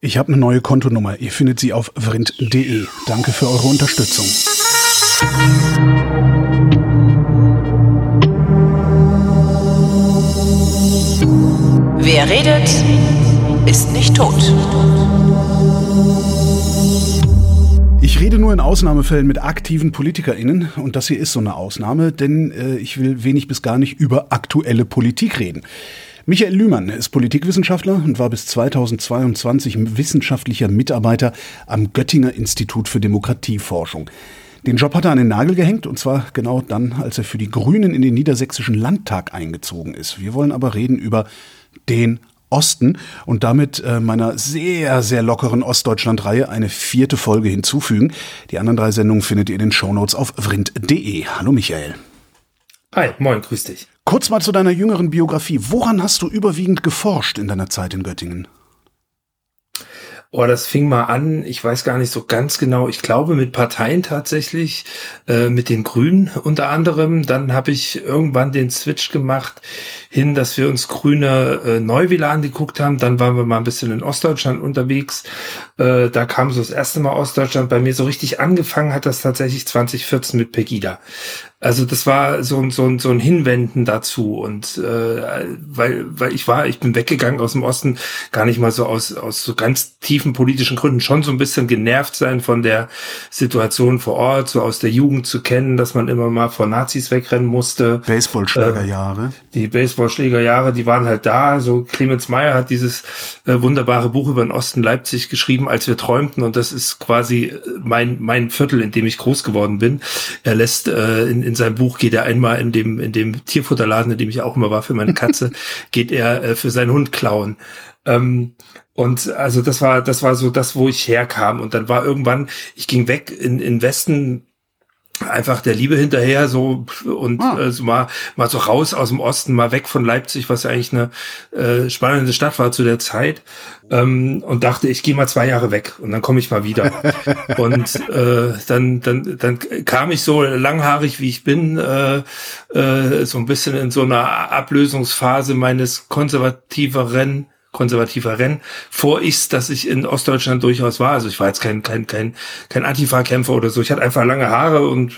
Ich habe eine neue Kontonummer. Ihr findet sie auf vrind.de. Danke für eure Unterstützung. Wer redet, ist nicht tot. Ich rede nur in Ausnahmefällen mit aktiven PolitikerInnen und das hier ist so eine Ausnahme, denn äh, ich will wenig bis gar nicht über aktuelle Politik reden. Michael Lühmann ist Politikwissenschaftler und war bis 2022 wissenschaftlicher Mitarbeiter am Göttinger Institut für Demokratieforschung. Den Job hat er an den Nagel gehängt und zwar genau dann, als er für die Grünen in den niedersächsischen Landtag eingezogen ist. Wir wollen aber reden über den Osten und damit äh, meiner sehr, sehr lockeren Ostdeutschland-Reihe eine vierte Folge hinzufügen. Die anderen drei Sendungen findet ihr in den Shownotes auf vrind.de. Hallo Michael. Hi, moin, grüß dich. Kurz mal zu deiner jüngeren Biografie. Woran hast du überwiegend geforscht in deiner Zeit in Göttingen? Oh, das fing mal an, ich weiß gar nicht so ganz genau, ich glaube mit Parteien tatsächlich, äh, mit den Grünen unter anderem. Dann habe ich irgendwann den Switch gemacht hin, dass wir uns grüne äh, Neuwähler angeguckt haben. Dann waren wir mal ein bisschen in Ostdeutschland unterwegs. Äh, da kam so das erste Mal Ostdeutschland. Bei mir so richtig angefangen hat das tatsächlich 2014 mit Pegida. Also das war so ein, so ein, so ein Hinwenden dazu und äh, weil, weil ich war, ich bin weggegangen aus dem Osten, gar nicht mal so aus, aus so ganz tiefen politischen Gründen, schon so ein bisschen genervt sein von der Situation vor Ort, so aus der Jugend zu kennen, dass man immer mal vor Nazis wegrennen musste. Baseballschlägerjahre. Äh, die Baseballschlägerjahre, die waren halt da. So Clemens Meyer hat dieses äh, wunderbare Buch über den Osten Leipzig geschrieben, als wir träumten und das ist quasi mein, mein Viertel, in dem ich groß geworden bin. Er lässt äh, in in seinem Buch geht er einmal in dem, in dem Tierfutterladen, in dem ich auch immer war für meine Katze, geht er äh, für seinen Hund klauen. Ähm, und also das war, das war so das, wo ich herkam. Und dann war irgendwann, ich ging weg in, in Westen einfach der Liebe hinterher so und ah. äh, so mal mal so raus aus dem Osten mal weg von Leipzig was ja eigentlich eine äh, spannende Stadt war zu der Zeit ähm, und dachte ich gehe mal zwei Jahre weg und dann komme ich mal wieder und äh, dann dann dann kam ich so langhaarig wie ich bin äh, äh, so ein bisschen in so einer Ablösungsphase meines konservativeren konservativer Rennen, vor ich, dass ich in Ostdeutschland durchaus war. Also ich war jetzt kein, kein, kein, kein Antifa-Kämpfer oder so. Ich hatte einfach lange Haare und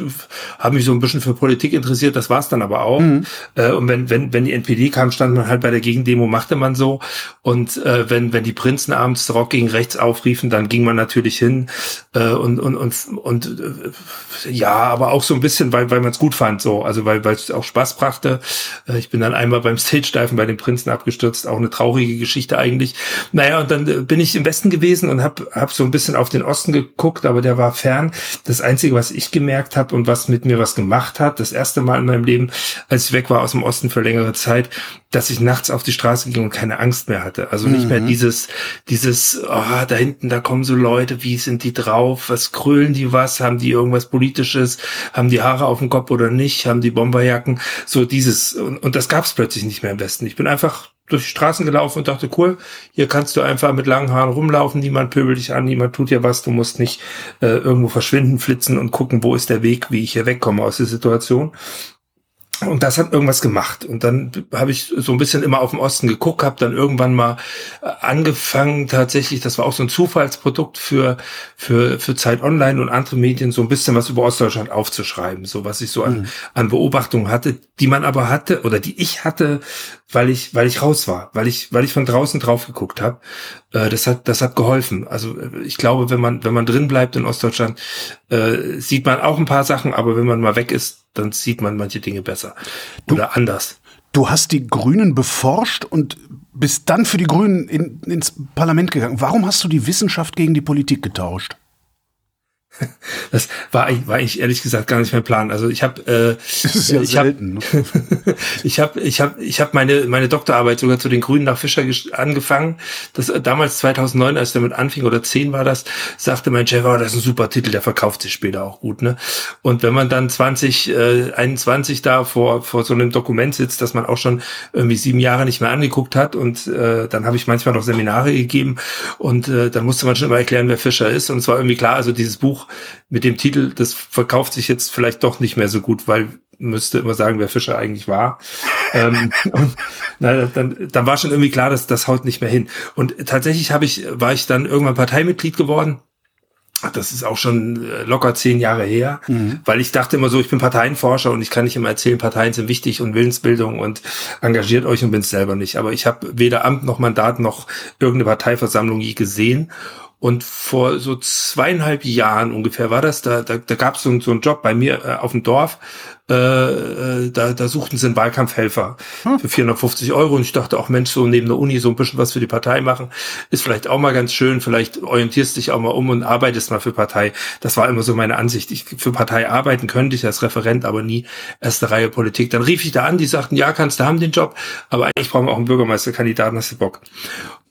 habe mich so ein bisschen für Politik interessiert. Das war's dann aber auch. Mhm. Äh, und wenn, wenn, wenn die NPD kam, stand man halt bei der Gegendemo, machte man so. Und äh, wenn, wenn die Prinzen abends Rock gegen rechts aufriefen, dann ging man natürlich hin äh, und, und, und, und äh, ja, aber auch so ein bisschen, weil, weil man es gut fand, so. Also weil, weil es auch Spaß brachte. Äh, ich bin dann einmal beim Stage-Diven bei den Prinzen abgestürzt, auch eine traurige Geschichte Geschichte eigentlich. Naja, und dann äh, bin ich im Westen gewesen und habe hab so ein bisschen auf den Osten geguckt, aber der war fern. Das Einzige, was ich gemerkt habe und was mit mir was gemacht hat, das erste Mal in meinem Leben, als ich weg war aus dem Osten für längere Zeit, dass ich nachts auf die Straße ging und keine Angst mehr hatte. Also nicht mhm. mehr dieses, dieses, oh, da hinten, da kommen so Leute, wie sind die drauf? Was krölen die was? Haben die irgendwas Politisches? Haben die Haare auf dem Kopf oder nicht? Haben die Bomberjacken? So dieses, und, und das gab es plötzlich nicht mehr im Westen. Ich bin einfach durch die Straßen gelaufen und dachte, cool, hier kannst du einfach mit langen Haaren rumlaufen, niemand pöbelt dich an, niemand tut dir was, du musst nicht äh, irgendwo verschwinden, flitzen und gucken, wo ist der Weg, wie ich hier wegkomme aus der Situation. Und das hat irgendwas gemacht. Und dann habe ich so ein bisschen immer auf den Osten geguckt, habe dann irgendwann mal äh, angefangen, tatsächlich, das war auch so ein Zufallsprodukt für, für, für Zeit Online und andere Medien, so ein bisschen was über Ostdeutschland aufzuschreiben, so was ich so an, mhm. an Beobachtungen hatte, die man aber hatte oder die ich hatte, weil ich, weil ich raus war, weil ich, weil ich von draußen drauf geguckt habe. Äh, das hat, das hat geholfen. Also äh, ich glaube, wenn man, wenn man drin bleibt in Ostdeutschland, äh, sieht man auch ein paar Sachen, aber wenn man mal weg ist, dann sieht man manche Dinge besser du, oder anders. Du hast die Grünen beforscht und bist dann für die Grünen in, ins Parlament gegangen. Warum hast du die Wissenschaft gegen die Politik getauscht? Das war, war ich ehrlich gesagt gar nicht mein Plan. Also ich habe äh, ja ich habe ne? ich habe ich habe ich habe meine meine Doktorarbeit sogar zu den Grünen nach Fischer angefangen. Das äh, damals 2009, als damit anfing oder 10 war das, sagte mein Chef, oh, das ist ein super Titel, der verkauft sich später auch gut, ne? Und wenn man dann 20 äh, 21 da vor vor so einem Dokument sitzt, das man auch schon irgendwie sieben Jahre nicht mehr angeguckt hat und äh, dann habe ich manchmal noch Seminare gegeben und äh, dann musste man schon immer erklären, wer Fischer ist und es war irgendwie klar, also dieses Buch mit dem Titel, das verkauft sich jetzt vielleicht doch nicht mehr so gut, weil müsste immer sagen, wer Fischer eigentlich war. ähm, und na, dann, dann war schon irgendwie klar, dass das haut nicht mehr hin. Und tatsächlich habe ich, war ich dann irgendwann Parteimitglied geworden das ist auch schon äh, locker zehn Jahre her, mhm. weil ich dachte immer so, ich bin Parteienforscher und ich kann nicht immer erzählen, Parteien sind wichtig und Willensbildung und engagiert euch und bin es selber nicht. Aber ich habe weder Amt noch Mandat noch irgendeine Parteiversammlung je gesehen und vor so zweieinhalb Jahren ungefähr war das, da, da, da gab es so, so einen Job bei mir äh, auf dem Dorf, äh, äh, da, da suchten sie einen Wahlkampfhelfer hm. für 450 Euro und ich dachte auch, Mensch, so neben der Uni so ein bisschen was für die Partei machen, ist vielleicht auch mal ganz schön, vielleicht orientierst dich auch mal um und arbeitest mal für Partei. Das war immer so meine Ansicht. Ich, für Partei arbeiten könnte ich als Referent, aber nie erste Reihe Politik. Dann rief ich da an, die sagten, ja, kannst du haben den Job, aber eigentlich brauchen wir auch einen Bürgermeisterkandidaten, hast du Bock?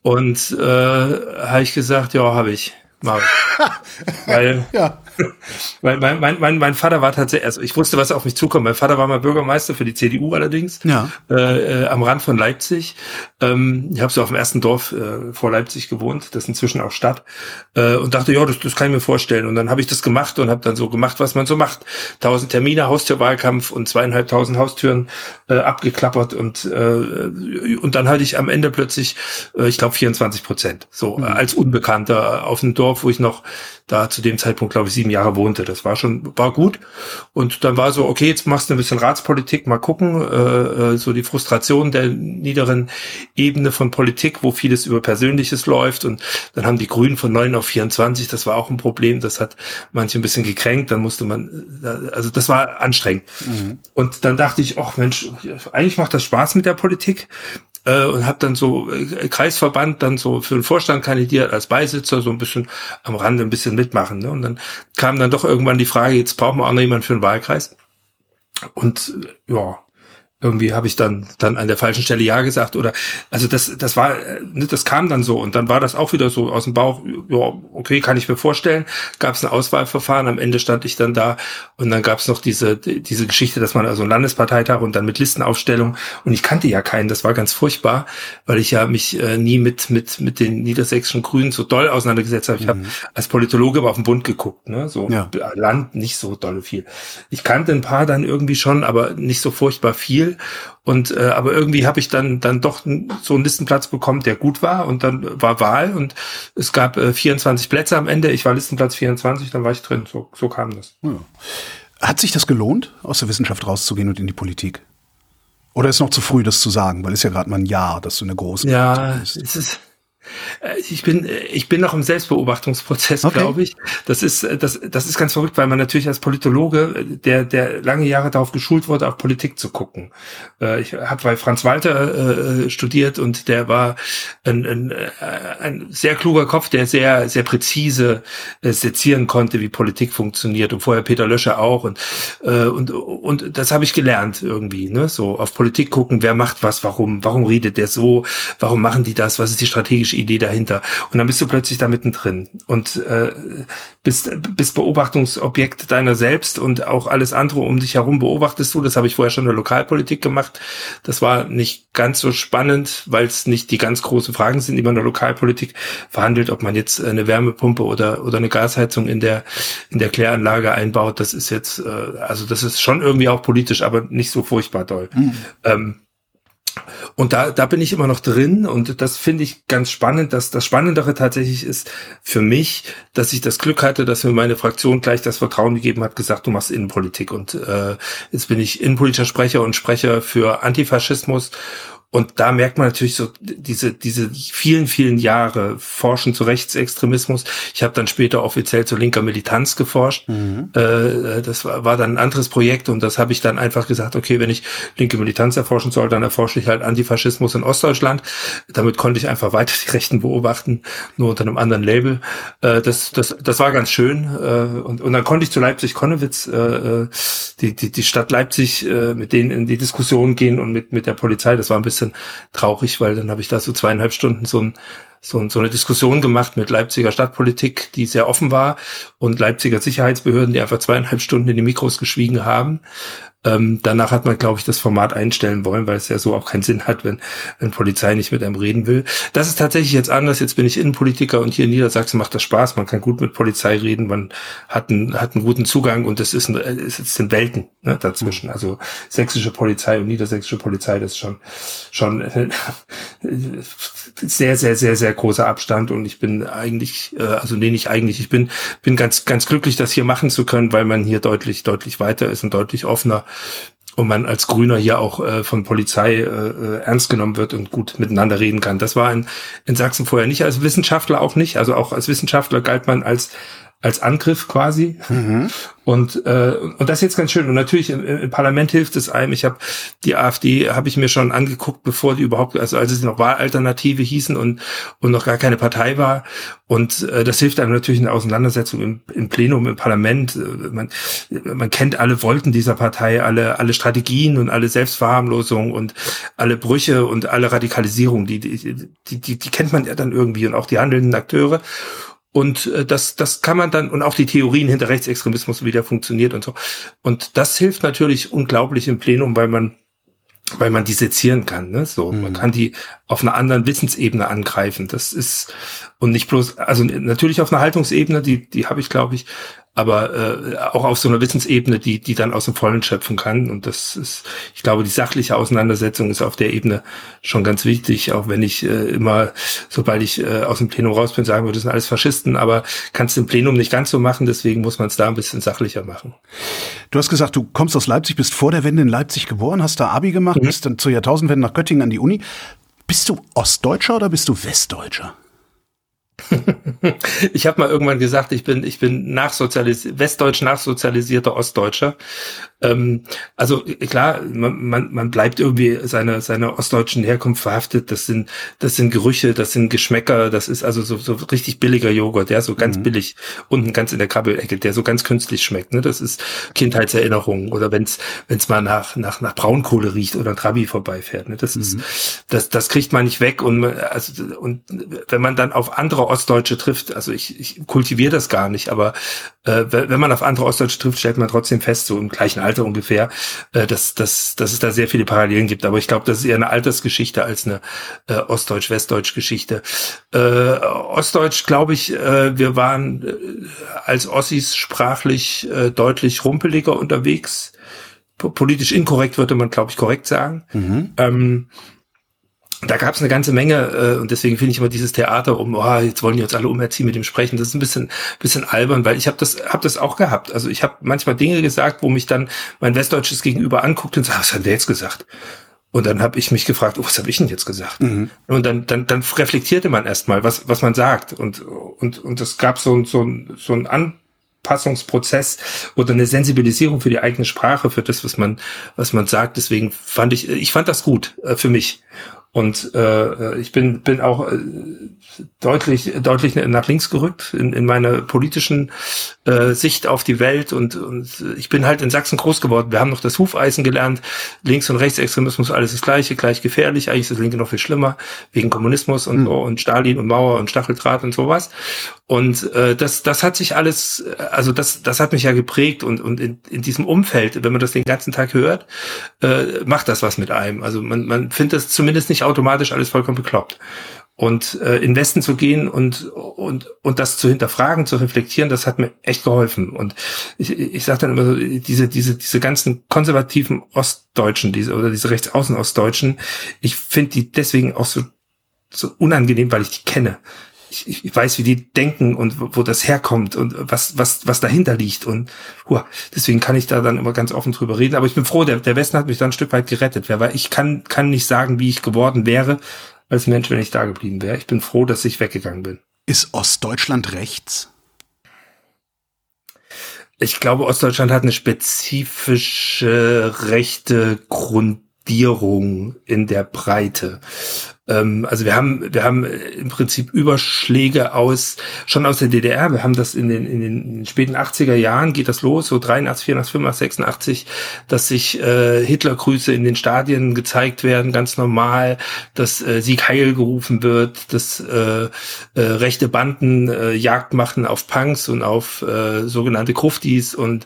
Und äh, habe ich gesagt, ja, habe ich. Mach. weil, ja. weil mein, mein, mein, mein Vater war tatsächlich, also ich wusste, was auf mich zukommt. Mein Vater war mal Bürgermeister für die CDU allerdings, ja. äh, äh, am Rand von Leipzig. Ähm, ich habe so auf dem ersten Dorf äh, vor Leipzig gewohnt, das ist inzwischen auch Stadt, äh, und dachte, ja, das, das kann ich mir vorstellen. Und dann habe ich das gemacht und habe dann so gemacht, was man so macht. Tausend Termine, Haustürwahlkampf und zweieinhalbtausend Haustüren äh, abgeklappert und äh, und dann hatte ich am Ende plötzlich, äh, ich glaube, 24 Prozent, so mhm. als Unbekannter auf dem Dorf Dorf, wo ich noch da zu dem Zeitpunkt, glaube ich, sieben Jahre wohnte. Das war schon, war gut. Und dann war so, okay, jetzt machst du ein bisschen Ratspolitik, mal gucken, äh, äh, so die Frustration der niederen Ebene von Politik, wo vieles über Persönliches läuft. Und dann haben die Grünen von neun auf 24, das war auch ein Problem. Das hat manche ein bisschen gekränkt. Dann musste man, äh, also das war anstrengend. Mhm. Und dann dachte ich, ach Mensch, eigentlich macht das Spaß mit der Politik äh, und habe dann so äh, Kreisverband dann so für den Vorstand kandidiert als Beisitzer, so ein bisschen am Rande ein bisschen mitmachen. Ne? Und dann kam dann doch irgendwann die Frage, jetzt brauchen wir auch noch jemanden für den Wahlkreis. Und äh, ja, irgendwie habe ich dann dann an der falschen Stelle ja gesagt oder also das das war ne, das kam dann so und dann war das auch wieder so aus dem Bauch ja okay kann ich mir vorstellen gab es ein Auswahlverfahren am Ende stand ich dann da und dann gab es noch diese diese Geschichte dass man also einen Landesparteitag und dann mit Listenaufstellung und ich kannte ja keinen das war ganz furchtbar weil ich ja mich äh, nie mit mit mit den niedersächsischen Grünen so doll auseinandergesetzt habe ich mhm. habe als Politologe aber auf den Bund geguckt ne so ja. Land nicht so dolle viel ich kannte ein paar dann irgendwie schon aber nicht so furchtbar viel viel. Und äh, aber irgendwie habe ich dann dann doch so einen Listenplatz bekommen, der gut war. Und dann war Wahl und es gab äh, 24 Plätze am Ende. Ich war Listenplatz 24, dann war ich drin. So, so kam das. Ja. Hat sich das gelohnt, aus der Wissenschaft rauszugehen und in die Politik? Oder ist noch zu früh, das zu sagen, weil es ja gerade mal ein Jahr, dass du eine große Ja, es ist ich bin, äh, ich bin noch im Selbstbeobachtungsprozess, okay. glaube ich. Das ist, äh, das, das ist ganz verrückt, weil man natürlich als Politologe, der, der lange Jahre darauf geschult wurde, auf Politik zu gucken. Ich habe bei Franz Walter äh, studiert und der war ein, ein, ein sehr kluger Kopf, der sehr, sehr präzise äh, sezieren konnte, wie Politik funktioniert und vorher Peter Löscher auch und, äh, und, und das habe ich gelernt irgendwie, ne, so auf Politik gucken, wer macht was, warum, warum redet der so, warum machen die das, was ist die strategische Idee dahinter. Und dann bist du plötzlich da mittendrin und äh, bist, bist Beobachtungsobjekt deiner selbst und auch alles andere um dich herum beobachtest du. Das habe ich vorher schon in der Lokalpolitik gemacht. Das war nicht ganz so spannend, weil es nicht die ganz großen Fragen sind, die man in der Lokalpolitik verhandelt, ob man jetzt eine Wärmepumpe oder, oder eine Gasheizung in der, in der Kläranlage einbaut. Das ist jetzt, äh, also das ist schon irgendwie auch politisch, aber nicht so furchtbar doll. Mhm. Ähm, und da, da bin ich immer noch drin und das finde ich ganz spannend, dass das Spannendere tatsächlich ist für mich, dass ich das Glück hatte, dass mir meine Fraktion gleich das Vertrauen gegeben hat, gesagt, du machst Innenpolitik. Und äh, jetzt bin ich innenpolitischer Sprecher und Sprecher für Antifaschismus und da merkt man natürlich so diese, diese vielen, vielen Jahre Forschen zu Rechtsextremismus. Ich habe dann später offiziell zu linker Militanz geforscht. Mhm. Äh, das war, war dann ein anderes Projekt und das habe ich dann einfach gesagt, okay, wenn ich linke Militanz erforschen soll, dann erforsche ich halt Antifaschismus in Ostdeutschland. Damit konnte ich einfach weiter die Rechten beobachten, nur unter einem anderen Label. Äh, das, das, das war ganz schön. Äh, und, und dann konnte ich zu Leipzig-Konnewitz, äh, äh, die, die, die Stadt Leipzig, äh, mit denen in die Diskussion gehen und mit, mit der Polizei. Das war ein bisschen bisschen traurig, weil dann habe ich da so zweieinhalb Stunden so ein so, so eine Diskussion gemacht mit Leipziger Stadtpolitik, die sehr offen war und Leipziger Sicherheitsbehörden, die einfach zweieinhalb Stunden in die Mikros geschwiegen haben. Ähm, danach hat man, glaube ich, das Format einstellen wollen, weil es ja so auch keinen Sinn hat, wenn, wenn Polizei nicht mit einem reden will. Das ist tatsächlich jetzt anders. Jetzt bin ich Innenpolitiker und hier in Niedersachsen macht das Spaß. Man kann gut mit Polizei reden, man hat einen, hat einen guten Zugang und es ist, ein, es sind Welten ne, dazwischen. Mhm. Also sächsische Polizei und niedersächsische Polizei, das ist schon, schon sehr, sehr, sehr, sehr großer Abstand und ich bin eigentlich, äh, also nee, nicht eigentlich, ich bin, bin ganz, ganz glücklich, das hier machen zu können, weil man hier deutlich, deutlich weiter ist und deutlich offener und man als Grüner hier auch äh, von Polizei äh, äh, ernst genommen wird und gut miteinander reden kann. Das war in, in Sachsen vorher nicht als Wissenschaftler auch nicht. Also auch als Wissenschaftler galt man als als Angriff quasi. Mhm. Und, äh, und das ist jetzt ganz schön. Und natürlich im, im Parlament hilft es einem. Ich habe die AfD habe ich mir schon angeguckt, bevor die überhaupt, also als es noch Wahlalternative hießen und, und noch gar keine Partei war. Und äh, das hilft einem natürlich in der Auseinandersetzung im, im Plenum, im Parlament. Man, man kennt alle Wolken dieser Partei, alle, alle Strategien und alle Selbstverharmlosungen und alle Brüche und alle Radikalisierung, die, die, die, die, die kennt man ja dann irgendwie und auch die handelnden Akteure. Und äh, das, das kann man dann, und auch die Theorien hinter Rechtsextremismus wieder funktioniert und so. Und das hilft natürlich unglaublich im Plenum, weil man weil man die sezieren kann, ne? So, mhm. man kann die auf einer anderen Wissensebene angreifen. Das ist und nicht bloß, also natürlich auf einer Haltungsebene, die die habe ich, glaube ich, aber äh, auch auf so einer Wissensebene, die, die dann aus dem Vollen schöpfen kann. Und das ist, ich glaube, die sachliche Auseinandersetzung ist auf der Ebene schon ganz wichtig, auch wenn ich äh, immer, sobald ich äh, aus dem Plenum raus bin, sagen würde, das sind alles Faschisten, aber kannst du im Plenum nicht ganz so machen, deswegen muss man es da ein bisschen sachlicher machen. Du hast gesagt, du kommst aus Leipzig, bist vor der Wende in Leipzig geboren, hast da Abi gemacht, mhm. bist dann zur Jahrtausendwende nach Göttingen an die Uni. Bist du Ostdeutscher oder bist du Westdeutscher? ich habe mal irgendwann gesagt, ich bin, ich bin nachsozialisiert, westdeutsch nachsozialisierter Ostdeutscher. Ähm, also klar, man, man, man bleibt irgendwie seine, seine ostdeutschen Herkunft verhaftet. Das sind, das sind Gerüche, das sind Geschmäcker, das ist also so, so richtig billiger Joghurt, der so ganz mhm. billig unten ganz in der Kabbelecke, der so ganz künstlich schmeckt. Ne? Das ist Kindheitserinnerungen oder wenn's wenn's mal nach, nach, nach Braunkohle riecht oder ein Trabi vorbeifährt. Ne? Das mhm. ist, das, das kriegt man nicht weg und, also, und wenn man dann auf andere Ostdeutsche trifft, also ich, ich kultiviere das gar nicht, aber äh, wenn man auf andere Ostdeutsche trifft, stellt man trotzdem fest, so im gleichen Alter ungefähr, äh, dass, dass, dass es da sehr viele Parallelen gibt. Aber ich glaube, das ist eher eine Altersgeschichte als eine äh, Ostdeutsch-Westdeutsch-Geschichte. Äh, Ostdeutsch, glaube ich, äh, wir waren äh, als Ossis sprachlich äh, deutlich rumpeliger unterwegs. Politisch inkorrekt würde man, glaube ich, korrekt sagen. Mhm. Ähm, da gab es eine ganze Menge äh, und deswegen finde ich immer dieses Theater um, oh, jetzt wollen die uns alle umerziehen mit dem Sprechen, das ist ein bisschen bisschen albern, weil ich habe das hab das auch gehabt. Also ich habe manchmal Dinge gesagt, wo mich dann mein westdeutsches Gegenüber anguckt und sagt, was hat der jetzt gesagt? Und dann habe ich mich gefragt, oh, was habe ich denn jetzt gesagt? Mhm. Und dann, dann, dann reflektierte man erstmal, was, was man sagt. Und, und, und es gab so, so, so ein Anpassungsprozess oder eine Sensibilisierung für die eigene Sprache, für das, was man, was man sagt. Deswegen fand ich, ich fand das gut äh, für mich. Und äh, ich bin, bin auch äh, deutlich, deutlich nach links gerückt in, in meiner politischen äh, Sicht auf die Welt und, und ich bin halt in Sachsen groß geworden. Wir haben noch das Hufeisen gelernt. Links- und Rechtsextremismus, alles das Gleiche, gleich gefährlich. Eigentlich ist das Linke noch viel schlimmer, wegen Kommunismus und, mhm. und Stalin und Mauer und Stacheldraht und sowas. Und äh, das, das hat sich alles, also das, das hat mich ja geprägt und, und in, in diesem Umfeld, wenn man das den ganzen Tag hört, äh, macht das was mit einem. Also man, man findet das zumindest nicht automatisch alles vollkommen bekloppt. Und äh, in Westen zu gehen und, und, und das zu hinterfragen, zu reflektieren, das hat mir echt geholfen. Und ich, ich sage dann immer so, diese, diese, diese ganzen konservativen Ostdeutschen, diese oder diese Rechtsaußen-Ostdeutschen, ich finde die deswegen auch so, so unangenehm, weil ich die kenne ich, ich weiß, wie die denken und wo, wo das herkommt und was, was, was dahinter liegt. Und hua, deswegen kann ich da dann immer ganz offen drüber reden. Aber ich bin froh, der, der Westen hat mich dann ein Stück weit gerettet. Weil ich kann, kann nicht sagen, wie ich geworden wäre als Mensch, wenn ich da geblieben wäre. Ich bin froh, dass ich weggegangen bin. Ist Ostdeutschland rechts? Ich glaube, Ostdeutschland hat eine spezifische rechte Grundierung in der Breite. Ähm, also wir haben, wir haben im Prinzip Überschläge aus, schon aus der DDR. Wir haben das in den, in den späten 80er Jahren geht das los, so 83, 84, 85, 86, dass sich äh, Hitlergrüße in den Stadien gezeigt werden, ganz normal, dass äh, Sieg Heil gerufen wird, dass äh, äh, rechte Banden äh, Jagd machen auf Punks und auf äh, sogenannte Kruftis und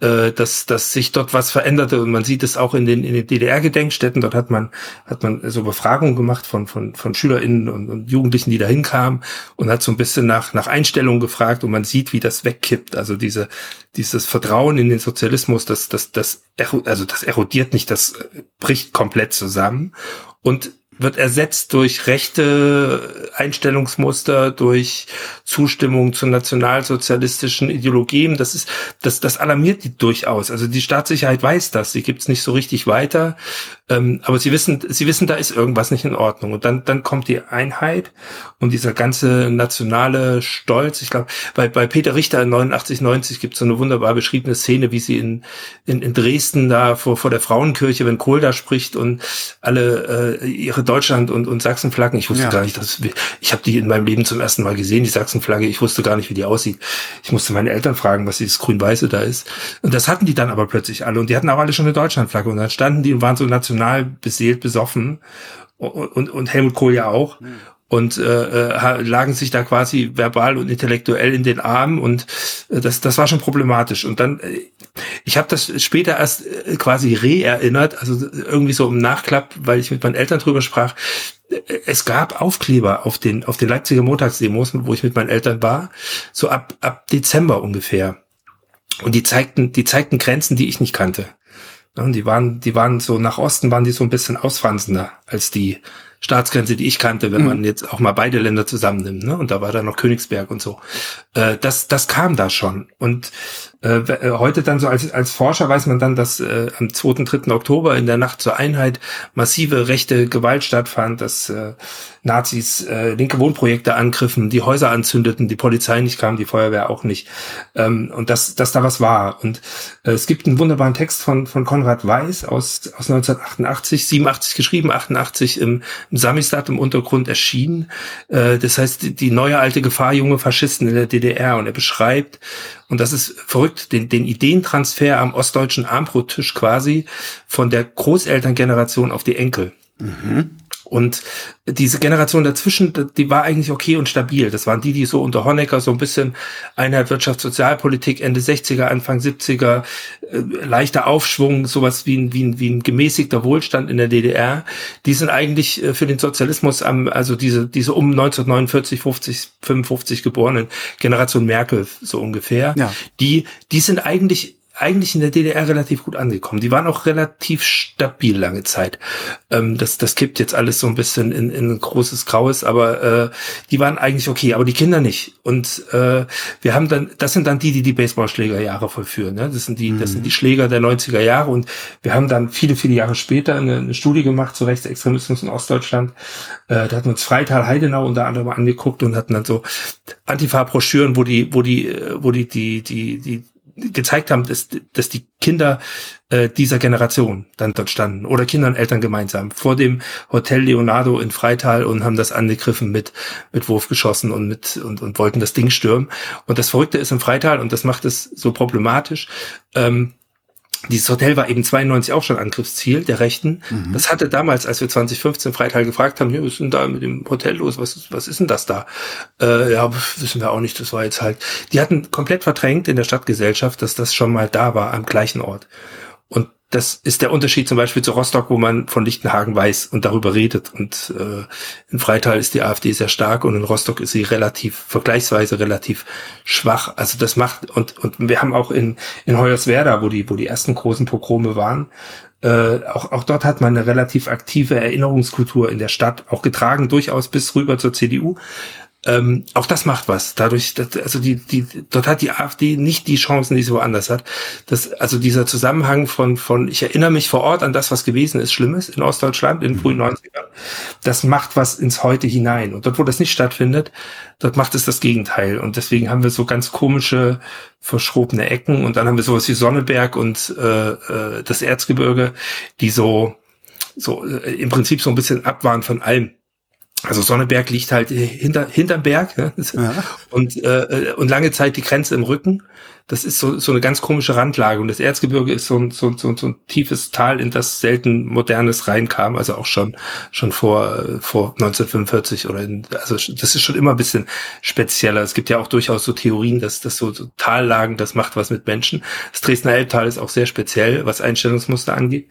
äh, dass, dass sich dort was veränderte und man sieht es auch in den, in den DDR-Gedenkstätten. Dort hat man, hat man so Befragungen gemacht von, von, von SchülerInnen und, und Jugendlichen, die da hinkamen und hat so ein bisschen nach, nach Einstellungen gefragt und man sieht, wie das wegkippt. Also diese, dieses Vertrauen in den Sozialismus, das, das, das, also das erodiert nicht, das bricht komplett zusammen. Und wird ersetzt durch rechte Einstellungsmuster, durch Zustimmung zu nationalsozialistischen Ideologien. Das ist, das, das alarmiert die durchaus. Also die Staatssicherheit weiß das. Sie gibt es nicht so richtig weiter. Ähm, aber sie wissen, sie wissen, da ist irgendwas nicht in Ordnung. Und dann, dann kommt die Einheit und dieser ganze nationale Stolz. Ich glaube, bei, bei Peter Richter in 89, 90 gibt es so eine wunderbar beschriebene Szene, wie sie in, in, in Dresden da vor, vor der Frauenkirche, wenn Kohl da spricht und alle äh, ihre Deutschland- und, und Sachsenflaggen. Ich wusste ja. gar nicht, dass ich habe die in meinem Leben zum ersten Mal gesehen, die Sachsenflagge. Ich wusste gar nicht, wie die aussieht. Ich musste meine Eltern fragen, was dieses Grün-Weiße da ist. Und das hatten die dann aber plötzlich alle. Und die hatten auch alle schon eine Deutschlandflagge. Und dann standen die und waren so national beseelt, besoffen. Und, und, und Helmut Kohl ja auch. Mhm und äh, äh lagen sich da quasi verbal und intellektuell in den Armen und äh, das das war schon problematisch und dann äh, ich habe das später erst äh, quasi re-erinnert also irgendwie so im Nachklapp weil ich mit meinen Eltern drüber sprach äh, es gab Aufkleber auf den auf den Leipziger Montagsdemos wo ich mit meinen Eltern war so ab ab Dezember ungefähr und die zeigten die zeigten Grenzen die ich nicht kannte und die waren die waren so nach Osten waren die so ein bisschen ausfranzender als die Staatsgrenze, die ich kannte, wenn mhm. man jetzt auch mal beide Länder zusammennimmt. Ne? Und da war dann noch Königsberg und so. Äh, das, das kam da schon. Und äh, äh, heute dann so als, als Forscher weiß man dann, dass äh, am 2. 3. Oktober in der Nacht zur Einheit massive rechte Gewalt stattfand, dass äh, Nazis äh, linke Wohnprojekte angriffen, die Häuser anzündeten, die Polizei nicht kam, die Feuerwehr auch nicht. Ähm, und dass, dass da was war. Und äh, es gibt einen wunderbaren Text von, von Konrad Weiß aus, aus 1988, 87 geschrieben, 88 im, im Samistat im Untergrund erschienen. Äh, das heißt, die, die neue alte Gefahr junge Faschisten in der DDR. Und er beschreibt, und das ist verrückt, den, den Ideentransfer am ostdeutschen Armbrottisch quasi von der Großelterngeneration auf die Enkel. Mhm. Und diese Generation dazwischen, die war eigentlich okay und stabil. Das waren die, die so unter Honecker so ein bisschen Einheit Wirtschaft, Sozialpolitik, Ende 60er, Anfang 70er, äh, leichter Aufschwung, sowas wie ein, wie, ein, wie ein gemäßigter Wohlstand in der DDR. Die sind eigentlich äh, für den Sozialismus am, also diese, diese um 1949, 50, 55 geborenen Generation Merkel so ungefähr. Ja. Die, die sind eigentlich eigentlich in der DDR relativ gut angekommen. Die waren auch relativ stabil lange Zeit. Ähm, das, das kippt jetzt alles so ein bisschen in, in ein großes Graues, aber äh, die waren eigentlich okay, aber die Kinder nicht. Und äh, wir haben dann, das sind dann die, die die Baseballschlägerjahre vollführen. Ne? Das sind die, mhm. das sind die Schläger der 90er Jahre. Und wir haben dann viele, viele Jahre später eine, eine Studie gemacht zu Rechtsextremismus in Ostdeutschland. Äh, da hatten wir uns Freital Heidenau unter anderem angeguckt und hatten dann so Antifa-Broschüren, wo die, wo die, äh, wo die, die, die, die gezeigt haben, dass, dass die Kinder äh, dieser Generation dann dort standen oder Kinder und Eltern gemeinsam vor dem Hotel Leonardo in Freital und haben das angegriffen mit mit Wurfgeschossen und mit und, und wollten das Ding stürmen. Und das Verrückte ist im Freital und das macht es so problematisch. Ähm, dieses Hotel war eben 92 auch schon Angriffsziel der Rechten. Mhm. Das hatte damals, als wir 2015 Freital gefragt haben, was ist denn da mit dem Hotel los? Was, was ist denn das da? Äh, ja, wissen wir auch nicht. Das war jetzt halt. Die hatten komplett verdrängt in der Stadtgesellschaft, dass das schon mal da war am gleichen Ort. Und das ist der Unterschied zum Beispiel zu Rostock, wo man von Lichtenhagen weiß und darüber redet. Und äh, in Freital ist die AfD sehr stark und in Rostock ist sie relativ, vergleichsweise relativ schwach. Also das macht, und, und wir haben auch in, in Hoyerswerda, wo die, wo die ersten großen Pogrome waren, äh, auch, auch dort hat man eine relativ aktive Erinnerungskultur in der Stadt, auch getragen durchaus bis rüber zur CDU. Ähm, auch das macht was. Dadurch, dass, also die, die, dort hat die AfD nicht die Chancen, die sie woanders hat. Das, also dieser Zusammenhang von, von, ich erinnere mich vor Ort an das, was gewesen ist, Schlimmes in Ostdeutschland in den frühen 90ern. Das macht was ins Heute hinein. Und dort, wo das nicht stattfindet, dort macht es das Gegenteil. Und deswegen haben wir so ganz komische, verschrobene Ecken. Und dann haben wir sowas wie Sonneberg und äh, äh, das Erzgebirge, die so, so äh, im Prinzip so ein bisschen ab waren von allem also Sonneberg liegt halt hinter hinterm Berg ne? ja. und äh, und lange Zeit die Grenze im Rücken das ist so, so eine ganz komische Randlage. Und das Erzgebirge ist so ein, so, so, so ein tiefes Tal, in das selten Modernes reinkam, also auch schon, schon vor, vor 1945 oder in, also das ist schon immer ein bisschen spezieller. Es gibt ja auch durchaus so Theorien, dass, dass so, so Tallagen, das macht was mit Menschen. Das Dresdner Elbtal ist auch sehr speziell, was Einstellungsmuster angeht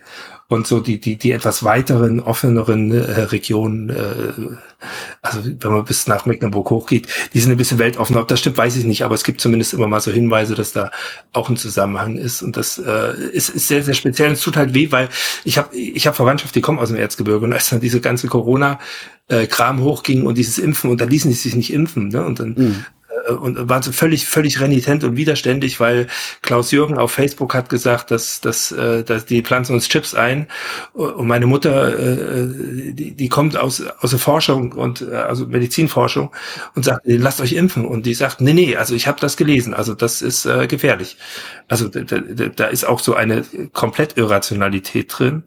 und so die die die etwas weiteren offeneren äh, Regionen äh, also wenn man bis nach Mecklenburg hochgeht die sind ein bisschen weltoffener ob das stimmt weiß ich nicht aber es gibt zumindest immer mal so Hinweise dass da auch ein Zusammenhang ist und das äh, ist, ist sehr sehr speziell es tut halt weh weil ich habe ich habe Verwandtschaft die kommen aus dem Erzgebirge und als dann diese ganze Corona äh, hochging und dieses Impfen und da ließen die sich nicht impfen ne? und dann mhm. Äh, und waren so völlig, völlig renitent und widerständig, weil Klaus Jürgen auf Facebook hat gesagt, dass, dass, äh, dass die pflanzen uns Chips ein. Und meine Mutter, äh, die, die kommt aus, aus der Forschung und also Medizinforschung und sagt, lasst euch impfen. Und die sagt, nee, nee, also ich habe das gelesen, also das ist äh, gefährlich. Also da, da, da ist auch so eine komplett Irrationalität drin.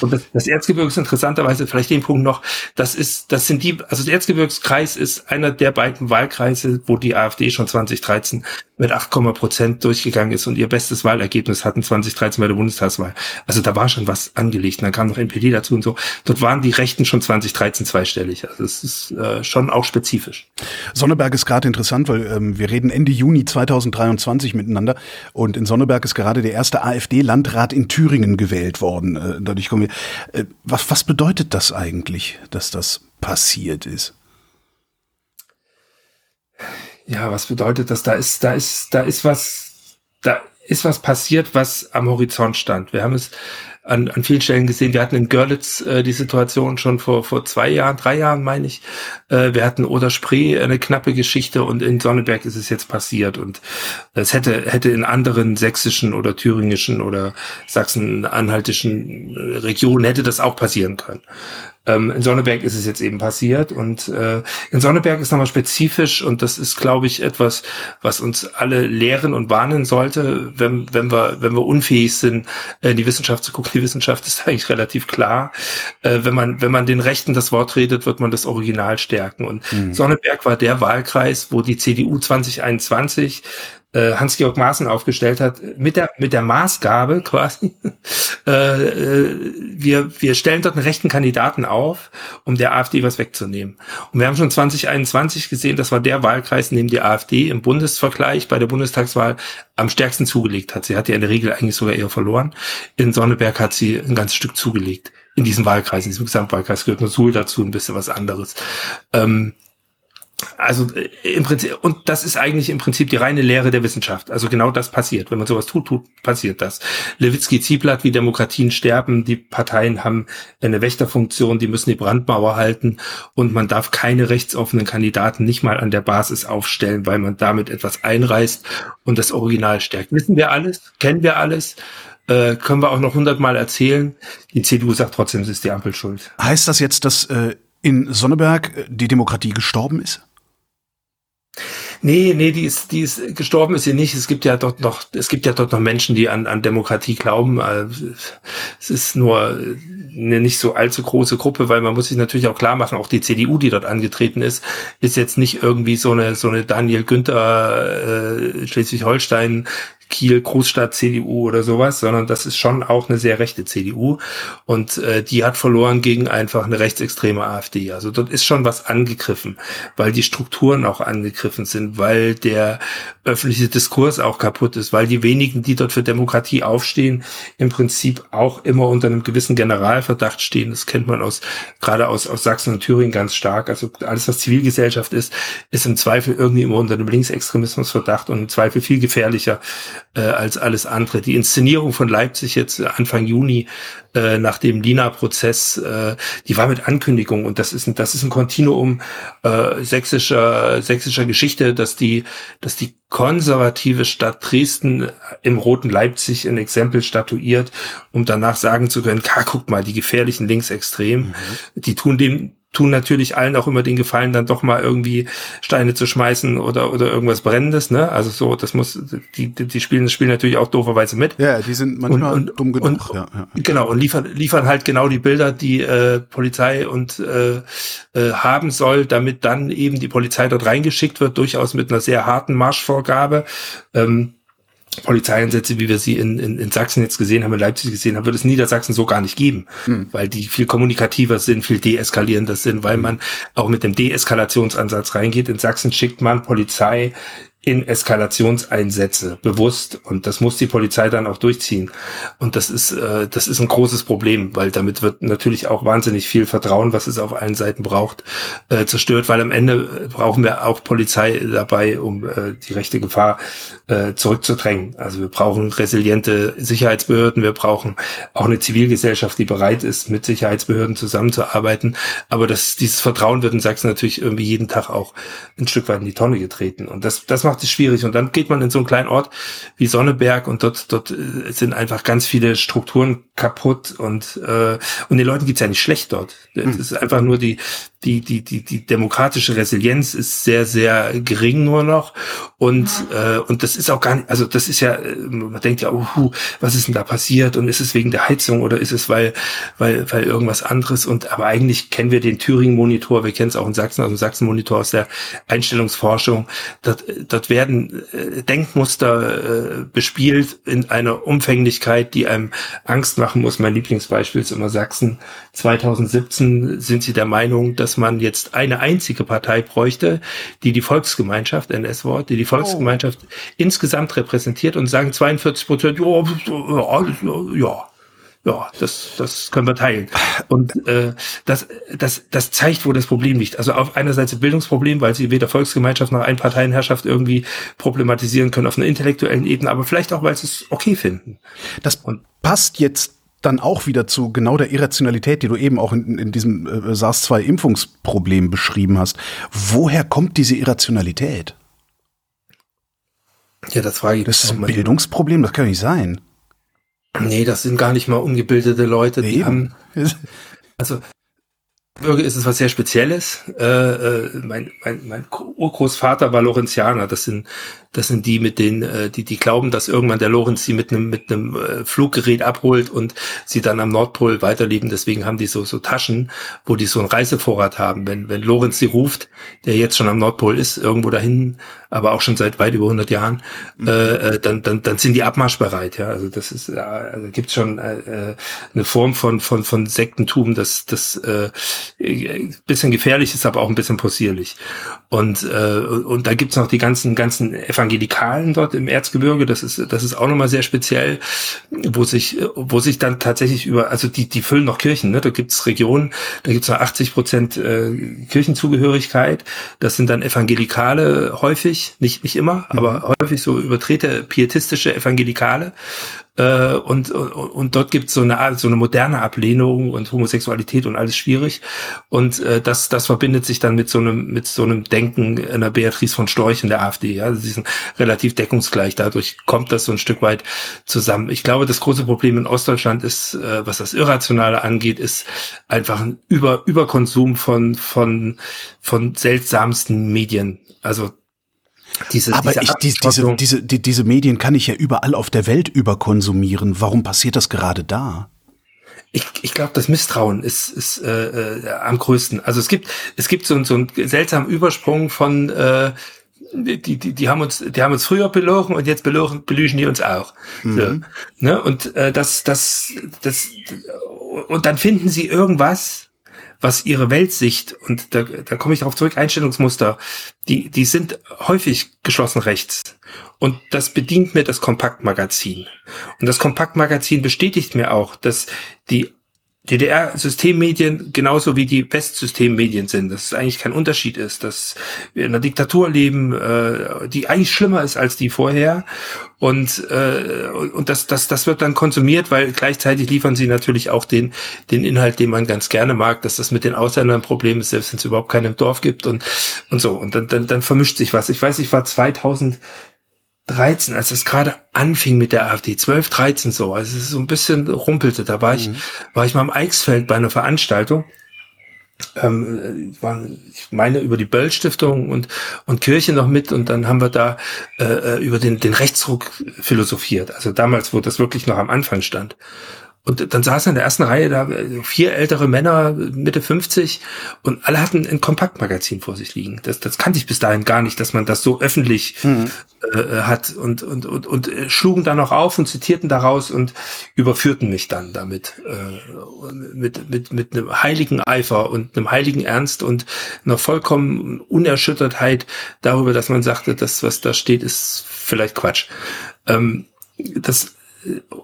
Und das, das Erzgebirge ist interessanterweise vielleicht den Punkt noch, das ist, das sind die, also der Erzgebirgskreis ist einer der beiden Wahlkreise, wo die AfD schon 2013 mit 8, Prozent durchgegangen ist und ihr bestes Wahlergebnis hatten 2013 bei der Bundestagswahl. Also da war schon was angelegt. Und dann kam noch NPD dazu und so. Dort waren die Rechten schon 2013 zweistellig. Also es ist äh, schon auch spezifisch. Sonneberg ist gerade interessant, weil ähm, wir reden Ende Juni 2023 miteinander und in Sonneberg ist gerade der erste AfD-Landrat in Thüringen gewählt worden. Äh, dadurch kommen wir. Äh, was, was bedeutet das eigentlich, dass das passiert ist? Ja, was bedeutet das? Da ist, da ist, da ist was, da ist was passiert, was am Horizont stand. Wir haben es an, an vielen Stellen gesehen. Wir hatten in Görlitz äh, die Situation schon vor, vor zwei Jahren, drei Jahren, meine ich. Äh, wir hatten Oder Spree eine knappe Geschichte und in Sonneberg ist es jetzt passiert. Und es hätte, hätte in anderen sächsischen oder thüringischen oder sachsen-anhaltischen äh, Regionen hätte das auch passieren können. Ähm, in Sonneberg ist es jetzt eben passiert und äh, in Sonneberg ist nochmal spezifisch und das ist, glaube ich, etwas, was uns alle lehren und warnen sollte, wenn, wenn wir, wenn wir unfähig sind, in die Wissenschaft zu gucken. Die Wissenschaft ist eigentlich relativ klar. Äh, wenn man, wenn man den Rechten das Wort redet, wird man das Original stärken. Und mhm. Sonneberg war der Wahlkreis, wo die CDU 2021 äh, Hans-Georg Maaßen aufgestellt hat, mit der, mit der Maßgabe quasi, äh, äh, wir, wir stellen dort einen rechten Kandidaten auf, um der AfD was wegzunehmen. Und wir haben schon 2021 gesehen, das war der Wahlkreis, in dem die AfD im Bundesvergleich bei der Bundestagswahl am stärksten zugelegt hat. Sie hat ja in der Regel eigentlich sogar eher verloren. In Sonneberg hat sie ein ganzes Stück zugelegt. In diesem Wahlkreis, in diesem Gesamtwahlkreis gehört nur Suhl dazu, ein bisschen was anderes. Ähm, also äh, im Prinzip, und das ist eigentlich im Prinzip die reine Lehre der Wissenschaft. Also genau das passiert. Wenn man sowas tut, tut passiert das. Lewitsky Zieblatt, wie Demokratien sterben, die Parteien haben eine Wächterfunktion, die müssen die Brandmauer halten und man darf keine rechtsoffenen Kandidaten nicht mal an der Basis aufstellen, weil man damit etwas einreißt und das Original stärkt. Wissen wir alles? Kennen wir alles? Äh, können wir auch noch hundertmal erzählen. Die CDU sagt trotzdem, es ist die Ampel schuld. Heißt das jetzt, dass äh, in Sonneberg äh, die Demokratie gestorben ist? Nee, nee, die ist, die ist gestorben ist sie nicht. Es gibt ja dort noch, es gibt ja dort noch Menschen, die an, an Demokratie glauben. Es ist nur eine nicht so allzu große Gruppe, weil man muss sich natürlich auch klar machen, auch die CDU, die dort angetreten ist, ist jetzt nicht irgendwie so eine, so eine Daniel Günther äh, Schleswig-Holstein Kiel Großstadt CDU oder sowas, sondern das ist schon auch eine sehr rechte CDU und äh, die hat verloren gegen einfach eine rechtsextreme AfD. Also dort ist schon was angegriffen, weil die Strukturen auch angegriffen sind, weil der öffentliche Diskurs auch kaputt ist, weil die wenigen, die dort für Demokratie aufstehen, im Prinzip auch immer unter einem gewissen Generalverdacht stehen. Das kennt man aus gerade aus aus Sachsen und Thüringen ganz stark. Also alles, was Zivilgesellschaft ist, ist im Zweifel irgendwie immer unter einem Linksextremismusverdacht und im Zweifel viel gefährlicher äh, als alles andere. Die Inszenierung von Leipzig jetzt Anfang Juni äh, nach dem Lina-Prozess, äh, die war mit Ankündigung und das ist ein, das ist ein Kontinuum äh, sächsischer sächsischer Geschichte, dass die dass die konservative Stadt Dresden im roten Leipzig ein Exempel statuiert, um danach sagen zu können, guck mal, die gefährlichen Linksextremen, mhm. die tun dem tun natürlich allen auch immer den Gefallen, dann doch mal irgendwie Steine zu schmeißen oder, oder irgendwas Brennendes, ne? Also so, das muss, die, die spielen das Spiel natürlich auch dooferweise mit. Ja, die sind manchmal und, und, dumm genug. Und, ja, ja. Genau, und liefern, liefern halt genau die Bilder, die äh, Polizei und äh, äh, haben soll, damit dann eben die Polizei dort reingeschickt wird, durchaus mit einer sehr harten Marschvorgabe. Ähm, Polizeieinsätze, wie wir sie in, in, in Sachsen jetzt gesehen haben, in Leipzig gesehen haben, wird es in Niedersachsen so gar nicht geben, mhm. weil die viel kommunikativer sind, viel deeskalierender sind, weil man auch mit dem Deeskalationsansatz reingeht. In Sachsen schickt man Polizei in Eskalationseinsätze bewusst. Und das muss die Polizei dann auch durchziehen. Und das ist äh, das ist ein großes Problem, weil damit wird natürlich auch wahnsinnig viel Vertrauen, was es auf allen Seiten braucht, äh, zerstört, weil am Ende brauchen wir auch Polizei dabei, um äh, die rechte Gefahr äh, zurückzudrängen. Also wir brauchen resiliente Sicherheitsbehörden, wir brauchen auch eine Zivilgesellschaft, die bereit ist, mit Sicherheitsbehörden zusammenzuarbeiten, aber das dieses Vertrauen wird in Sachsen natürlich irgendwie jeden Tag auch ein Stück weit in die Tonne getreten. Und das das macht macht es schwierig. Und dann geht man in so einen kleinen Ort wie Sonneberg und dort, dort äh, sind einfach ganz viele Strukturen kaputt und, äh, und den Leuten geht's ja nicht schlecht dort. Es hm. ist einfach nur die, die, die, die, die demokratische Resilienz ist sehr, sehr gering nur noch. Und, äh, und das ist auch gar nicht, also das ist ja, äh, man denkt ja, uh, was ist denn da passiert? Und ist es wegen der Heizung oder ist es weil, weil, weil irgendwas anderes? Und aber eigentlich kennen wir den Thüringen-Monitor, wir kennen es auch in Sachsen, also Sachsen-Monitor aus der Einstellungsforschung. Dort, dort werden äh, Denkmuster äh, bespielt in einer Umfänglichkeit, die einem Angst machen muss. Mein Lieblingsbeispiel ist immer Sachsen. 2017 sind sie der Meinung, dass man jetzt eine einzige Partei bräuchte, die die Volksgemeinschaft, NS-Wort, die die Volksgemeinschaft oh. insgesamt repräsentiert und sagen 42 Prozent, ja, ja, ja, das, das können wir teilen. Und äh, das, das, das zeigt, wo das Problem liegt. Also auf einer Seite Bildungsproblem, weil sie weder Volksgemeinschaft noch Einparteienherrschaft irgendwie problematisieren können auf einer intellektuellen Ebene, aber vielleicht auch, weil sie es okay finden. Das Und passt jetzt dann auch wieder zu genau der Irrationalität, die du eben auch in, in diesem äh, SARS-2-Impfungsproblem beschrieben hast. Woher kommt diese Irrationalität? Ja, das frage ich. Das ist ein Bildungsproblem, das kann nicht sein. Nee, das sind gar nicht mal ungebildete Leute, die Eben. haben. Also ist es was sehr Spezielles. Äh, äh, mein, mein, mein Urgroßvater war Lorenzianer. Das sind das sind die mit den, äh, die die glauben, dass irgendwann der Lorenz sie mit einem mit einem äh, Fluggerät abholt und sie dann am Nordpol weiterleben. Deswegen haben die so so Taschen, wo die so einen Reisevorrat haben. Wenn wenn Lorenz sie ruft, der jetzt schon am Nordpol ist, irgendwo dahin, aber auch schon seit weit über 100 Jahren, mhm. äh, äh, dann dann dann sind die abmarschbereit. Ja, also das ist, äh, also gibt schon äh, äh, eine Form von von von Sektentum, das das äh, bisschen gefährlich ist, aber auch ein bisschen possierlich. Und äh, und da gibt's noch die ganzen ganzen Evangelikalen dort im Erzgebirge, das ist, das ist auch nochmal sehr speziell, wo sich, wo sich dann tatsächlich über, also die, die füllen noch Kirchen, ne? da gibt's Regionen, da gibt's noch 80 Prozent äh, Kirchenzugehörigkeit, das sind dann Evangelikale häufig, nicht, nicht immer, mhm. aber häufig so übertrete pietistische Evangelikale, äh, und, und, und dort gibt es so eine, so eine moderne Ablehnung und Homosexualität und alles schwierig. Und äh, das, das verbindet sich dann mit so einem, mit so einem Denken einer Beatrice von Storch in der AfD. Ja? Sie sind relativ deckungsgleich. Dadurch kommt das so ein Stück weit zusammen. Ich glaube, das große Problem in Ostdeutschland ist, äh, was das Irrationale angeht, ist einfach ein Über Überkonsum von, von, von seltsamsten Medien. Also diese, Aber diese, ich, die, diese, diese, die, diese Medien kann ich ja überall auf der Welt überkonsumieren. Warum passiert das gerade da? Ich, ich glaube, das Misstrauen ist, ist äh, äh, am größten. Also es gibt es gibt so, so einen seltsamen Übersprung von äh, die, die, die haben uns, die haben uns früher belogen und jetzt belogen, belügen die uns auch. Mhm. So, ne? Und äh, das, das, das, und dann finden sie irgendwas, was ihre Weltsicht, und da, da komme ich darauf zurück, Einstellungsmuster, die, die sind häufig geschlossen rechts. Und das bedient mir das Kompaktmagazin. Und das Kompaktmagazin bestätigt mir auch, dass die DDR-Systemmedien genauso wie die Westsystemmedien sind, dass es eigentlich kein Unterschied ist, dass wir in einer Diktatur leben, äh, die eigentlich schlimmer ist als die vorher. Und äh, und das das das wird dann konsumiert, weil gleichzeitig liefern sie natürlich auch den den Inhalt, den man ganz gerne mag, dass das mit den Ausländern ein Problem ist, selbst wenn es überhaupt keinen im Dorf gibt und und so. Und dann dann, dann vermischt sich was. Ich weiß, ich war 2000 13, als es gerade anfing mit der AfD, 12, 13 so, als es so ein bisschen rumpelte, da war ich, mhm. war ich mal im Eichsfeld bei einer Veranstaltung ähm, waren, ich meine, über die Böll-Stiftung und, und Kirche noch mit und dann haben wir da äh, äh über den, den Rechtsruck philosophiert. Also damals, wo das wirklich noch am Anfang stand. Und dann saßen in der ersten Reihe da vier ältere Männer, Mitte 50, und alle hatten ein Kompaktmagazin vor sich liegen. Das, das kannte ich bis dahin gar nicht, dass man das so öffentlich mhm. äh, hat und, und, und, und äh, schlugen da noch auf und zitierten daraus und überführten mich dann damit äh, mit, mit, mit einem heiligen Eifer und einem heiligen Ernst und einer vollkommen Unerschüttertheit darüber, dass man sagte, das, was da steht, ist vielleicht Quatsch. Ähm, das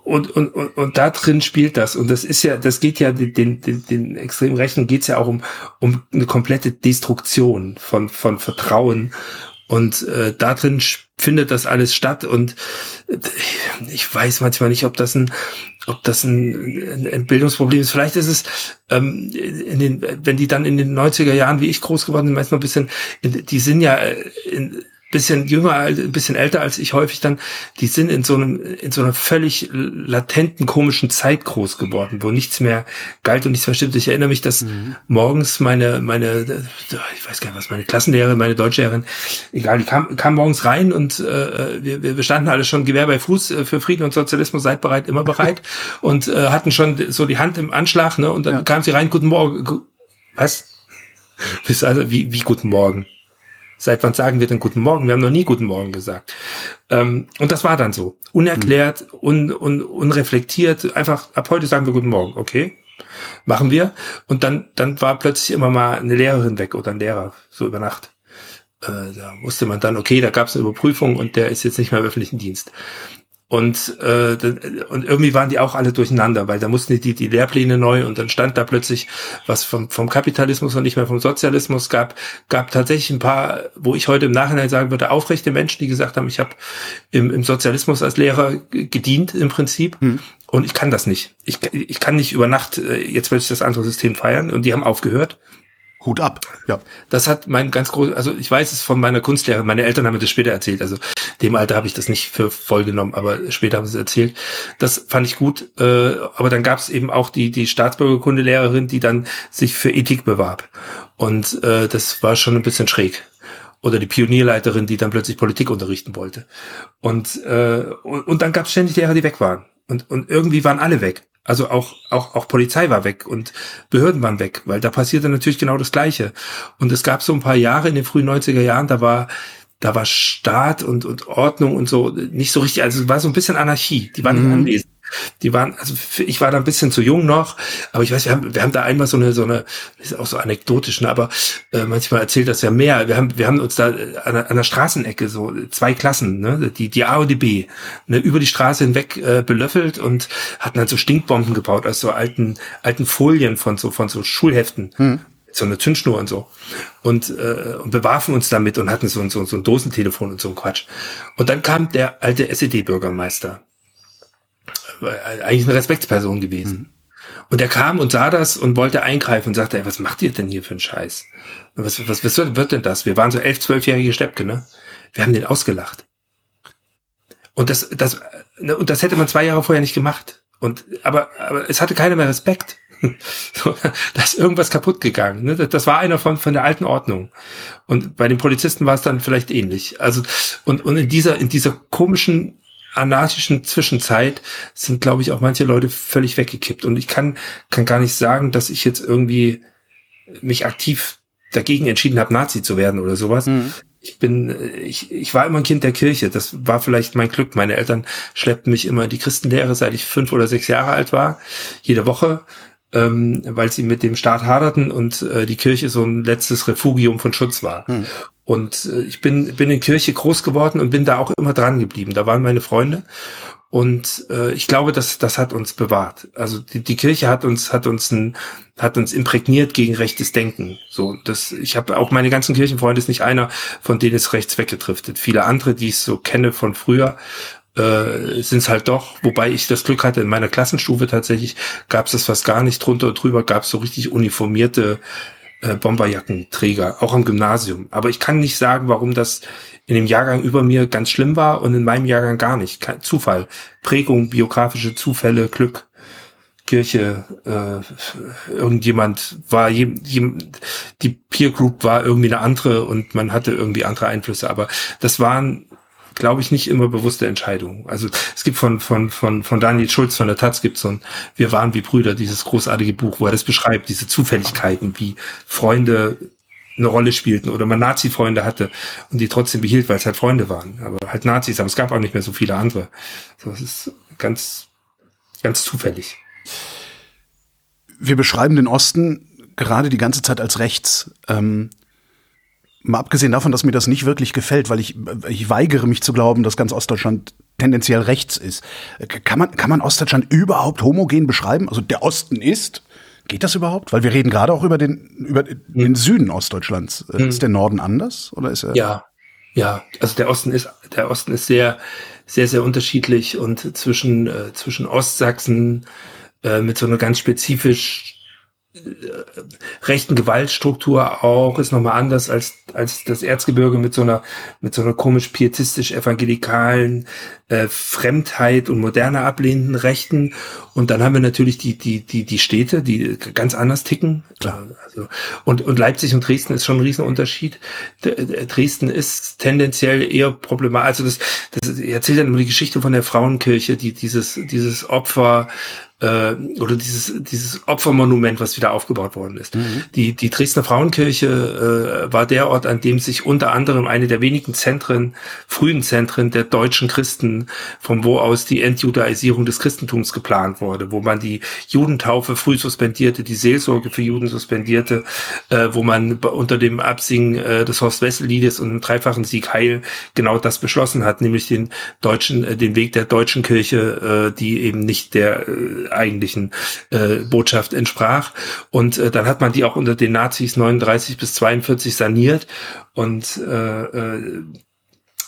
und, und, und, und da drin spielt das. Und das ist ja, das geht ja den, den, den extremen Rechten geht es ja auch um, um eine komplette Destruktion von, von Vertrauen. Und äh, da drin findet das alles statt. Und äh, ich weiß manchmal nicht, ob das ein, ob das ein, ein Bildungsproblem ist. Vielleicht ist es, ähm, in den, wenn die dann in den 90er Jahren, wie ich groß geworden bin, meistens ein bisschen, die sind ja in, bisschen jünger, ein bisschen älter als ich häufig dann, die sind in so einem, in so einer völlig latenten, komischen Zeit groß geworden, wo nichts mehr galt und nichts mehr stimmt. Ich erinnere mich, dass mhm. morgens meine, meine, ich weiß gar nicht was, meine Klassenlehrerin, meine Deutschlehrerin, egal, die kam, kam morgens rein und äh, wir, wir standen alle schon Gewehr bei Fuß äh, für Frieden und Sozialismus, seid bereit, immer bereit und äh, hatten schon so die Hand im Anschlag, ne? Und dann ja. kam sie rein, guten Morgen. Was? Also, wie, wie guten Morgen? Seit wann sagen wir denn Guten Morgen? Wir haben noch nie Guten Morgen gesagt. Ähm, und das war dann so. Unerklärt, un, un, unreflektiert. Einfach ab heute sagen wir Guten Morgen. Okay, machen wir. Und dann, dann war plötzlich immer mal eine Lehrerin weg oder ein Lehrer, so über Nacht. Äh, da wusste man dann, okay, da gab es eine Überprüfung und der ist jetzt nicht mehr im öffentlichen Dienst. Und, äh, und irgendwie waren die auch alle durcheinander, weil da mussten die, die Lehrpläne neu und dann stand da plötzlich was vom, vom Kapitalismus und nicht mehr vom Sozialismus. Gab, gab tatsächlich ein paar, wo ich heute im Nachhinein sagen würde, aufrechte Menschen, die gesagt haben, ich habe im, im Sozialismus als Lehrer gedient im Prinzip. Hm. Und ich kann das nicht. Ich, ich kann nicht über Nacht äh, jetzt plötzlich das andere System feiern. Und die haben aufgehört. Hut ab. Ja. Das hat mein ganz groß, also ich weiß es von meiner Kunstlehrerin, meine Eltern haben mir das später erzählt, also dem Alter habe ich das nicht für voll genommen, aber später haben sie es erzählt. Das fand ich gut, äh, aber dann gab es eben auch die, die Staatsbürgerkundelehrerin, die dann sich für Ethik bewarb. Und äh, das war schon ein bisschen schräg. Oder die Pionierleiterin, die dann plötzlich Politik unterrichten wollte. Und, äh, und, und dann gab es ständig Lehrer, die weg waren. Und, und irgendwie waren alle weg. Also auch, auch, auch Polizei war weg und Behörden waren weg, weil da passierte natürlich genau das Gleiche. Und es gab so ein paar Jahre in den frühen 90er Jahren, da war, da war Staat und, und Ordnung und so nicht so richtig, also es war so ein bisschen Anarchie. Die waren mhm. nicht anwesend. Die waren, also ich war da ein bisschen zu jung noch, aber ich weiß, wir haben, wir haben da einmal so eine, so eine, ist auch so anekdotisch, ne, aber äh, manchmal erzählt das ja mehr. Wir haben, wir haben uns da an, an der Straßenecke so zwei Klassen, ne, die, die A und die B, ne, über die Straße hinweg äh, belöffelt und hatten dann so Stinkbomben gebaut aus so alten, alten Folien von so, von so Schulheften. Hm so eine Zündschnur und so und, äh, und bewarfen uns damit und hatten so, so, so ein Dosentelefon und so ein Quatsch. Und dann kam der alte SED-Bürgermeister eigentlich eine Respektsperson gewesen. Mhm. Und er kam und sah das und wollte eingreifen und sagte, ey, was macht ihr denn hier für einen Scheiß? Was, was, was wird denn das? Wir waren so elf, zwölfjährige Steppke, ne? Wir haben den ausgelacht. Und das, das, ne, und das hätte man zwei Jahre vorher nicht gemacht. Und, aber, aber es hatte keiner mehr Respekt. da ist irgendwas kaputt gegangen. Ne? Das war einer von, von der alten Ordnung. Und bei den Polizisten war es dann vielleicht ähnlich. Also, und, und in dieser, in dieser komischen anarchischen Zwischenzeit sind, glaube ich, auch manche Leute völlig weggekippt. Und ich kann, kann gar nicht sagen, dass ich jetzt irgendwie mich aktiv dagegen entschieden habe, Nazi zu werden oder sowas. Mhm. Ich bin, ich, ich war immer ein Kind der Kirche. Das war vielleicht mein Glück. Meine Eltern schleppten mich immer in die Christenlehre, seit ich fünf oder sechs Jahre alt war. Jede Woche ähm, weil sie mit dem Staat haderten und äh, die Kirche so ein letztes Refugium von Schutz war. Hm. Und äh, ich bin, bin in Kirche groß geworden und bin da auch immer dran geblieben. Da waren meine Freunde. Und äh, ich glaube, dass das hat uns bewahrt. Also die, die Kirche hat uns hat uns ein, hat uns imprägniert gegen rechtes Denken. So, das ich habe auch meine ganzen Kirchenfreunde ist nicht einer, von denen es rechts weggedriftet. Viele andere, die ich so kenne von früher, äh, sind es halt doch, wobei ich das Glück hatte, in meiner Klassenstufe tatsächlich gab es das fast gar nicht drunter und drüber, gab es so richtig uniformierte äh, Bomberjackenträger, auch am Gymnasium. Aber ich kann nicht sagen, warum das in dem Jahrgang über mir ganz schlimm war und in meinem Jahrgang gar nicht. Kein Zufall. Prägung, biografische Zufälle, Glück. Kirche, äh, irgendjemand war, je, je, die Peer Group war irgendwie eine andere und man hatte irgendwie andere Einflüsse, aber das waren glaube ich, nicht immer bewusste Entscheidungen. Also es gibt von, von, von, von Daniel Schulz von der Taz gibt so ein Wir waren wie Brüder, dieses großartige Buch, wo er das beschreibt, diese Zufälligkeiten, wie Freunde eine Rolle spielten oder man Nazi-Freunde hatte und die trotzdem behielt, weil es halt Freunde waren. Aber halt Nazis, aber es gab auch nicht mehr so viele andere. So, es ist ganz, ganz zufällig wir beschreiben den Osten gerade die ganze Zeit als rechts. Ähm, mal abgesehen davon, dass mir das nicht wirklich gefällt, weil ich, ich weigere mich zu glauben, dass ganz Ostdeutschland tendenziell rechts ist. Kann man, kann man Ostdeutschland überhaupt homogen beschreiben? Also der Osten ist, geht das überhaupt? Weil wir reden gerade auch über den, über den hm. Süden Ostdeutschlands. Hm. Ist der Norden anders oder ist er? Ja, ja. Also der Osten ist, der Osten ist sehr, sehr, sehr unterschiedlich und zwischen, äh, zwischen Ostsachsen, äh, mit so einer ganz spezifisch äh, rechten Gewaltstruktur auch ist nochmal anders als als das Erzgebirge mit so einer mit so einer komisch pietistisch evangelikalen äh, Fremdheit und moderner ablehnenden Rechten. Und dann haben wir natürlich die die die die Städte die ganz anders ticken. Klar. also und und Leipzig und Dresden ist schon ein Riesenunterschied. Dresden ist tendenziell eher problematisch. Also das das erzählt dann immer die Geschichte von der Frauenkirche die dieses dieses Opfer äh, oder dieses, dieses Opfermonument, was wieder aufgebaut worden ist. Mhm. Die, die Dresdner Frauenkirche äh, war der Ort, an dem sich unter anderem eine der wenigen Zentren, frühen Zentren der deutschen Christen, von wo aus die Entjudaisierung des Christentums geplant wurde, wo man die Judentaufe früh suspendierte, die Seelsorge für Juden suspendierte, äh, wo man unter dem Absingen äh, des Horst Wessel-Liedes und dem dreifachen Sieg Heil genau das beschlossen hat, nämlich den deutschen, äh, den Weg der deutschen Kirche, äh, die eben nicht der äh, eigentlichen äh, Botschaft entsprach. Und äh, dann hat man die auch unter den Nazis 39 bis 42 saniert und äh, äh,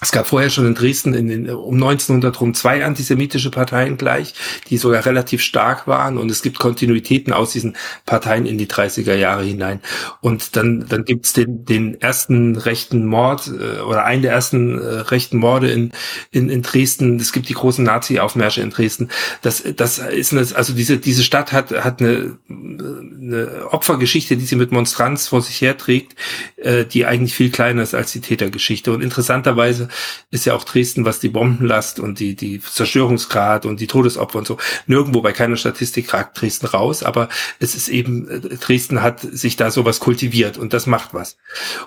es gab vorher schon in Dresden in den, um 1900 rum zwei antisemitische Parteien gleich, die sogar relativ stark waren und es gibt Kontinuitäten aus diesen Parteien in die 30er Jahre hinein. Und dann, dann gibt's den, den ersten rechten Mord äh, oder einen der ersten äh, rechten Morde in, in, in Dresden. Es gibt die großen Nazi-Aufmärsche in Dresden. Das, das ist eine, also diese, diese Stadt hat, hat eine, eine Opfergeschichte, die sie mit Monstranz vor sich herträgt, äh, die eigentlich viel kleiner ist als die Tätergeschichte. Und interessanterweise ist ja auch Dresden, was die Bombenlast und die, die Zerstörungsgrad und die Todesopfer und so, nirgendwo bei keiner Statistik ragt Dresden raus, aber es ist eben, äh, Dresden hat sich da sowas kultiviert und das macht was.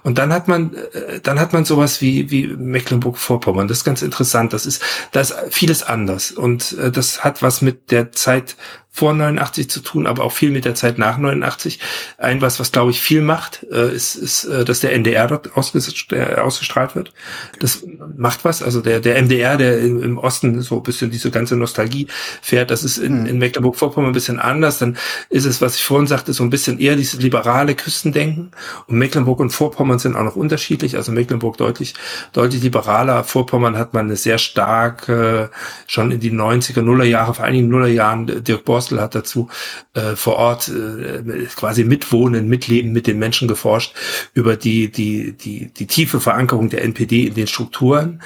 Und dann hat man, äh, dann hat man sowas wie, wie Mecklenburg-Vorpommern. Das ist ganz interessant. Das ist, da ist vieles anders und äh, das hat was mit der Zeit vor 89 zu tun, aber auch viel mit der Zeit nach 89. Ein was, was glaube ich viel macht, äh, ist, ist, äh, dass der NDR dort äh, ausgestrahlt wird. Das macht was. Also der, der MDR, der im, im Osten so ein bisschen diese ganze Nostalgie fährt, das ist in, hm. in Mecklenburg-Vorpommern ein bisschen anders. Dann ist es, was ich vorhin sagte, so ein bisschen eher dieses liberale Küstendenken. Und Mecklenburg und Vorpommern sind auch noch unterschiedlich. Also Mecklenburg deutlich, deutlich liberaler. Vorpommern hat man eine sehr starke, schon in die 90er, Nuller Jahre, vor allen Dingen Nuller Jahren, Dirk Borstel Apostel hat dazu äh, vor Ort äh, quasi mitwohnen, mitleben, mit den Menschen geforscht über die, die, die, die tiefe Verankerung der NPD in den Strukturen.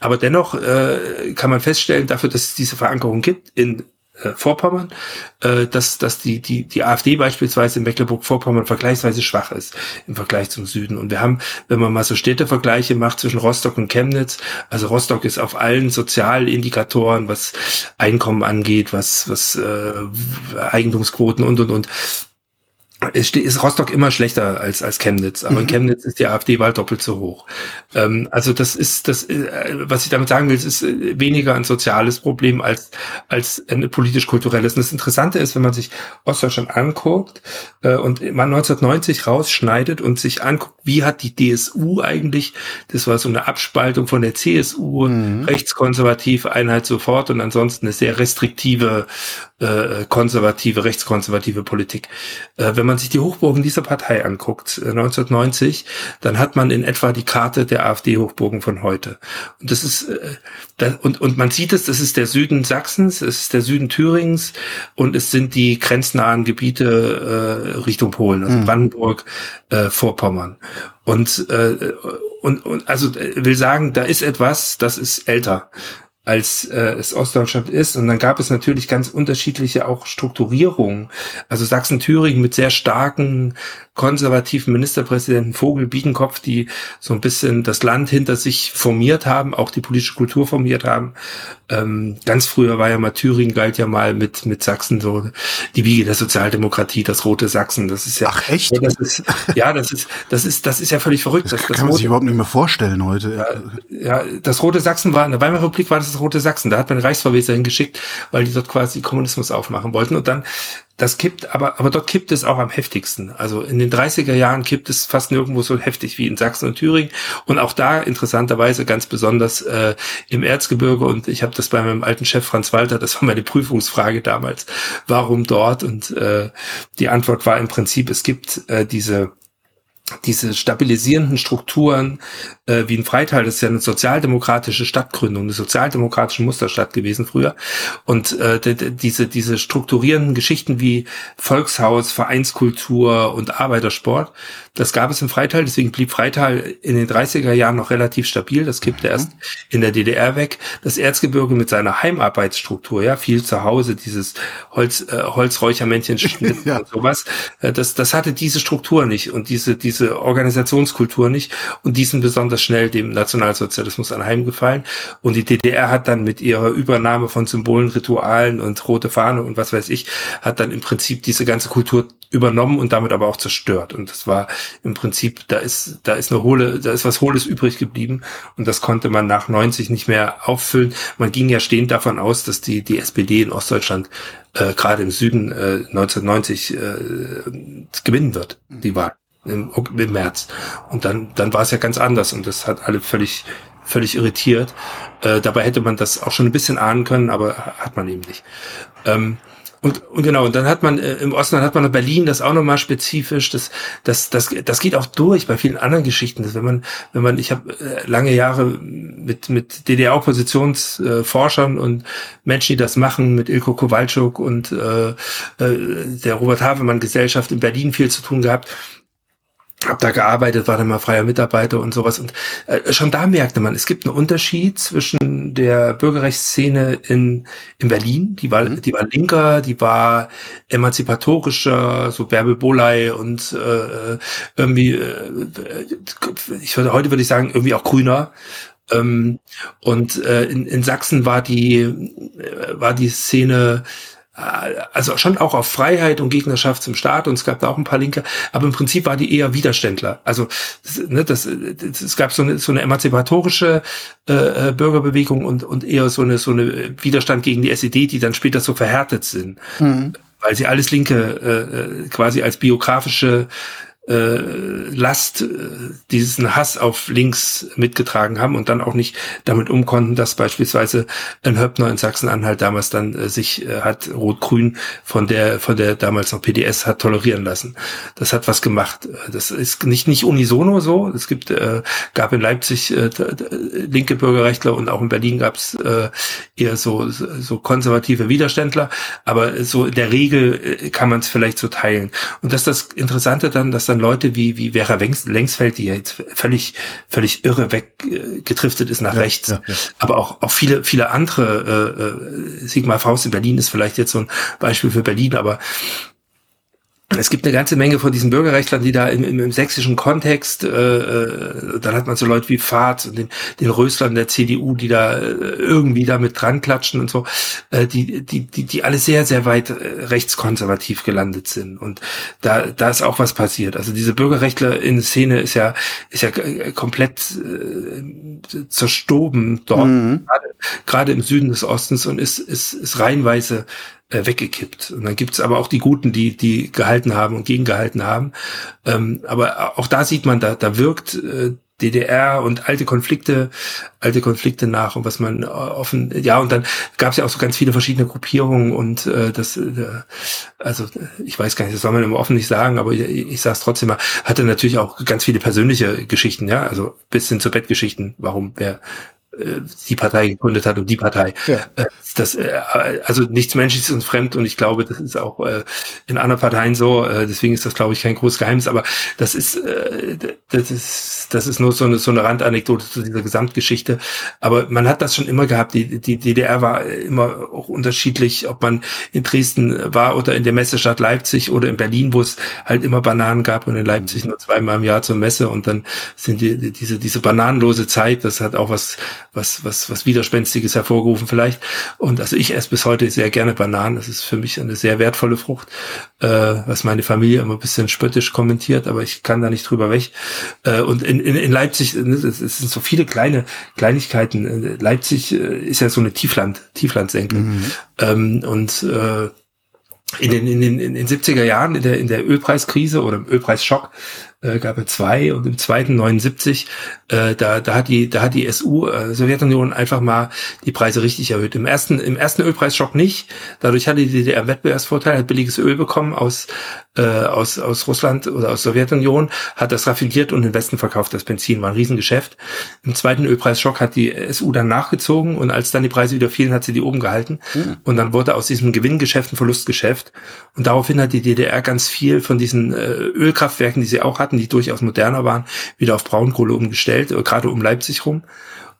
Aber dennoch äh, kann man feststellen, dafür, dass es diese Verankerung gibt in äh, Vorpommern, äh, dass, dass die, die, die AfD beispielsweise in Mecklenburg-Vorpommern vergleichsweise schwach ist im Vergleich zum Süden. Und wir haben, wenn man mal so Städtevergleiche macht zwischen Rostock und Chemnitz, also Rostock ist auf allen Sozialindikatoren, was Einkommen angeht, was, was äh, Eigentumsquoten und und und ist, ist Rostock immer schlechter als, als Chemnitz, aber mhm. in Chemnitz ist die AfD-Wahl doppelt so hoch. Ähm, also das ist, das, äh, was ich damit sagen will, ist äh, weniger ein soziales Problem als, als ein politisch-kulturelles. Und das Interessante ist, wenn man sich Ostdeutschland anguckt äh, und man 1990 rausschneidet und sich anguckt, wie hat die DSU eigentlich, das war so eine Abspaltung von der CSU, mhm. rechtskonservative Einheit sofort und ansonsten eine sehr restriktive äh, konservative, rechtskonservative Politik. Äh, wenn man sich die Hochburgen dieser Partei anguckt, äh, 1990, dann hat man in etwa die Karte der AfD-Hochburgen von heute. Und das ist äh, und und man sieht es, das ist der Süden Sachsens, es ist der Süden Thürings und es sind die grenznahen Gebiete äh, Richtung Polen, also mhm. Brandenburg, äh, Vorpommern. Und äh, und, und also äh, will sagen, da ist etwas, das ist älter als äh, es Ostdeutschland ist. Und dann gab es natürlich ganz unterschiedliche auch Strukturierungen. Also Sachsen-Thüringen mit sehr starken konservativen Ministerpräsidenten Vogel, Biedenkopf, die so ein bisschen das Land hinter sich formiert haben, auch die politische Kultur formiert haben. Ähm, ganz früher war ja mal Thüringen, galt ja mal mit, mit Sachsen so die Wiege der Sozialdemokratie, das rote Sachsen. Das ist ja. Ach echt? Das ist, ja, das ist, das ist, das ist ja völlig verrückt. Das, das das kann man sich überhaupt nicht mehr vorstellen heute. Ja, ja, das rote Sachsen war, in der Weimarer Republik war das das rote Sachsen. Da hat man Reichsverweser hingeschickt, weil die dort quasi Kommunismus aufmachen wollten. Und dann das kippt, aber, aber dort kippt es auch am heftigsten. Also in den 30er Jahren kippt es fast nirgendwo so heftig wie in Sachsen und Thüringen. Und auch da interessanterweise ganz besonders äh, im Erzgebirge. Und ich habe das bei meinem alten Chef Franz Walter, das war meine Prüfungsfrage damals, warum dort? Und äh, die Antwort war im Prinzip, es gibt äh, diese diese stabilisierenden Strukturen äh, wie in Freital, das ist ja eine sozialdemokratische Stadtgründung, eine sozialdemokratische Musterstadt gewesen früher. Und äh, diese, diese strukturierenden Geschichten wie Volkshaus, Vereinskultur und Arbeitersport, das gab es im Freital, deswegen blieb Freital in den 30er Jahren noch relativ stabil. Das kippte mhm. erst in der DDR weg. Das Erzgebirge mit seiner Heimarbeitsstruktur, ja, viel zu Hause, dieses Holz, äh, Holzräuchermännchen ja. und sowas, äh, das, das hatte diese Struktur nicht und diese, diese Organisationskultur nicht und diesen besonders schnell dem Nationalsozialismus anheimgefallen. Und die DDR hat dann mit ihrer Übernahme von Symbolen, Ritualen und rote Fahne und was weiß ich, hat dann im Prinzip diese ganze Kultur übernommen und damit aber auch zerstört. Und das war im Prinzip, da ist, da ist eine hohle, da ist was Hohles übrig geblieben und das konnte man nach 90 nicht mehr auffüllen. Man ging ja stehend davon aus, dass die, die SPD in Ostdeutschland äh, gerade im Süden äh, 1990 äh, gewinnen wird, die Wahl im, im März. Und dann, dann war es ja ganz anders und das hat alle völlig völlig irritiert. Äh, dabei hätte man das auch schon ein bisschen ahnen können, aber hat man eben nicht. Ähm, und, und genau, und dann hat man äh, im Osten dann hat man in Berlin das auch nochmal spezifisch. Das, das, das, das geht auch durch bei vielen anderen Geschichten. Wenn man, wenn man, ich habe äh, lange Jahre mit mit DDR-Oppositionsforschern äh, und Menschen, die das machen, mit Ilko Kowalczuk und äh, äh, der Robert Havemann Gesellschaft in Berlin viel zu tun gehabt habe da gearbeitet, war dann mal freier Mitarbeiter und sowas. Und äh, schon da merkte man, es gibt einen Unterschied zwischen der Bürgerrechtsszene in, in Berlin, die war, mhm. die war linker, die war emanzipatorischer, so Bärbel Boley und äh, irgendwie, äh, ich würde heute würde ich sagen, irgendwie auch grüner. Ähm, und äh, in, in Sachsen war die, äh, war die Szene äh, also schon auch auf Freiheit und Gegnerschaft zum Staat und es gab da auch ein paar Linke, aber im Prinzip war die eher Widerständler. Also ne, das, das, es gab so eine, so eine emanzipatorische äh, äh, Bürgerbewegung und, und eher so eine, so eine Widerstand gegen die SED, die dann später so verhärtet sind. Mhm. Weil sie alles Linke äh, äh quasi als biografische äh, Last, äh, diesen Hass auf links mitgetragen haben und dann auch nicht damit umkonnten, dass beispielsweise ein Höppner in Sachsen-Anhalt damals dann äh, sich äh, hat Rot-Grün von der von der damals noch PDS hat tolerieren lassen. Das hat was gemacht. Das ist nicht nicht unisono so. Es gibt äh, gab in Leipzig äh, linke Bürgerrechtler und auch in Berlin gab es äh, eher so so konservative Widerständler, aber so in der Regel äh, kann man es vielleicht so teilen. Und das ist das Interessante dann, dass dann dann Leute wie, wie Vera Längsfeld, die jetzt völlig, völlig irre weggetriftet ist nach ja, rechts. Ja, ja. Aber auch, auch viele, viele andere, äh, äh, Sigmar Faust in Berlin ist vielleicht jetzt so ein Beispiel für Berlin, aber es gibt eine ganze Menge von diesen Bürgerrechtlern, die da im, im, im sächsischen Kontext, äh, äh, dann hat man so Leute wie Fahrt und den, den Röslern der CDU, die da äh, irgendwie da mit dran klatschen und so, äh, die, die, die, die alle sehr, sehr weit äh, rechtskonservativ gelandet sind. Und da, da ist auch was passiert. Also diese Bürgerrechtler in Szene ist ja, ist ja komplett äh, zerstoben dort, mhm. gerade im Süden des Ostens und ist, ist, ist reihenweise äh, weggekippt. Und dann gibt's aber auch die Guten, die die gehalten haben und gegengehalten haben. Ähm, aber auch da sieht man, da, da wirkt äh, DDR und alte Konflikte, alte Konflikte nach und was man äh, offen, ja und dann gab es ja auch so ganz viele verschiedene Gruppierungen und äh, das, äh, also ich weiß gar nicht, das soll man immer offen nicht sagen, aber ich, ich sage es trotzdem mal, hatte natürlich auch ganz viele persönliche Geschichten, ja, also bis hin zu Bettgeschichten, warum wer die Partei gegründet hat und die Partei. Ja. Äh, das, äh, also nichts Menschliches und fremd und ich glaube, das ist auch äh, in anderen Parteien so. Äh, deswegen ist das, glaube ich, kein großes Geheimnis. Aber das ist, äh, das ist, das ist nur so eine, so eine Randanekdote zu dieser Gesamtgeschichte. Aber man hat das schon immer gehabt. Die, die DDR war immer auch unterschiedlich, ob man in Dresden war oder in der Messestadt Leipzig oder in Berlin, wo es halt immer Bananen gab und in Leipzig nur zweimal im Jahr zur Messe und dann sind die, diese, diese bananenlose Zeit, das hat auch was, was, was, was Widerspenstiges hervorgerufen vielleicht. Und also ich esse bis heute sehr gerne Bananen. Das ist für mich eine sehr wertvolle Frucht, äh, was meine Familie immer ein bisschen spöttisch kommentiert, aber ich kann da nicht drüber weg. Äh, und in, in, in Leipzig, ne, es sind so viele kleine Kleinigkeiten. Leipzig äh, ist ja so eine Tiefland, Tieflandsenke. Mhm. Ähm, und äh, in den, in den, in den 70er Jahren in der, in der Ölpreiskrise oder im Ölpreisschock äh, gab es zwei und im zweiten 79, äh, da, da hat die, da hat die SU, äh, Sowjetunion einfach mal die Preise richtig erhöht. Im ersten, im ersten Ölpreisschock nicht. Dadurch hatte die DDR Wettbewerbsvorteil, hat billiges Öl bekommen aus, äh, aus, aus Russland oder aus Sowjetunion, hat das raffiniert und in Westen verkauft. Das Benzin war ein Riesengeschäft. Im zweiten Ölpreisschock hat die SU dann nachgezogen und als dann die Preise wieder fielen, hat sie die oben gehalten. Mhm. Und dann wurde aus diesem Gewinngeschäft ein Verlustgeschäft. Und daraufhin hat die DDR ganz viel von diesen äh, Ölkraftwerken, die sie auch hatten, die durchaus moderner waren, wieder auf Braunkohle umgestellt, äh, gerade um Leipzig rum.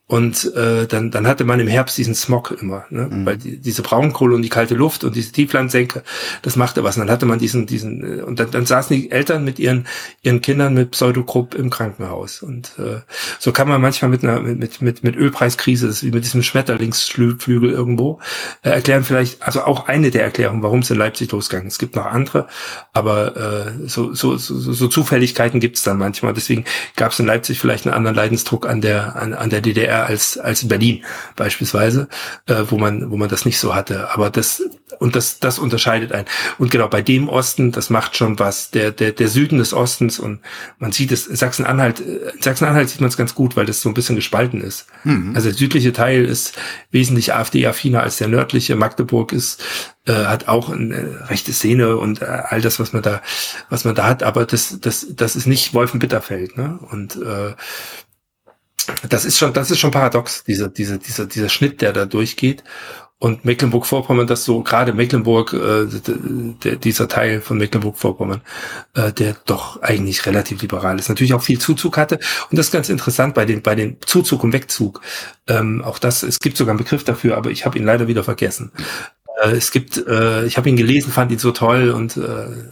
Und äh, dann, dann hatte man im Herbst diesen Smog immer, ne? Mhm. weil die, diese Braunkohle und die kalte Luft und diese Tieflandsenke, das machte was. Und dann hatte man diesen, diesen, äh, und dann, dann saßen die Eltern mit ihren, ihren Kindern mit Pseudogrupp im Krankenhaus. Und äh, so kann man manchmal mit einer mit, mit, mit Ölpreiskrise, das ist wie mit diesem Schmetterlingsflügel irgendwo, äh, erklären vielleicht, also auch eine der Erklärungen, warum es in Leipzig losgegangen ist. Es gibt noch andere, aber äh, so, so, so, so Zufälligkeiten gibt es dann manchmal. Deswegen gab es in Leipzig vielleicht einen anderen Leidensdruck an der, an, an der DDR DDR als, als in Berlin beispielsweise, äh, wo man, wo man das nicht so hatte. Aber das, und das, das unterscheidet einen. Und genau, bei dem Osten, das macht schon was. Der, der, der Süden des Ostens und man sieht es, Sachsen-Anhalt, in Sachsen-Anhalt sieht man es ganz gut, weil das so ein bisschen gespalten ist. Mhm. Also der südliche Teil ist wesentlich AfD-affiner als der nördliche. Magdeburg ist, äh, hat auch eine rechte Szene und äh, all das, was man da, was man da hat, aber das, das, das ist nicht Wolfenbitterfeld, ne? Und äh, das ist schon, das ist schon paradox, dieser, dieser, dieser, dieser Schnitt, der da durchgeht. Und Mecklenburg-Vorpommern, das so gerade Mecklenburg, äh, der, dieser Teil von Mecklenburg-Vorpommern, äh, der doch eigentlich relativ liberal ist, natürlich auch viel Zuzug hatte. Und das ist ganz interessant bei den bei den Zuzug und Wegzug. Ähm, auch das, es gibt sogar einen Begriff dafür, aber ich habe ihn leider wieder vergessen. Äh, es gibt, äh, ich habe ihn gelesen, fand ihn so toll und äh,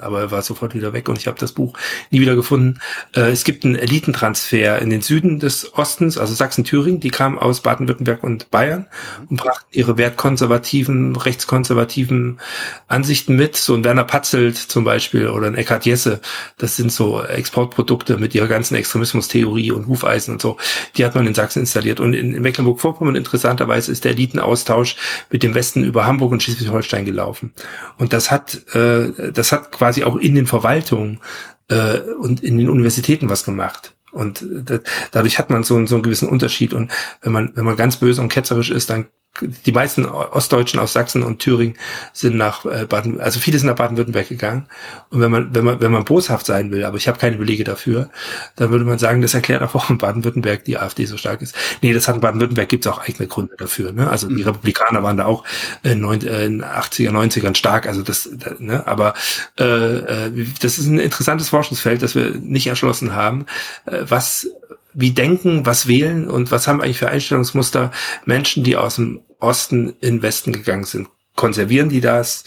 aber er war sofort wieder weg und ich habe das Buch nie wieder gefunden. Äh, es gibt einen Elitentransfer in den Süden des Ostens, also Sachsen-Thüringen, die kamen aus Baden-Württemberg und Bayern und brachten ihre wertkonservativen, rechtskonservativen Ansichten mit. So ein Werner Patzelt zum Beispiel oder ein Eckhard Jesse, das sind so Exportprodukte mit ihrer ganzen Extremismustheorie und Hufeisen und so. Die hat man in Sachsen installiert und in, in Mecklenburg-Vorpommern interessanterweise ist der Elitenaustausch mit dem Westen über Hamburg und Schleswig-Holstein gelaufen. Und das hat, äh, das hat quasi auch in den Verwaltungen äh, und in den Universitäten was gemacht. Und äh, dadurch hat man so, so einen gewissen Unterschied. Und wenn man, wenn man ganz böse und ketzerisch ist, dann die meisten Ostdeutschen aus Sachsen und Thüringen sind nach äh, Baden, also viele sind nach Baden-Württemberg gegangen. Und wenn man, wenn man, wenn man boshaft sein will, aber ich habe keine Belege dafür, dann würde man sagen, das erklärt auch, warum Baden-Württemberg die AfD so stark ist. Nee, das hat in Baden-Württemberg gibt es auch eigene Gründe dafür. Ne? Also die mhm. Republikaner waren da auch in, neun, in 80er, 90ern stark. Also das, ne? aber äh, äh, das ist ein interessantes Forschungsfeld, das wir nicht erschlossen haben, äh, was wie denken, was wählen und was haben eigentlich für Einstellungsmuster Menschen, die aus dem Osten in den Westen gegangen sind? Konservieren die das?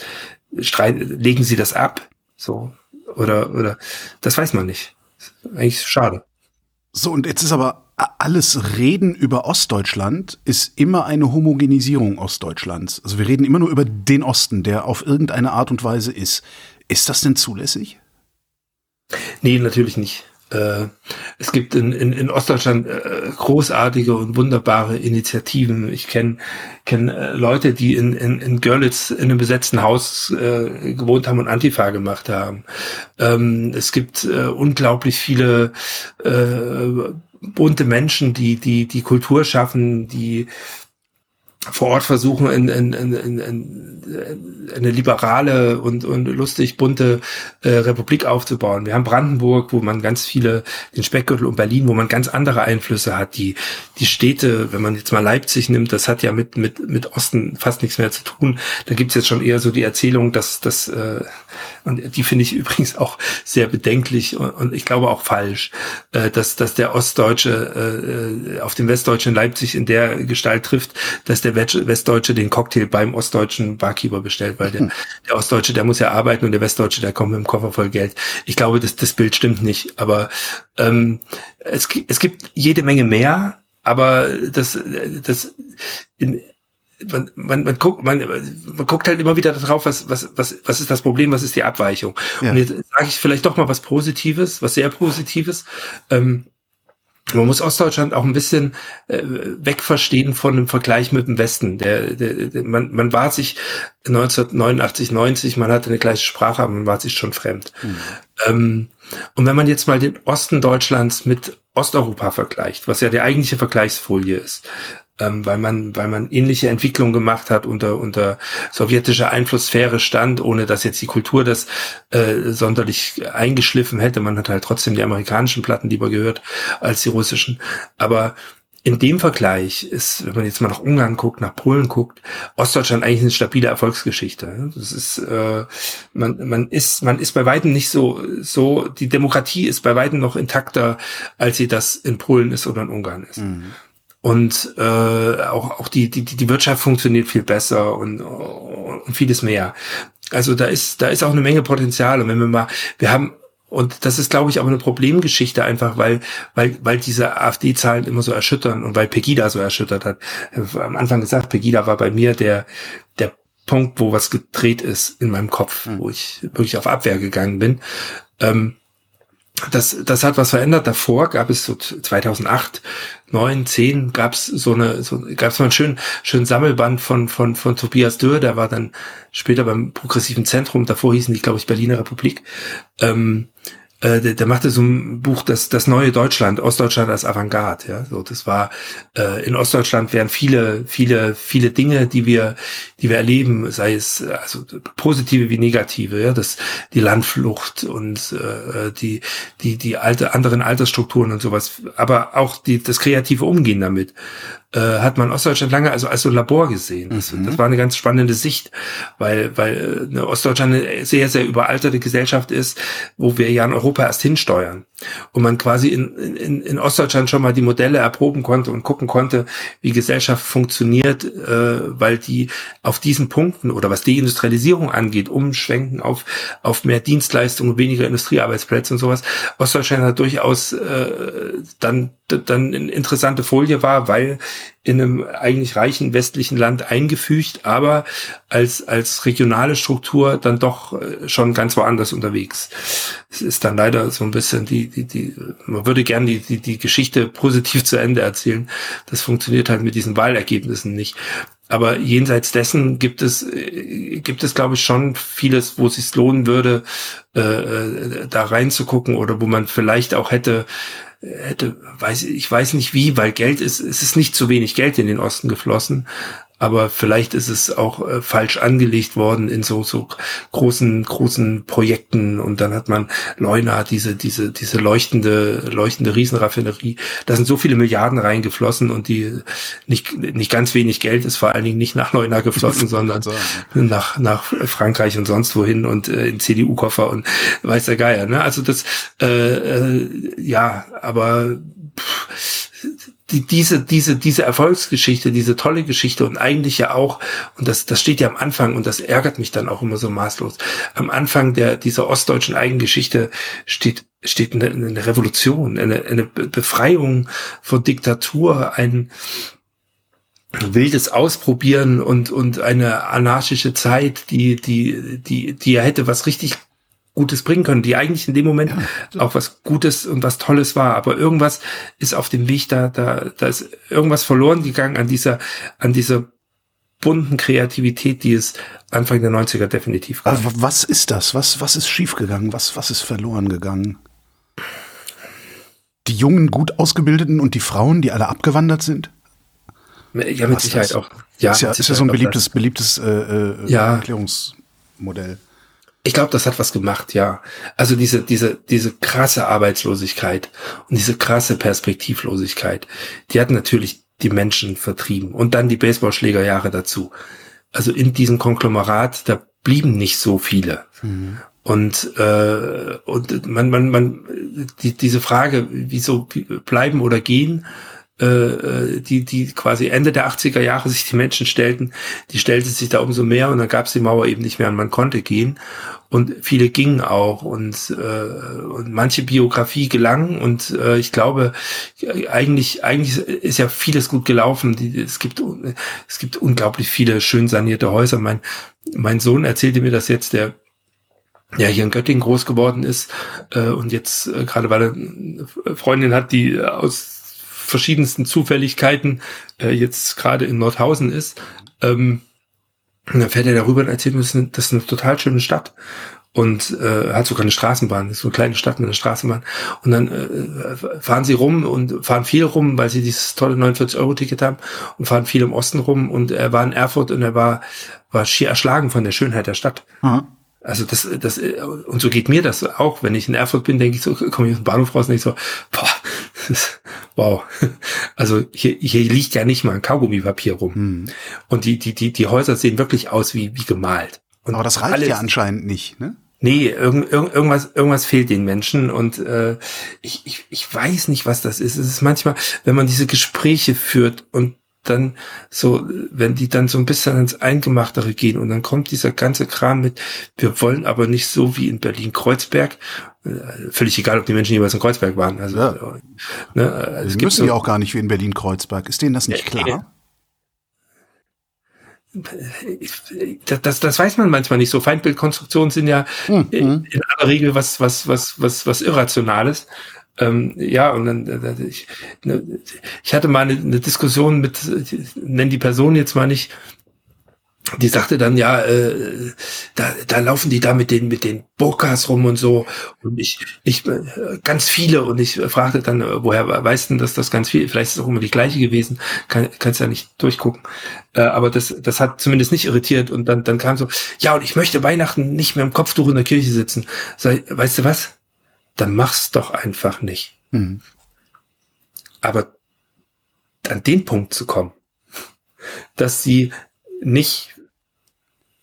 Streiten, legen sie das ab? So. Oder, oder, das weiß man nicht. Eigentlich schade. So, und jetzt ist aber alles Reden über Ostdeutschland ist immer eine Homogenisierung Ostdeutschlands. Also wir reden immer nur über den Osten, der auf irgendeine Art und Weise ist. Ist das denn zulässig? Nee, natürlich nicht. Äh, es gibt in, in, in Ostdeutschland äh, großartige und wunderbare Initiativen. Ich kenne kenn, äh, Leute, die in, in, in Görlitz in einem besetzten Haus gewohnt haben und Antifa gemacht haben. Ähm, es gibt unglaublich viele bunte Menschen, die, die, die Kultur schaffen, die vor Ort versuchen, in, in, in, in, in eine liberale und, und lustig bunte äh, Republik aufzubauen. Wir haben Brandenburg, wo man ganz viele, den Speckgürtel und Berlin, wo man ganz andere Einflüsse hat. Die, die Städte, wenn man jetzt mal Leipzig nimmt, das hat ja mit, mit, mit Osten fast nichts mehr zu tun. Da gibt's jetzt schon eher so die Erzählung, dass, dass äh, und die finde ich übrigens auch sehr bedenklich und, und ich glaube auch falsch, äh, dass, dass der Ostdeutsche äh, auf den Westdeutschen Leipzig in der Gestalt trifft, dass der Westdeutsche den Cocktail beim Ostdeutschen Barkeeper bestellt, weil der, hm. der Ostdeutsche, der muss ja arbeiten und der Westdeutsche, der kommt mit dem Koffer voll Geld. Ich glaube, das, das Bild stimmt nicht, aber ähm, es, es gibt jede Menge mehr, aber das, das in, man, man, man guckt, man, man guckt halt immer wieder darauf, was, was, was, was ist das Problem, was ist die Abweichung. Ja. Und jetzt sage ich vielleicht doch mal was Positives, was sehr Positives. Ähm, man muss Ostdeutschland auch ein bisschen äh, wegverstehen von dem Vergleich mit dem Westen. Der, der, der, man, man war sich 1989, 90, man hatte eine gleiche Sprache, aber man war sich schon fremd. Mhm. Ähm, und wenn man jetzt mal den Osten Deutschlands mit Osteuropa vergleicht, was ja die eigentliche Vergleichsfolie ist, ähm, weil man, weil man ähnliche Entwicklungen gemacht hat unter, unter sowjetischer Einflusssphäre stand, ohne dass jetzt die Kultur das äh, sonderlich eingeschliffen hätte. Man hat halt trotzdem die amerikanischen Platten lieber gehört als die russischen. Aber in dem Vergleich ist, wenn man jetzt mal nach Ungarn guckt, nach Polen guckt, Ostdeutschland eigentlich eine stabile Erfolgsgeschichte. Das ist, äh, man, man ist, man ist bei weitem nicht so, so, die Demokratie ist bei weitem noch intakter, als sie das in Polen ist oder in Ungarn ist. Mhm und äh, auch auch die die die Wirtschaft funktioniert viel besser und, und vieles mehr. Also da ist da ist auch eine Menge Potenzial und wenn wir mal wir haben und das ist, glaube ich, auch eine Problemgeschichte einfach, weil, weil, weil diese AfD-Zahlen immer so erschüttern und weil Pegida so erschüttert hat. Am Anfang gesagt, Pegida war bei mir der, der Punkt, wo was gedreht ist in meinem Kopf, mhm. wo ich wirklich auf Abwehr gegangen bin. Ähm, das, das hat was verändert. Davor gab es so 2008, 9, 10 gab es so eine, so, gab es mal einen schönen, schönen Sammelband von, von, von Tobias Dürr, der war dann später beim Progressiven Zentrum, davor hießen die, glaube ich, Berliner Republik. Ähm, äh, der, der machte so ein Buch, das, das neue Deutschland, Ostdeutschland als Avantgarde, ja, so, das war, äh, in Ostdeutschland wären viele, viele, viele Dinge, die wir, die wir erleben, sei es, also, positive wie negative, ja, das, die Landflucht und, äh, die, die, die alte, anderen Altersstrukturen und sowas, aber auch die, das kreative Umgehen damit, äh, hat man Ostdeutschland lange also als so ein Labor gesehen. Das, mhm. das war eine ganz spannende Sicht, weil, weil eine Ostdeutschland eine sehr, sehr überalterte Gesellschaft ist, wo wir ja in Europa erst hinsteuern. Und man quasi in, in, in Ostdeutschland schon mal die Modelle erproben konnte und gucken konnte, wie Gesellschaft funktioniert, äh, weil die auf diesen Punkten oder was die Industrialisierung angeht, umschwenken auf, auf mehr Dienstleistungen, weniger Industriearbeitsplätze und sowas. Ostdeutschland hat durchaus äh, dann, dann eine interessante Folie war, weil in einem eigentlich reichen westlichen Land eingefügt, aber als, als regionale Struktur dann doch äh, schon ganz woanders unterwegs. Es ist dann leider so ein bisschen die, die, die, man würde gern die, die, die Geschichte positiv zu Ende erzählen. Das funktioniert halt mit diesen Wahlergebnissen nicht. Aber jenseits dessen gibt es, äh, gibt es, glaube ich, schon vieles, wo es sich lohnen würde, äh, äh, da reinzugucken oder wo man vielleicht auch hätte hätte, weiß, ich weiß nicht wie, weil Geld ist, es ist nicht zu wenig Geld in den Osten geflossen, aber vielleicht ist es auch äh, falsch angelegt worden in so so großen großen Projekten. Und dann hat man Leuna diese diese diese leuchtende leuchtende Riesenraffinerie. Da sind so viele Milliarden reingeflossen und die nicht nicht ganz wenig Geld ist vor allen Dingen nicht nach Leuna geflossen sondern nach nach Frankreich und sonst wohin und äh, in CDU Koffer und weiß der Geier ne? Also das äh, äh, ja aber pff, die, diese, diese, diese Erfolgsgeschichte, diese tolle Geschichte und eigentlich ja auch, und das, das steht ja am Anfang und das ärgert mich dann auch immer so maßlos. Am Anfang der, dieser ostdeutschen Eigengeschichte steht, steht eine, eine Revolution, eine, eine Befreiung von Diktatur, ein, wildes Ausprobieren und, und eine anarchische Zeit, die, die, die, die ja hätte was richtig Gutes bringen können, die eigentlich in dem Moment ja. auch was Gutes und was Tolles war. Aber irgendwas ist auf dem Weg da, da, da ist irgendwas verloren gegangen an dieser, an dieser bunten Kreativität, die es Anfang der 90er definitiv gab. Aber was ist das? Was, was ist schiefgegangen? Was, was ist verloren gegangen? Die jungen, gut ausgebildeten und die Frauen, die alle abgewandert sind? Ja, mit Sicherheit das? auch. Ja, ist ja, ist ja so ein beliebtes, beliebtes äh, äh, ja. Erklärungsmodell. Ich glaube, das hat was gemacht, ja. Also diese, diese, diese krasse Arbeitslosigkeit und diese krasse Perspektivlosigkeit, die hat natürlich die Menschen vertrieben. Und dann die Baseballschlägerjahre dazu. Also in diesem Konglomerat, da blieben nicht so viele. Mhm. Und, äh, und man, man, man, die, diese Frage, wieso bleiben oder gehen, äh, die, die quasi Ende der 80er Jahre sich die Menschen stellten, die stellte sich da umso mehr und dann gab es die Mauer eben nicht mehr und man konnte gehen. Und viele gingen auch und, äh, und manche Biografie gelang und äh, ich glaube, eigentlich, eigentlich ist ja vieles gut gelaufen. Die, es, gibt, es gibt unglaublich viele schön sanierte Häuser. Mein, mein Sohn erzählte mir das jetzt, der ja hier in Göttingen groß geworden ist äh, und jetzt äh, gerade weil er eine Freundin hat, die aus verschiedensten Zufälligkeiten äh, jetzt gerade in Nordhausen ist. Ähm, und dann fährt er darüber und erzählt mir, das ist eine, das ist eine total schöne Stadt. Und äh, hat sogar eine Straßenbahn, das ist so eine kleine Stadt mit einer Straßenbahn. Und dann äh, fahren sie rum und fahren viel rum, weil sie dieses tolle 49-Euro-Ticket haben und fahren viel im Osten rum. Und er war in Erfurt und er war, war schier erschlagen von der Schönheit der Stadt. Mhm. Also das, das, und so geht mir das auch. Wenn ich in Erfurt bin, denke ich so, komme ich aus dem Bahnhof raus und denke so, boah, wow. Also hier, hier liegt ja nicht mal ein Kaugummipapier rum. Hm. Und die, die, die, die Häuser sehen wirklich aus wie, wie gemalt. Und Aber das reicht alles, ja anscheinend nicht, ne? Nee, irgend, irgend, irgendwas, irgendwas fehlt den Menschen und äh, ich, ich, ich weiß nicht, was das ist. Es ist manchmal, wenn man diese Gespräche führt und dann so, wenn die dann so ein bisschen ins Eingemachtere gehen und dann kommt dieser ganze Kram mit, wir wollen aber nicht so wie in Berlin-Kreuzberg, völlig egal, ob die Menschen jeweils in Kreuzberg waren. Also, ja. ne, also es müssen so, ja auch gar nicht wie in Berlin-Kreuzberg. Ist denen das nicht klar? Das, das, das weiß man manchmal nicht so. Feindbildkonstruktionen sind ja mhm. in, aller Regel was, was, was, was, was Irrationales. Ähm, ja, und dann, äh, ich, ne, ich hatte mal eine, eine Diskussion mit, nenn die Person jetzt mal nicht, die sagte dann ja, äh, da, da laufen die da mit den mit den Burkas rum und so. Und ich ich äh, ganz viele. Und ich fragte dann äh, woher weißt du, dass das ganz viel vielleicht ist es auch immer die gleiche gewesen. Kann kannst ja nicht durchgucken. Äh, aber das das hat zumindest nicht irritiert. Und dann dann kam so ja und ich möchte Weihnachten nicht mehr im Kopftuch in der Kirche sitzen. Sei, weißt du was? Dann mach's doch einfach nicht. Mhm. Aber an den Punkt zu kommen, dass sie nicht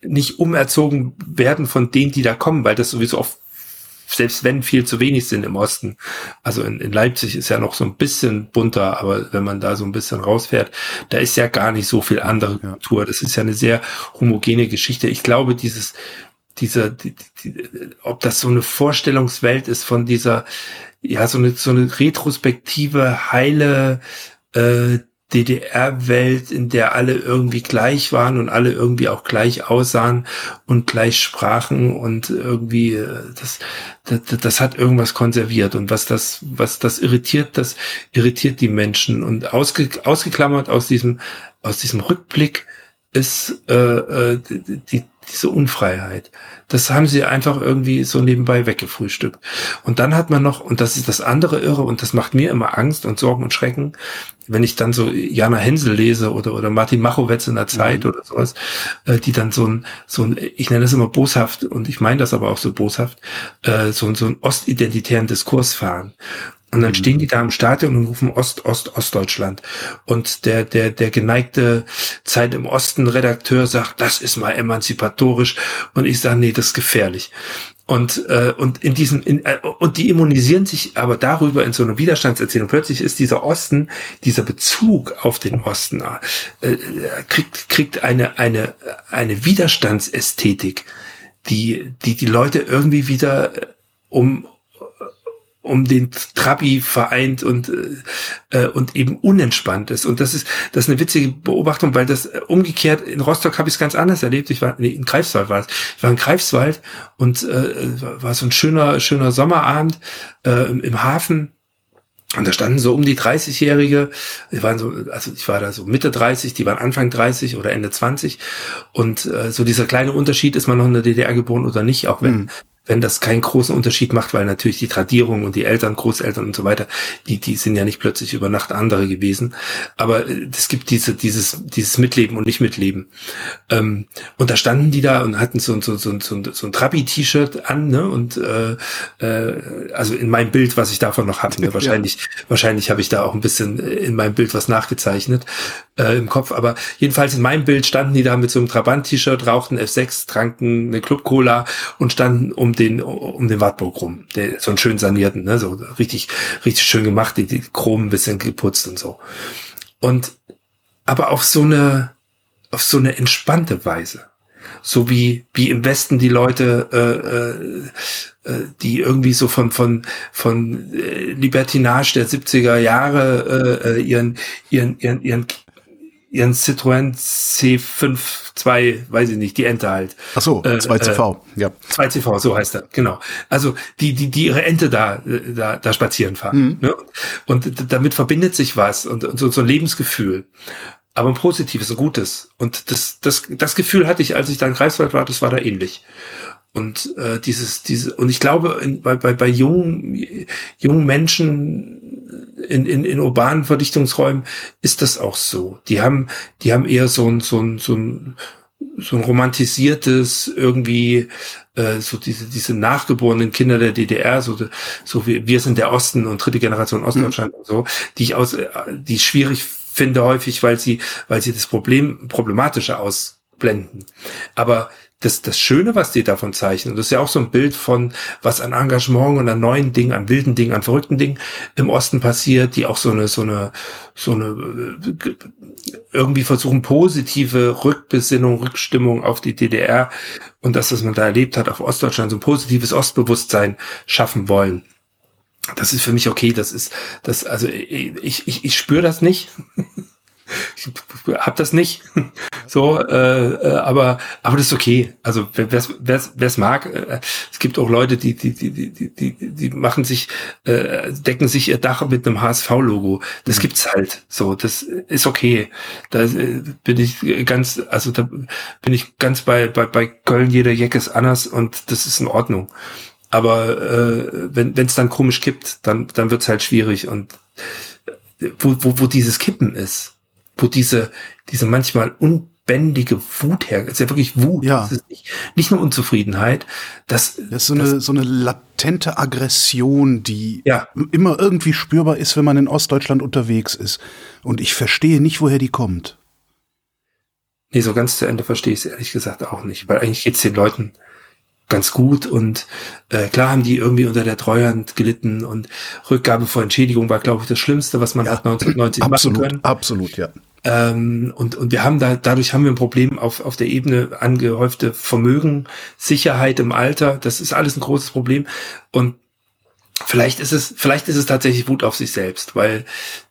nicht umerzogen werden von denen, die da kommen, weil das sowieso oft, selbst wenn viel zu wenig sind im Osten. Also in, in Leipzig ist ja noch so ein bisschen bunter, aber wenn man da so ein bisschen rausfährt, da ist ja gar nicht so viel andere Kultur. Das ist ja eine sehr homogene Geschichte. Ich glaube, dieses, dieser, die, die, ob das so eine Vorstellungswelt ist von dieser, ja, so eine, so eine retrospektive, heile äh, DDR-Welt, in der alle irgendwie gleich waren und alle irgendwie auch gleich aussahen und gleich sprachen und irgendwie äh, das, das, das hat irgendwas konserviert. Und was das, was das irritiert, das irritiert die Menschen. Und ausge, ausgeklammert aus diesem, aus diesem Rückblick ist äh, äh, die, diese Unfreiheit. Das haben sie einfach irgendwie so nebenbei weggefrühstückt. Und dann hat man noch, und das ist das andere Irre, und das macht mir immer Angst und Sorgen und Schrecken, wenn ich dann so Jana Hensel lese oder, oder Martin Machowetz in der Zeit mhm. oder sowas, äh, die dann so ein, so ein, ich nenne das immer boshaft, und ich meine das aber auch so boshaft, äh, so, so einen ostidentitären Diskurs fahren. Und dann mhm. stehen die da im Stadion und rufen Ost, Ost, Ostdeutschland. Und der, der, der geneigte Zeit im Osten Redakteur sagt, das ist mal emanzipatorisch. Und ich sage, nee, das ist gefährlich. Und, äh, und in diesem, in, äh, und die immunisieren sich aber darüber in so einer Widerstandserzählung. Plötzlich ist dieser Osten, dieser Bezug auf den Osten, äh, kriegt, kriegt eine, eine, eine Widerstandsästhetik, die, die die Leute irgendwie wieder um, um den Trabi vereint und äh, und eben unentspannt ist und das ist das ist eine witzige Beobachtung, weil das äh, umgekehrt in Rostock habe ich es ganz anders erlebt. Ich war nee, in Greifswald war es. Ich war in Greifswald und äh, war so ein schöner schöner Sommerabend äh, im, im Hafen und da standen so um die 30-Jährige, die waren so, also ich war da so Mitte 30, die waren Anfang 30 oder Ende 20. Und äh, so dieser kleine Unterschied, ist man noch in der DDR geboren oder nicht, auch wenn, mhm. Wenn das keinen großen Unterschied macht, weil natürlich die Tradierung und die Eltern, Großeltern und so weiter, die, die sind ja nicht plötzlich über Nacht andere gewesen. Aber äh, es gibt diese, dieses, dieses Mitleben und Nicht-Mitleben. Ähm, und da standen die da und hatten so, so, so, so, so ein Trabi-T-Shirt an, ne? Und äh, äh, also in meinem Bild, was ich davon noch hatte, ne? wahrscheinlich, ja. wahrscheinlich habe ich da auch ein bisschen in meinem Bild was nachgezeichnet äh, im Kopf. Aber jedenfalls in meinem Bild standen die da mit so einem Trabant-T-Shirt, rauchten F6, tranken eine Club-Cola und standen um den, um den Wartburg rum. Der, so einen schön sanierten, ne, so richtig, richtig schön gemacht, die, die Chrom ein bisschen geputzt und so. Und, aber auf so eine, auf so eine entspannte Weise. So wie, wie im Westen die Leute, äh, äh, die irgendwie so von, von, von äh, Libertinage der 70er Jahre äh, äh, ihren, ihren, ihren, ihren ihren Citroën C5 2, weiß ich nicht, die Ente halt. Ach so, 2CV, äh, ja. 2CV, so heißt er, genau. Also die, die, die ihre Ente da, da, da spazieren fahren. Mhm. Ne? Und damit verbindet sich was und, und so, so ein Lebensgefühl. Aber ein positives, ein gutes. Und das, das, das Gefühl hatte ich, als ich da in Greifswald war, das war da ähnlich. Und äh, dieses, diese, und ich glaube, in, bei, bei, bei jungen, jungen Menschen in, in, in urbanen Verdichtungsräumen ist das auch so. Die haben, die haben eher so ein, so ein, so ein, so ein romantisiertes irgendwie äh, so diese diese nachgeborenen Kinder der DDR so so wie wir sind der Osten und dritte Generation Ostdeutschland mhm. und so die ich aus äh, die ich schwierig finde häufig weil sie weil sie das Problem problematischer ausblenden aber das, das Schöne, was die davon zeichnen, das ist ja auch so ein Bild von, was an Engagement und an neuen Dingen, an wilden Dingen, an verrückten Dingen im Osten passiert, die auch so eine, so eine, so eine, irgendwie versuchen, positive Rückbesinnung, Rückstimmung auf die DDR und das, was man da erlebt hat, auf Ostdeutschland, so ein positives Ostbewusstsein schaffen wollen das ist für mich okay. Das ist das also ich ich, ich spüre das nicht. Ich hab das nicht. so, äh, äh, aber aber das ist okay. Also wer es mag, äh, es gibt auch Leute, die die die die die die machen sich äh, decken sich ihr Dach mit einem HSV-Logo. Das mhm. gibt's halt. So, das ist okay. Da äh, bin ich ganz, also da bin ich ganz bei bei bei Köln. Jeder Jeck ist anders und das ist in Ordnung. Aber äh, wenn es dann komisch kippt, dann dann wird's halt schwierig und äh, wo, wo, wo dieses Kippen ist, wo diese, diese manchmal unbändige Wut her, ist ja wirklich Wut, ja. das nicht, nicht nur Unzufriedenheit, das, das ist so eine, so eine latente Aggression, die ja. immer irgendwie spürbar ist, wenn man in Ostdeutschland unterwegs ist. Und ich verstehe nicht, woher die kommt. Nee, so ganz zu Ende verstehe ich es ehrlich gesagt auch nicht, weil eigentlich geht's den Leuten ganz gut und äh, klar haben die irgendwie unter der Treuhand gelitten und Rückgabe vor Entschädigung war, glaube ich, das Schlimmste, was man ja, 1990 absolut, machen können. Absolut, ja. Ähm, und, und wir haben da, dadurch haben wir ein Problem auf, auf der Ebene angehäufte Vermögen, Sicherheit im Alter. Das ist alles ein großes Problem. Und vielleicht ist es, vielleicht ist es tatsächlich Wut auf sich selbst, weil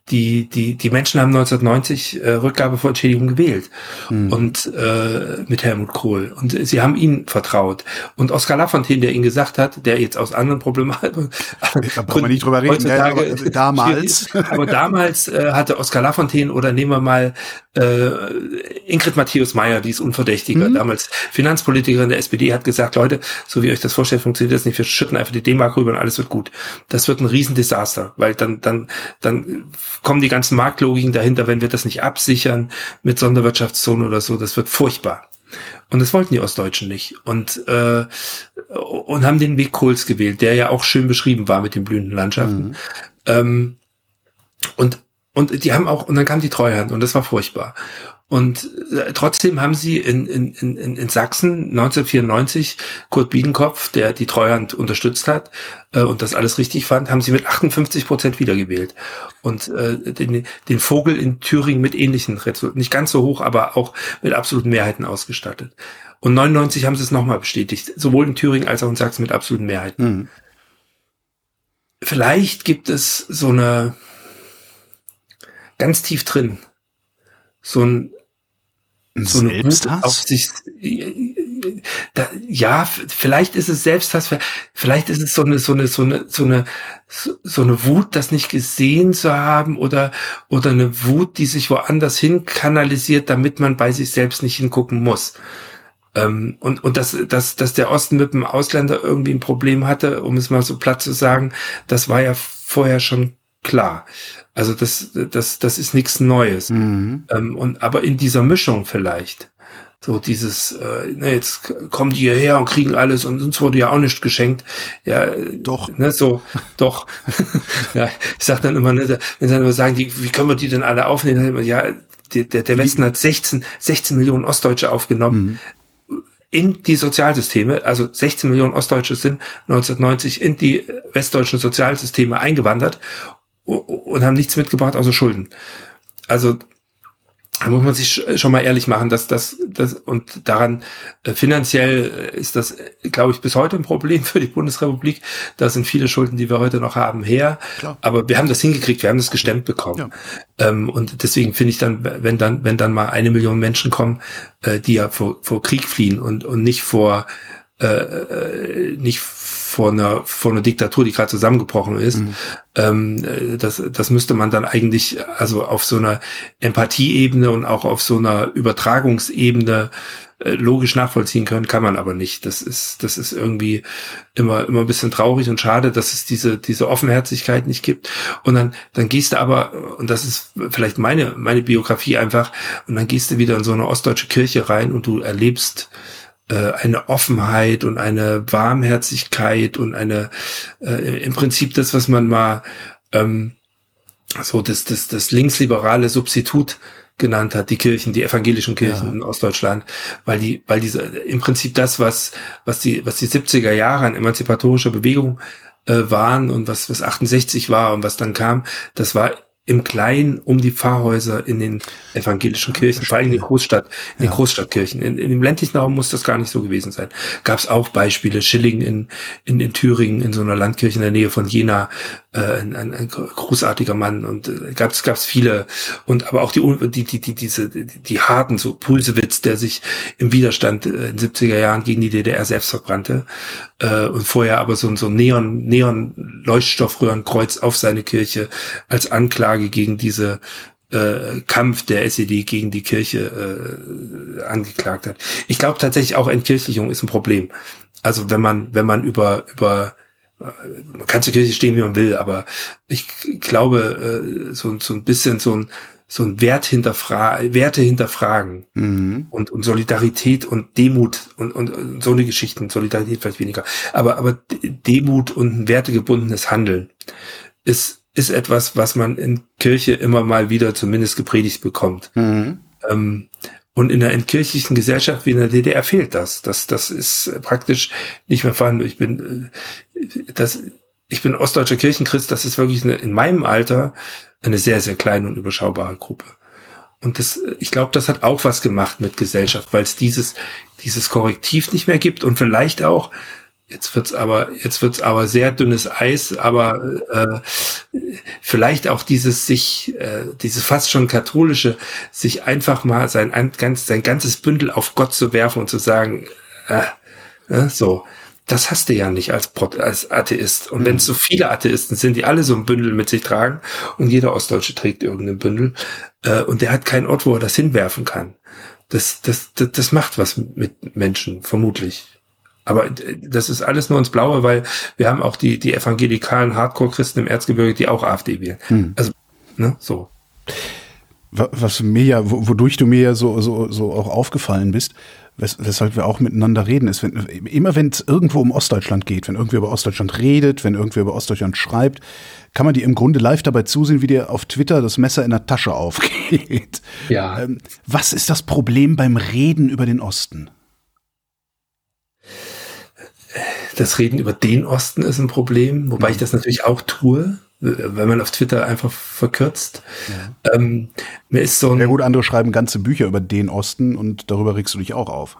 die, die, die Menschen haben 1990 äh, Rückgabe vor Entschädigung gewählt mhm. und äh, mit Helmut Kohl. Und sie haben ihn vertraut. Und Oskar Lafontaine, der ihn gesagt hat, der jetzt aus anderen Problematiken. Da brauchen wir nicht drüber reden. Ja, aber damals. aber damals äh, hatte Oskar Lafontaine oder nehmen wir mal äh, Ingrid Matthäus Meyer, die ist Unverdächtiger, mhm. damals Finanzpolitikerin der SPD, hat gesagt, Leute, so wie euch das vorstellt, funktioniert das nicht. Wir schütten einfach die D-Mark rüber und alles wird gut. Das wird ein Riesendesaster, weil dann, dann, dann kommen die ganzen Marktlogiken dahinter, wenn wir das nicht absichern mit Sonderwirtschaftszonen oder so. Das wird furchtbar. Und das wollten die Ostdeutschen nicht. Und, äh, und haben den Weg Kohls gewählt, der ja auch schön beschrieben war mit den blühenden Landschaften. Mhm. Ähm, und, und die haben auch, und dann kam die Treuhand und das war furchtbar. Und äh, trotzdem haben sie in, in, in, in Sachsen 1994 Kurt Biedenkopf, der die Treuhand unterstützt hat äh, und das alles richtig fand, haben sie mit 58 Prozent wiedergewählt. Und äh, den, den Vogel in Thüringen mit ähnlichen Resultaten, nicht ganz so hoch, aber auch mit absoluten Mehrheiten ausgestattet. Und 99 haben sie es nochmal bestätigt, sowohl in Thüringen als auch in Sachsen mit absoluten Mehrheiten. Mhm. Vielleicht gibt es so eine ganz tief drin so ein so eine Selbsthass? auf sich. Da, ja, vielleicht ist es Selbsthass, vielleicht ist es so eine, so eine, so eine, so eine, so eine Wut, das nicht gesehen zu haben oder, oder eine Wut, die sich woanders hin kanalisiert, damit man bei sich selbst nicht hingucken muss. Ähm, und und dass, dass, dass der Osten mit dem Ausländer irgendwie ein Problem hatte, um es mal so platt zu sagen, das war ja vorher schon klar. Also das, das, das ist nichts Neues. Mhm. Ähm, und aber in dieser Mischung vielleicht. So dieses, äh, ne, jetzt kommen die hierher und kriegen alles und uns wurde ja auch nicht geschenkt. Ja, doch. Ne, so, doch. ja, ich sag dann immer, ne, wenn sie dann immer sagen, die, wie können wir die denn alle aufnehmen? Immer, ja, der, der Westen hat 16, 16 Millionen Ostdeutsche aufgenommen. Mhm. In die Sozialsysteme, also 16 Millionen Ostdeutsche sind 1990 in die westdeutschen Sozialsysteme eingewandert und haben nichts mitgebracht außer Schulden. Also da muss man sich schon mal ehrlich machen, dass das, das und daran äh, finanziell ist das, glaube ich, bis heute ein Problem für die Bundesrepublik. Da sind viele Schulden, die wir heute noch haben, her. Klar. Aber wir haben das hingekriegt, wir haben das gestemmt bekommen. Ja. Ähm, und deswegen finde ich dann, wenn dann, wenn dann mal eine Million Menschen kommen, äh, die ja vor, vor Krieg fliehen und, und nicht vor äh, äh nicht vor einer, vor einer Diktatur, die gerade zusammengebrochen ist. Mhm. Ähm, äh, das, das müsste man dann eigentlich also auf so einer Empathieebene und auch auf so einer Übertragungsebene äh, logisch nachvollziehen können, kann man aber nicht. Das ist, das ist irgendwie immer, immer ein bisschen traurig und schade, dass es diese, diese Offenherzigkeit nicht gibt. Und dann, dann gehst du aber, und das ist vielleicht meine, meine Biografie einfach, und dann gehst du wieder in so eine ostdeutsche Kirche rein und du erlebst, äh, eine Offenheit und eine Warmherzigkeit und eine äh, im Prinzip das, was man mal ähm, so das, das, das linksliberale Substitut genannt hat, die Kirchen, die evangelischen Kirchen ja. in Ostdeutschland, weil die, weil diese im Prinzip das, was, was die, was die 70er Jahre an emanzipatorischer Bewegung äh, waren und was, was 68 war und was dann kam, das war im Kleinen um die Pfarrhäuser in den evangelischen Kirchen, vor allem in den Großstadt, in ja. den Großstadtkirchen. In, in, dem ländlichen Raum muss das gar nicht so gewesen sein. Gab es auch Beispiele, Schilling in, in, in Thüringen, in so einer Landkirche in der Nähe von Jena, äh, ein, ein, ein großartiger Mann und äh, gab es gab's viele und aber auch die die die die diese die, die harten so Pulsewitz, der sich im Widerstand äh, in 70er Jahren gegen die DDR selbst verbrannte äh, und vorher aber so so ein Neon Neon Leuchtstoffröhrenkreuz auf seine Kirche als Anklage gegen diese äh, Kampf der SED gegen die Kirche äh, angeklagt hat. Ich glaube tatsächlich auch Entkirchlichung ist ein Problem. Also wenn man wenn man über über man kann zur Kirche stehen, wie man will, aber ich glaube, äh, so, so ein bisschen so ein, so ein Wert hinterfra Werte hinterfragen mhm. und, und Solidarität und Demut und, und, und so eine Geschichten, Solidarität vielleicht weniger, aber, aber Demut und ein wertegebundenes Handeln ist, ist etwas, was man in Kirche immer mal wieder zumindest gepredigt bekommt. Mhm. Ähm, und in der entkirchlichen Gesellschaft wie in der DDR fehlt das. Das, das ist praktisch nicht mehr vorhanden. Ich bin, äh, das, ich bin ostdeutscher Kirchenchrist. Das ist wirklich eine, in meinem Alter eine sehr, sehr kleine und überschaubare Gruppe. Und das, ich glaube, das hat auch was gemacht mit Gesellschaft, weil es dieses, dieses Korrektiv nicht mehr gibt und vielleicht auch Jetzt wird's aber, jetzt wird's aber sehr dünnes Eis, aber äh, vielleicht auch dieses sich, äh, dieses fast schon katholische, sich einfach mal sein, ein, ganz, sein ganzes Bündel auf Gott zu werfen und zu sagen, äh, äh, so, das hast du ja nicht als, als Atheist. Und wenn es so viele Atheisten sind, die alle so ein Bündel mit sich tragen und jeder Ostdeutsche trägt irgendein Bündel äh, und der hat keinen Ort, wo er das hinwerfen kann. Das, das, das, das macht was mit Menschen, vermutlich. Aber das ist alles nur ins Blaue, weil wir haben auch die, die evangelikalen Hardcore-Christen im Erzgebirge, die auch AfD wählen. Hm. Also, ne, so. Was mir ja, wodurch du mir ja so, so, so auch aufgefallen bist, wes weshalb wir auch miteinander reden, ist, wenn, immer wenn es irgendwo um Ostdeutschland geht, wenn irgendwer über Ostdeutschland redet, wenn irgendwer über Ostdeutschland schreibt, kann man dir im Grunde live dabei zusehen, wie dir auf Twitter das Messer in der Tasche aufgeht. Ja. Ähm, was ist das Problem beim Reden über den Osten? das Reden über den Osten ist ein Problem, wobei ich das natürlich auch tue, wenn man auf Twitter einfach verkürzt. Ja. Ähm, mir ist so ein ja gut, andere schreiben ganze Bücher über den Osten und darüber regst du dich auch auf.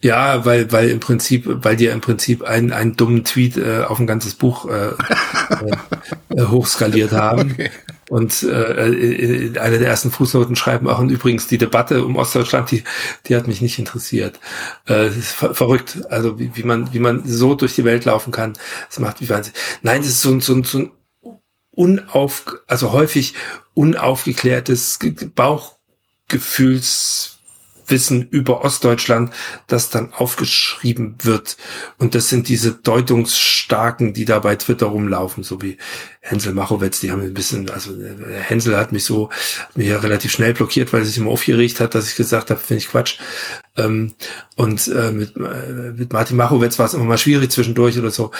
Ja, weil, weil im Prinzip, weil die im Prinzip einen, einen dummen Tweet äh, auf ein ganzes Buch äh, äh, hochskaliert haben. Okay. Und äh, eine der ersten Fußnoten schreiben auch, und übrigens die Debatte um Ostdeutschland, die, die hat mich nicht interessiert. Äh, ver verrückt, also wie, wie, man, wie man so durch die Welt laufen kann. Das macht mich wahnsinnig. Nein, das ist so, so, so ein unauf, also häufig unaufgeklärtes Bauchgefühls Wissen über Ostdeutschland, das dann aufgeschrieben wird. Und das sind diese Deutungsstarken, die da bei Twitter rumlaufen, so wie Hänsel Machowetz, die haben ein bisschen, also äh, Hänsel hat mich so, mich ja relativ schnell blockiert, weil er sich immer aufgeregt hat, dass ich gesagt habe, finde ich Quatsch. Ähm, und äh, mit, äh, mit Martin Machowetz war es immer mal schwierig zwischendurch oder so.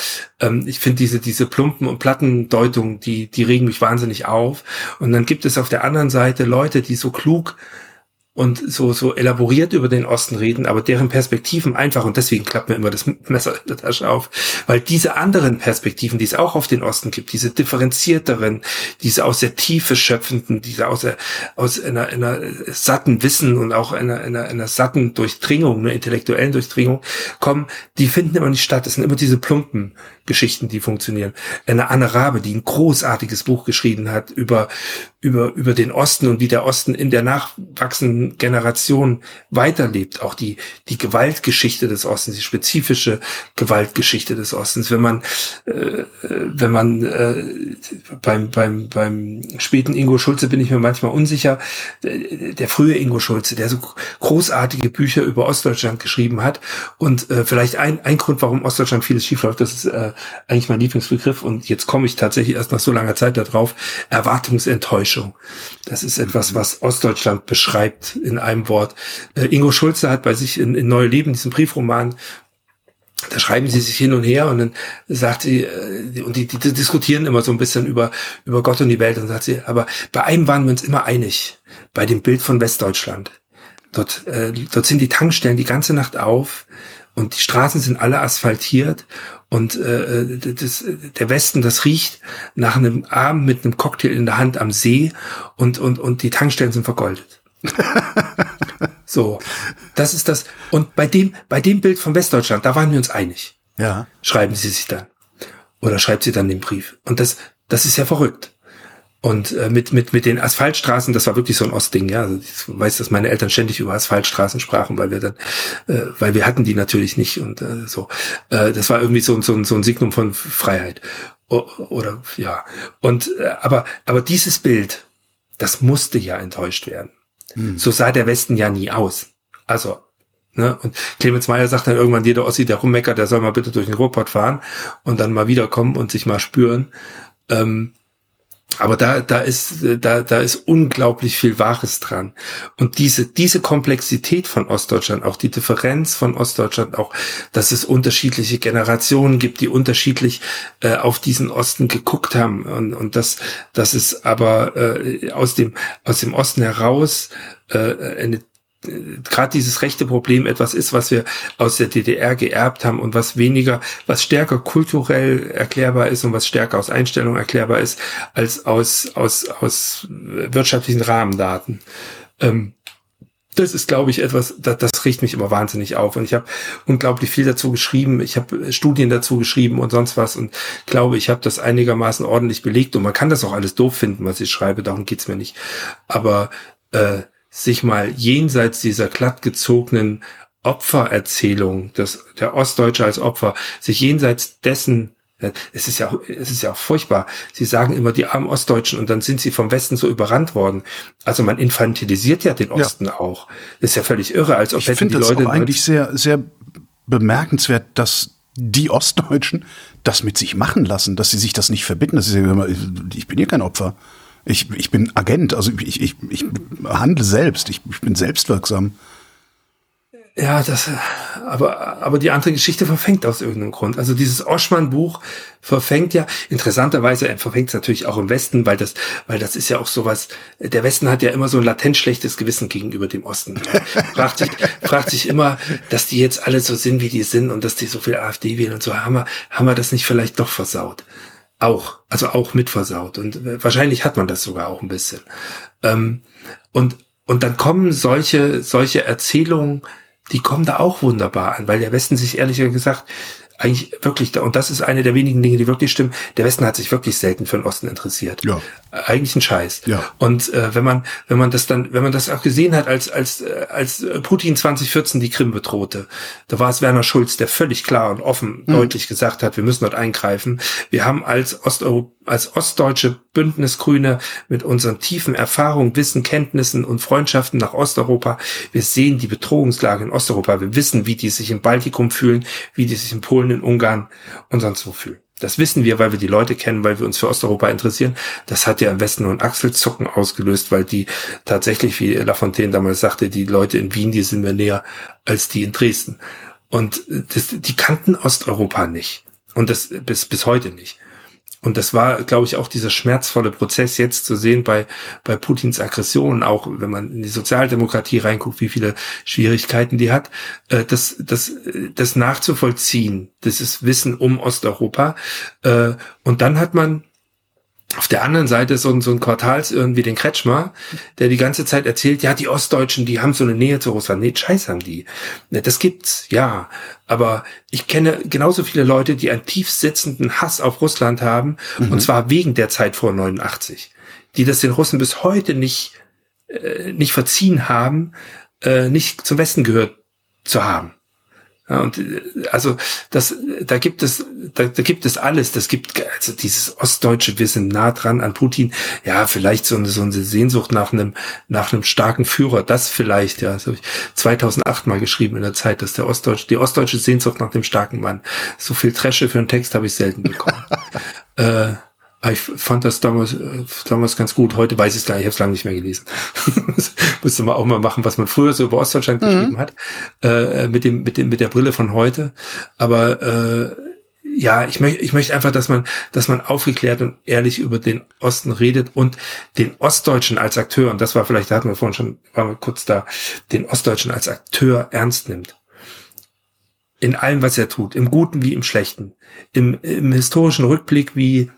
Ähm, ich finde diese, diese plumpen und platten Deutungen, die, die regen mich wahnsinnig auf. Und dann gibt es auf der anderen Seite Leute, die so klug und so, so elaboriert über den Osten reden, aber deren Perspektiven einfach, und deswegen klappt mir immer das Messer in der Tasche auf, weil diese anderen Perspektiven, die es auch auf den Osten gibt, diese differenzierteren, diese aus der Tiefe schöpfenden, diese aus, der, aus einer, einer satten Wissen und auch einer, einer, einer satten Durchdringung, einer intellektuellen Durchdringung kommen, die finden immer nicht statt. Es sind immer diese plumpen Geschichten, die funktionieren. Eine Anne Rabe, die ein großartiges Buch geschrieben hat über, über, über den Osten und wie der Osten in der nachwachsenden Generation weiterlebt. Auch die, die Gewaltgeschichte des Ostens, die spezifische Gewaltgeschichte des Ostens. Wenn man, äh, wenn man äh, beim, beim, beim späten Ingo Schulze bin ich mir manchmal unsicher, der frühe Ingo Schulze, der so großartige Bücher über Ostdeutschland geschrieben hat und äh, vielleicht ein, ein Grund, warum Ostdeutschland vieles schiefläuft, das ist äh, eigentlich mein Lieblingsbegriff und jetzt komme ich tatsächlich erst nach so langer Zeit darauf, Erwartungsenttäuschung. Das ist etwas, was Ostdeutschland beschreibt in einem Wort. Äh, Ingo Schulze hat bei sich in, in Neue Leben, diesen Briefroman, da schreiben sie sich hin und her und dann sagt sie, äh, und die, die diskutieren immer so ein bisschen über, über Gott und die Welt und sagt sie, aber bei einem waren wir uns immer einig, bei dem Bild von Westdeutschland. Dort, äh, dort sind die Tankstellen die ganze Nacht auf und die Straßen sind alle asphaltiert und äh, das, der Westen, das riecht nach einem Abend mit einem Cocktail in der Hand am See und, und, und die Tankstellen sind vergoldet. so, das ist das. Und bei dem, bei dem Bild von Westdeutschland, da waren wir uns einig. Ja. Schreiben Sie sich dann. Oder schreibt sie dann den Brief. Und das, das ist ja verrückt. Und äh, mit, mit, mit den Asphaltstraßen, das war wirklich so ein Ostding, ja. Also ich weiß, dass meine Eltern ständig über Asphaltstraßen sprachen, weil wir dann, äh, weil wir hatten die natürlich nicht und äh, so. Äh, das war irgendwie so, so, so ein Signum von Freiheit. O, oder ja. Und äh, aber, aber dieses Bild, das musste ja enttäuscht werden. Hm. So sah der Westen ja nie aus. Also Ne? Und Clemens Meyer sagt dann irgendwann, jeder Ossi, der rummeckert, der soll mal bitte durch den Ruhrpott fahren und dann mal wiederkommen und sich mal spüren. Ähm, aber da, da ist, da, da ist unglaublich viel Wahres dran. Und diese, diese Komplexität von Ostdeutschland, auch die Differenz von Ostdeutschland, auch, dass es unterschiedliche Generationen gibt, die unterschiedlich äh, auf diesen Osten geguckt haben. Und, und das, das ist aber äh, aus dem, aus dem Osten heraus äh, eine gerade dieses rechte Problem etwas ist, was wir aus der DDR geerbt haben und was weniger, was stärker kulturell erklärbar ist und was stärker aus Einstellung erklärbar ist, als aus, aus, aus wirtschaftlichen Rahmendaten. Ähm, das ist, glaube ich, etwas, das, das riecht mich immer wahnsinnig auf. Und ich habe unglaublich viel dazu geschrieben. Ich habe Studien dazu geschrieben und sonst was. Und glaube, ich habe das einigermaßen ordentlich belegt. Und man kann das auch alles doof finden, was ich schreibe. Darum geht's mir nicht. Aber äh, sich mal jenseits dieser glattgezogenen Opfererzählung, des, der Ostdeutsche als Opfer, sich jenseits dessen es ist ja, es ist ja auch furchtbar. Sie sagen immer die armen Ostdeutschen und dann sind sie vom Westen so überrannt worden. Also man infantilisiert ja den Osten ja. auch. Das ist ja völlig irre, als ob ich hätten die das Leute. Auch eigentlich sehr, sehr bemerkenswert, dass die Ostdeutschen das mit sich machen lassen, dass sie sich das nicht verbitten. Das ist ja immer, ich bin hier kein Opfer. Ich, ich bin Agent, also ich, ich, ich handle selbst, ich, ich bin selbstwirksam. Ja, das, aber, aber die andere Geschichte verfängt aus irgendeinem Grund. Also dieses Oschmann-Buch verfängt ja, interessanterweise er verfängt es natürlich auch im Westen, weil das, weil das ist ja auch sowas, der Westen hat ja immer so ein latent schlechtes Gewissen gegenüber dem Osten. fragt sich, fragt sich immer, dass die jetzt alle so sind, wie die sind und dass die so viel AfD wählen und so, haben wir, haben wir das nicht vielleicht doch versaut? Auch, also auch mitversaut. Und äh, wahrscheinlich hat man das sogar auch ein bisschen. Ähm, und, und dann kommen solche, solche Erzählungen, die kommen da auch wunderbar an, weil der Westen sich ehrlich gesagt eigentlich wirklich, und das ist eine der wenigen Dinge, die wirklich stimmen, der Westen hat sich wirklich selten für den Osten interessiert. Ja. Eigentlich ein Scheiß. Ja. Und äh, wenn man, wenn man das dann, wenn man das auch gesehen hat, als als äh, als Putin 2014 die Krim bedrohte, da war es Werner Schulz, der völlig klar und offen mhm. deutlich gesagt hat, wir müssen dort eingreifen. Wir haben als Osteuropa als ostdeutsche Bündnisgrüne mit unseren tiefen Erfahrungen, Wissen, Kenntnissen und Freundschaften nach Osteuropa, wir sehen die Bedrohungslage in Osteuropa, wir wissen, wie die sich im Baltikum fühlen, wie die sich in Polen, in Ungarn und sonst wo fühlen. Das wissen wir, weil wir die Leute kennen, weil wir uns für Osteuropa interessieren. Das hat ja im Westen nur ein Achselzucken ausgelöst, weil die tatsächlich, wie Lafontaine damals sagte, die Leute in Wien, die sind mir näher als die in Dresden. Und das, die kannten Osteuropa nicht. Und das bis, bis heute nicht. Und das war, glaube ich, auch dieser schmerzvolle Prozess jetzt zu sehen bei, bei Putins Aggression, auch wenn man in die Sozialdemokratie reinguckt, wie viele Schwierigkeiten die hat, äh, das, das, das nachzuvollziehen, das ist Wissen um Osteuropa. Äh, und dann hat man auf der anderen Seite so ein, so ein Quartals irgendwie den Kretschmer, der die ganze Zeit erzählt, ja, die Ostdeutschen, die haben so eine Nähe zu Russland. Nee, scheiß haben die. Das gibt's, ja. Aber ich kenne genauso viele Leute, die einen tief sitzenden Hass auf Russland haben, mhm. und zwar wegen der Zeit vor 89, die das den Russen bis heute nicht, äh, nicht verziehen haben, äh, nicht zum Westen gehört zu haben. Und äh, also das, da gibt es, da, da gibt es alles. Das gibt also dieses ostdeutsche Wissen nah dran an Putin. Ja, vielleicht so eine, so eine Sehnsucht nach einem, nach einem starken Führer. Das vielleicht. Ja, das habe ich 2008 mal geschrieben in der Zeit, dass der ostdeutsche, die ostdeutsche Sehnsucht nach dem starken Mann. So viel Tresche für einen Text habe ich selten bekommen. äh, ich fand das damals, äh, damals ganz gut. Heute weiß ich es gar nicht, ich habe es lange nicht mehr gelesen. Müsste man auch mal machen, was man früher so über Ostdeutschland mhm. geschrieben hat, äh, mit dem, mit dem, mit der Brille von heute. Aber äh, ja, ich möchte, ich möchte einfach, dass man, dass man aufgeklärt und ehrlich über den Osten redet und den Ostdeutschen als Akteur, und das war vielleicht, da hatten wir vorhin schon, waren wir kurz da, den Ostdeutschen als Akteur ernst nimmt. In allem, was er tut, im Guten wie im Schlechten, im, im historischen Rückblick wie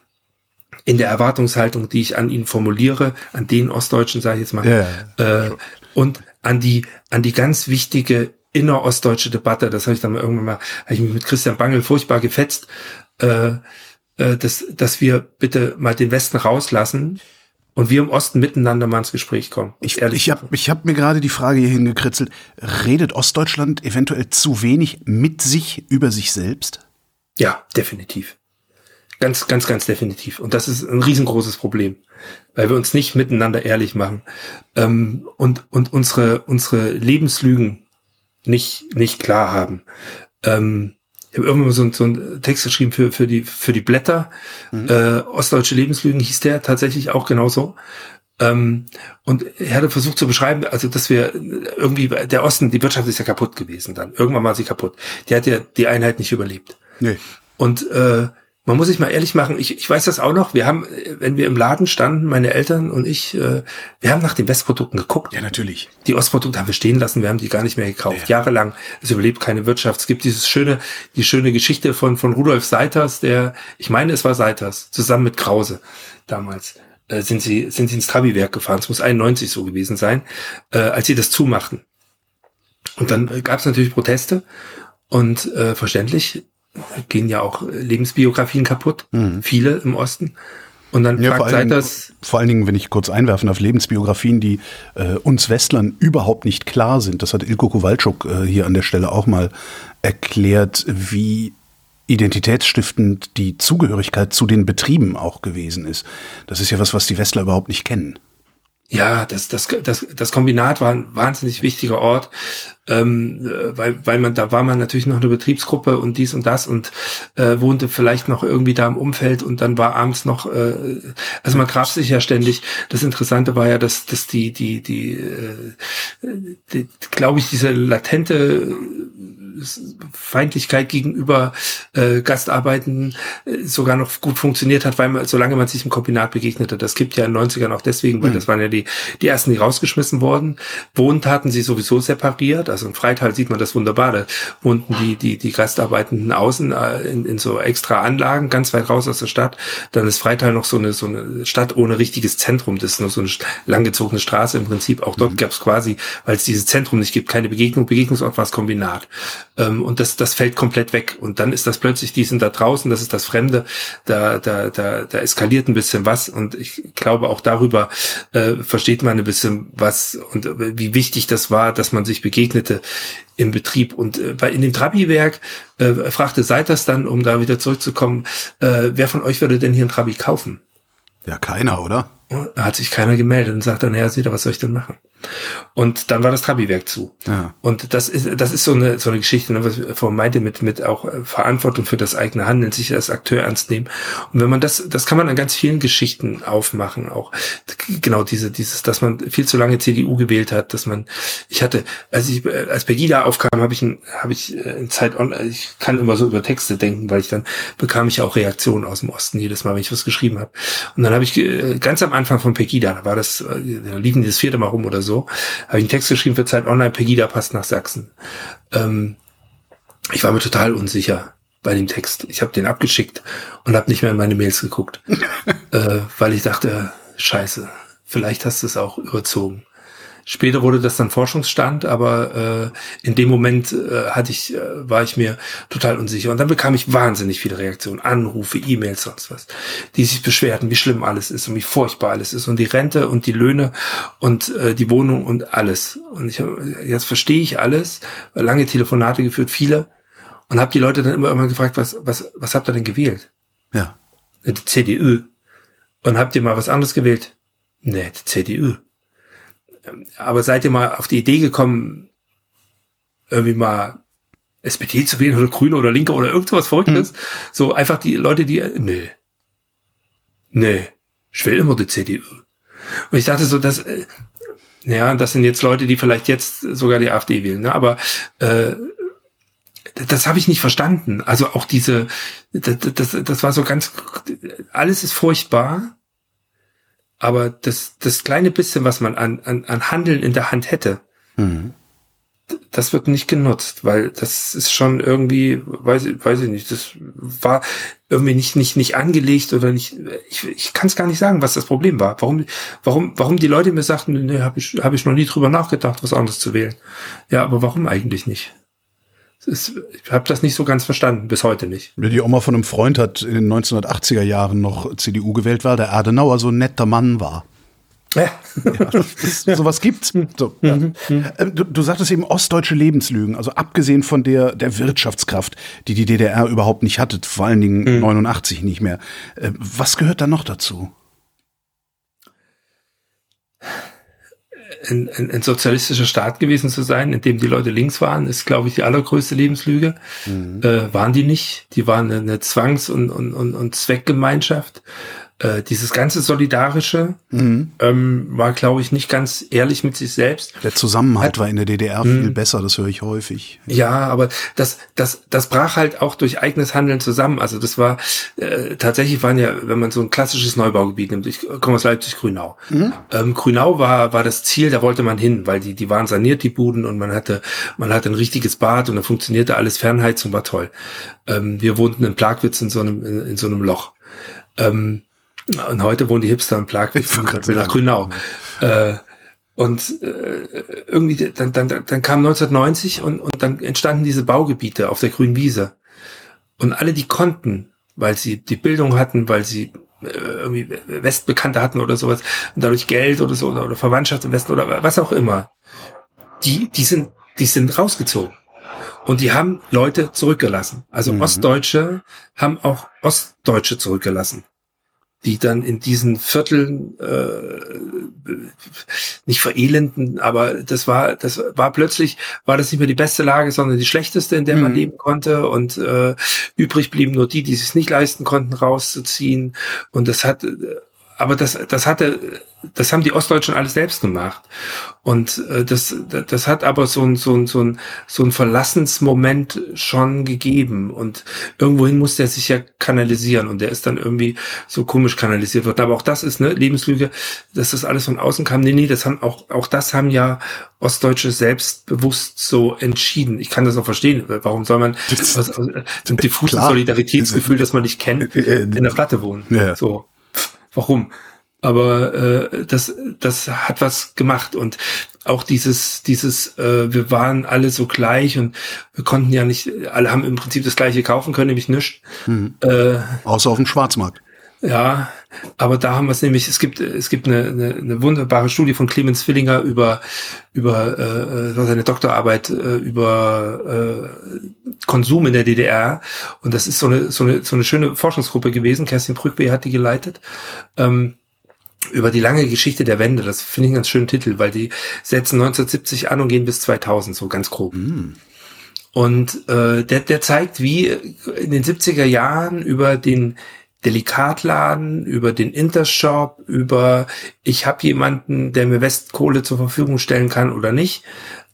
in der Erwartungshaltung, die ich an ihn formuliere, an den Ostdeutschen, sage ich jetzt mal, ja, äh, und an die, an die ganz wichtige innerostdeutsche Debatte, das habe ich dann mal irgendwann mal, habe ich mich mit Christian Bangel furchtbar gefetzt, äh, äh, dass, dass wir bitte mal den Westen rauslassen und wir im Osten miteinander mal ins Gespräch kommen. Ich, ich habe ich hab mir gerade die Frage hier hingekritzelt, redet Ostdeutschland eventuell zu wenig mit sich über sich selbst? Ja, definitiv. Ganz, ganz, ganz definitiv. Und das ist ein riesengroßes Problem, weil wir uns nicht miteinander ehrlich machen ähm, und, und unsere, unsere Lebenslügen nicht, nicht klar haben. Ähm, ich habe irgendwann so, so einen Text geschrieben für, für, die, für die Blätter. Mhm. Äh, Ostdeutsche Lebenslügen hieß der tatsächlich auch genauso. Ähm, und er hatte versucht zu beschreiben, also dass wir irgendwie, der Osten, die Wirtschaft ist ja kaputt gewesen dann. Irgendwann war sie kaputt. Die hat ja die Einheit nicht überlebt. Nee. Und äh, man muss sich mal ehrlich machen, ich, ich weiß das auch noch, wir haben, wenn wir im Laden standen, meine Eltern und ich, äh, wir haben nach den Westprodukten geguckt. Ja, natürlich. Die Ostprodukte haben wir stehen lassen, wir haben die gar nicht mehr gekauft. Ja. Jahrelang, es überlebt keine Wirtschaft. Es gibt dieses schöne, die schöne Geschichte von, von Rudolf Seiters, der, ich meine, es war Seiters, zusammen mit Krause damals. Äh, sind sie, sind sie ins Trabi-Werk gefahren, es muss 91 so gewesen sein, äh, als sie das zumachten. Und dann äh, gab es natürlich Proteste und äh, verständlich, gehen ja auch Lebensbiografien kaputt, mhm. viele im Osten. Und dann ja, fragt Seiters. Vor allen Dingen, wenn ich kurz einwerfen auf Lebensbiografien, die äh, uns Westlern überhaupt nicht klar sind. Das hat Ilko Kowalczuk äh, hier an der Stelle auch mal erklärt, wie identitätsstiftend die Zugehörigkeit zu den Betrieben auch gewesen ist. Das ist ja was, was die Westler überhaupt nicht kennen. Ja, das, das, das, das Kombinat war ein wahnsinnig wichtiger Ort, ähm, weil, weil man, da war man natürlich noch eine Betriebsgruppe und dies und das und äh, wohnte vielleicht noch irgendwie da im Umfeld und dann war abends noch, äh, also man traf sich ja ständig. Das Interessante war ja, dass, dass die, die, die, äh, die glaube ich, diese latente Feindlichkeit gegenüber äh, Gastarbeiten äh, sogar noch gut funktioniert hat, weil man, solange man sich im Kombinat begegnete. Das gibt ja in den 90ern auch deswegen, weil mhm. das waren ja die, die ersten, die rausgeschmissen wurden. Wohnt hatten sie sowieso separiert. Also im Freital sieht man das wunderbar. Da wohnten die, die, die Gastarbeitenden außen äh, in, in so extra Anlagen, ganz weit raus aus der Stadt. Dann ist Freital noch so eine, so eine Stadt ohne richtiges Zentrum. Das ist nur so eine langgezogene Straße im Prinzip. Auch dort mhm. gab es quasi, weil es dieses Zentrum nicht gibt, keine Begegnung. Begegnungsort war das Kombinat. Ähm, und das, das fällt komplett weg. Und dann ist das plötzlich, die sind da draußen, das ist das Fremde, da, da, da, da eskaliert ein bisschen was. Und ich glaube, auch darüber äh, versteht man ein bisschen was und äh, wie wichtig das war, dass man sich begegnete im Betrieb. Und äh, bei in dem Trabi-Werk äh, fragte Seiters dann, um da wieder zurückzukommen, äh, wer von euch würde denn hier ein Trabi kaufen? Ja, keiner, oder? Da hat sich keiner gemeldet und sagt dann, seht ihr, was soll ich denn machen? Und dann war das Trabi-Werk zu. Ja. Und das ist, das ist so eine, so eine Geschichte, ne, was ich vorhin meinte, mit, mit auch äh, Verantwortung für das eigene Handeln, sich als Akteur ernst nehmen. Und wenn man das, das kann man an ganz vielen Geschichten aufmachen, auch genau diese, dieses, dass man viel zu lange CDU gewählt hat, dass man, ich hatte, als ich, äh, als Pegida aufkam, habe ich, ein, habe ich äh, in Zeit ich kann immer so über Texte denken, weil ich dann bekam ich auch Reaktionen aus dem Osten jedes Mal, wenn ich was geschrieben habe. Und dann habe ich ganz am Anfang von Pegida, da war das, da liefen die das vierte Mal rum oder so, so, habe ich einen Text geschrieben für Zeit Online, Pegida passt nach Sachsen. Ähm, ich war mir total unsicher bei dem Text. Ich habe den abgeschickt und habe nicht mehr in meine Mails geguckt, äh, weil ich dachte, scheiße, vielleicht hast du es auch überzogen. Später wurde das dann Forschungsstand, aber äh, in dem Moment äh, hatte ich, äh, war ich mir total unsicher. Und dann bekam ich wahnsinnig viele Reaktionen, Anrufe, E-Mails, sonst was, die sich beschwerten, wie schlimm alles ist und wie furchtbar alles ist und die Rente und die Löhne und äh, die Wohnung und alles. Und ich jetzt verstehe ich alles, lange Telefonate geführt, viele, und habe die Leute dann immer immer gefragt, was was was habt ihr denn gewählt? Ja. Die CDU. Und habt ihr mal was anderes gewählt? Nee, die CDU aber seid ihr mal auf die Idee gekommen, irgendwie mal SPD zu wählen oder Grüne oder Linke oder irgendwas Verrücktes? Mhm. So einfach die Leute, die, nee. Nee. Ich will immer die CDU. Und ich dachte so, dass, äh, ja, das sind jetzt Leute, die vielleicht jetzt sogar die AfD wählen, ne? aber äh, das habe ich nicht verstanden. Also auch diese, das, das, das war so ganz, alles ist furchtbar aber das, das kleine bisschen, was man an, an, an Handeln in der Hand hätte, mhm. das wird nicht genutzt, weil das ist schon irgendwie, weiß, weiß ich nicht, das war irgendwie nicht, nicht, nicht angelegt oder nicht, ich, ich kann es gar nicht sagen, was das Problem war. Warum, warum, warum die Leute mir sagten, nee, habe ich, hab ich noch nie drüber nachgedacht, was anderes zu wählen. Ja, aber warum eigentlich nicht? Ist, ich habe das nicht so ganz verstanden, bis heute nicht. Die Oma von einem Freund hat in den 1980er Jahren noch CDU gewählt, weil der Adenauer so ein netter Mann war. Ja. ja sowas gibt's. So, ja. Mhm, mhm. Äh, du, du sagtest eben ostdeutsche Lebenslügen, also abgesehen von der, der Wirtschaftskraft, die die DDR überhaupt nicht hatte, vor allen Dingen mhm. 89 nicht mehr. Äh, was gehört da noch dazu? Ein, ein, ein sozialistischer Staat gewesen zu sein, in dem die Leute links waren, ist, glaube ich, die allergrößte Lebenslüge. Mhm. Äh, waren die nicht. Die waren eine, Zwangs- und, und, und, und Zweckgemeinschaft äh, dieses ganze Solidarische mhm. ähm, war, glaube ich, nicht ganz ehrlich mit sich selbst. Der Zusammenhalt Hat, war in der DDR viel mhm. besser, das höre ich häufig. Ja, aber das, das, das brach halt auch durch eigenes Handeln zusammen. Also das war äh, tatsächlich waren ja, wenn man so ein klassisches Neubaugebiet nimmt, ich komme aus Leipzig-Grünau. Mhm. Ähm, Grünau war, war das Ziel, da wollte man hin, weil die, die waren saniert, die Buden, und man hatte, man hatte ein richtiges Bad und da funktionierte alles, Fernheizung war toll. Ähm, wir wohnten in Plagwitz in so einem, in, in so einem Loch. Ähm, und heute wohnen die Hipster in Plagwitz nach Grünau. Äh, und äh, irgendwie, dann, dann, dann kam 1990 und, und dann entstanden diese Baugebiete auf der grünen Wiese. Und alle, die konnten, weil sie die Bildung hatten, weil sie äh, irgendwie Westbekannte hatten oder sowas, und dadurch Geld oder so, oder, oder Verwandtschaft im Westen oder was auch immer, die, die sind, die sind rausgezogen. Und die haben Leute zurückgelassen. Also mhm. Ostdeutsche haben auch Ostdeutsche zurückgelassen die dann in diesen Vierteln äh, nicht verelenden, aber das war das war plötzlich war das nicht mehr die beste Lage, sondern die schlechteste, in der man mhm. leben konnte und äh, übrig blieben nur die, die es nicht leisten konnten, rauszuziehen und das hat aber das, das hatte, das haben die Ostdeutschen alles selbst gemacht. Und äh, das, das hat aber so ein, so ein, so ein, so ein Verlassensmoment schon gegeben. Und irgendwohin muss der sich ja kanalisieren. Und der ist dann irgendwie so komisch kanalisiert worden. Aber auch das ist eine Lebenslüge, dass das alles von außen kam. Nee, nee, das haben auch, auch das haben ja Ostdeutsche selbstbewusst so entschieden. Ich kann das auch verstehen. Warum soll man das, was, äh, diffuses Solidaritätsgefühl, das man nicht kennt, äh, äh, in der Platte wohnen? Ja. So. Warum? aber äh, das, das hat was gemacht und auch dieses, dieses, äh, wir waren alle so gleich und wir konnten ja nicht, alle haben im Prinzip das gleiche kaufen können, nämlich nichts. Mhm. Äh, Außer auf dem Schwarzmarkt. Ja, aber da haben wir es nämlich, es gibt, es gibt eine, eine, eine wunderbare Studie von Clemens Fillinger über, über äh, seine Doktorarbeit äh, über äh, Konsum in der DDR. Und das ist so eine, so eine, so eine schöne Forschungsgruppe gewesen. Kerstin Brückbe hat die geleitet. Ähm, über die lange Geschichte der Wende. Das finde ich einen ganz schönen Titel, weil die setzen 1970 an und gehen bis 2000, so ganz grob. Mm. Und äh, der, der zeigt, wie in den 70er Jahren über den Delikatladen, über den Intershop, über ich habe jemanden, der mir Westkohle zur Verfügung stellen kann oder nicht,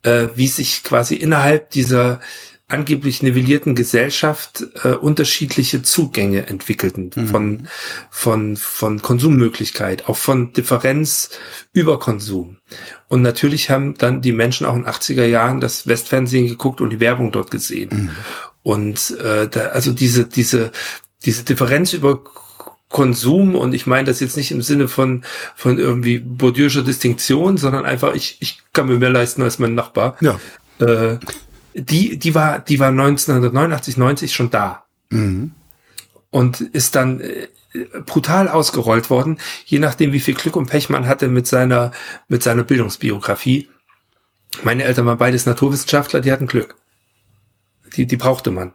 äh, wie sich quasi innerhalb dieser angeblich nivellierten Gesellschaft äh, unterschiedliche Zugänge entwickelten mhm. von, von, von Konsummöglichkeit, auch von Differenz über Konsum. Und natürlich haben dann die Menschen auch in 80er Jahren das Westfernsehen geguckt und die Werbung dort gesehen. Mhm. Und äh, da, also diese, diese, diese Differenz über Konsum und ich meine das jetzt nicht im Sinne von von irgendwie Bourdieu'scher Distinktion, sondern einfach ich ich kann mir mehr leisten als mein Nachbar. Ja. Äh, die, die war, die war 1989, 90 schon da. Mhm. Und ist dann äh, brutal ausgerollt worden, je nachdem, wie viel Glück und Pech man hatte mit seiner, mit seiner Bildungsbiografie. Meine Eltern waren beides Naturwissenschaftler, die hatten Glück. Die, die brauchte man.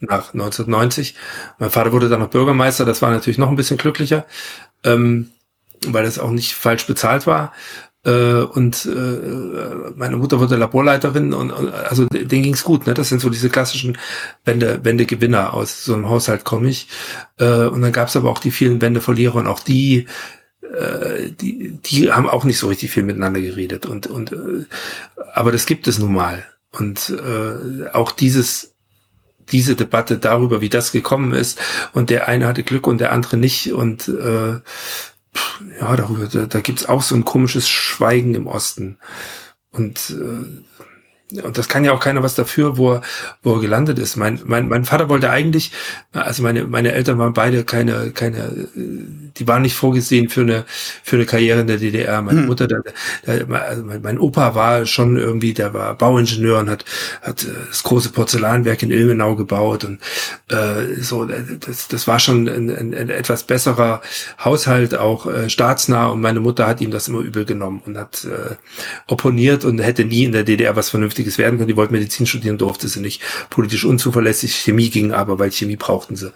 Nach 1990. Mein Vater wurde dann noch Bürgermeister, das war natürlich noch ein bisschen glücklicher, ähm, weil das auch nicht falsch bezahlt war. Äh, und äh, meine Mutter wurde Laborleiterin und, und also denen ging's gut. Ne? Das sind so diese klassischen Wende, Wendegewinner aus so einem Haushalt komme ich. Äh, und dann gab's aber auch die vielen Wendeverlierer und auch die äh, die, die haben auch nicht so richtig viel miteinander geredet. Und, und äh, aber das gibt es nun mal. Und äh, auch dieses diese Debatte darüber, wie das gekommen ist und der eine hatte Glück und der andere nicht und äh, ja, darüber, da, da gibt es auch so ein komisches Schweigen im Osten. Und äh, und das kann ja auch keiner was dafür, wo er, wo er gelandet ist. Mein, mein, mein Vater wollte eigentlich, also meine, meine Eltern waren beide keine, keine, die waren nicht vorgesehen für eine, für eine Karriere in der DDR. Meine hm. Mutter, der, der, also mein, mein Opa war schon irgendwie, der war Bauingenieur und hat, hat äh, das große Porzellanwerk in Ilmenau gebaut und äh, so, das, das war schon ein, ein, ein etwas besserer Haushalt, auch äh, staatsnah und meine Mutter hat ihm das immer übel genommen und hat äh, opponiert und hätte nie in der DDR was vernünftiges Vernünftiges werden können. Die wollten Medizin studieren, durfte sie nicht. Politisch unzuverlässig, Chemie ging aber, weil Chemie brauchten sie.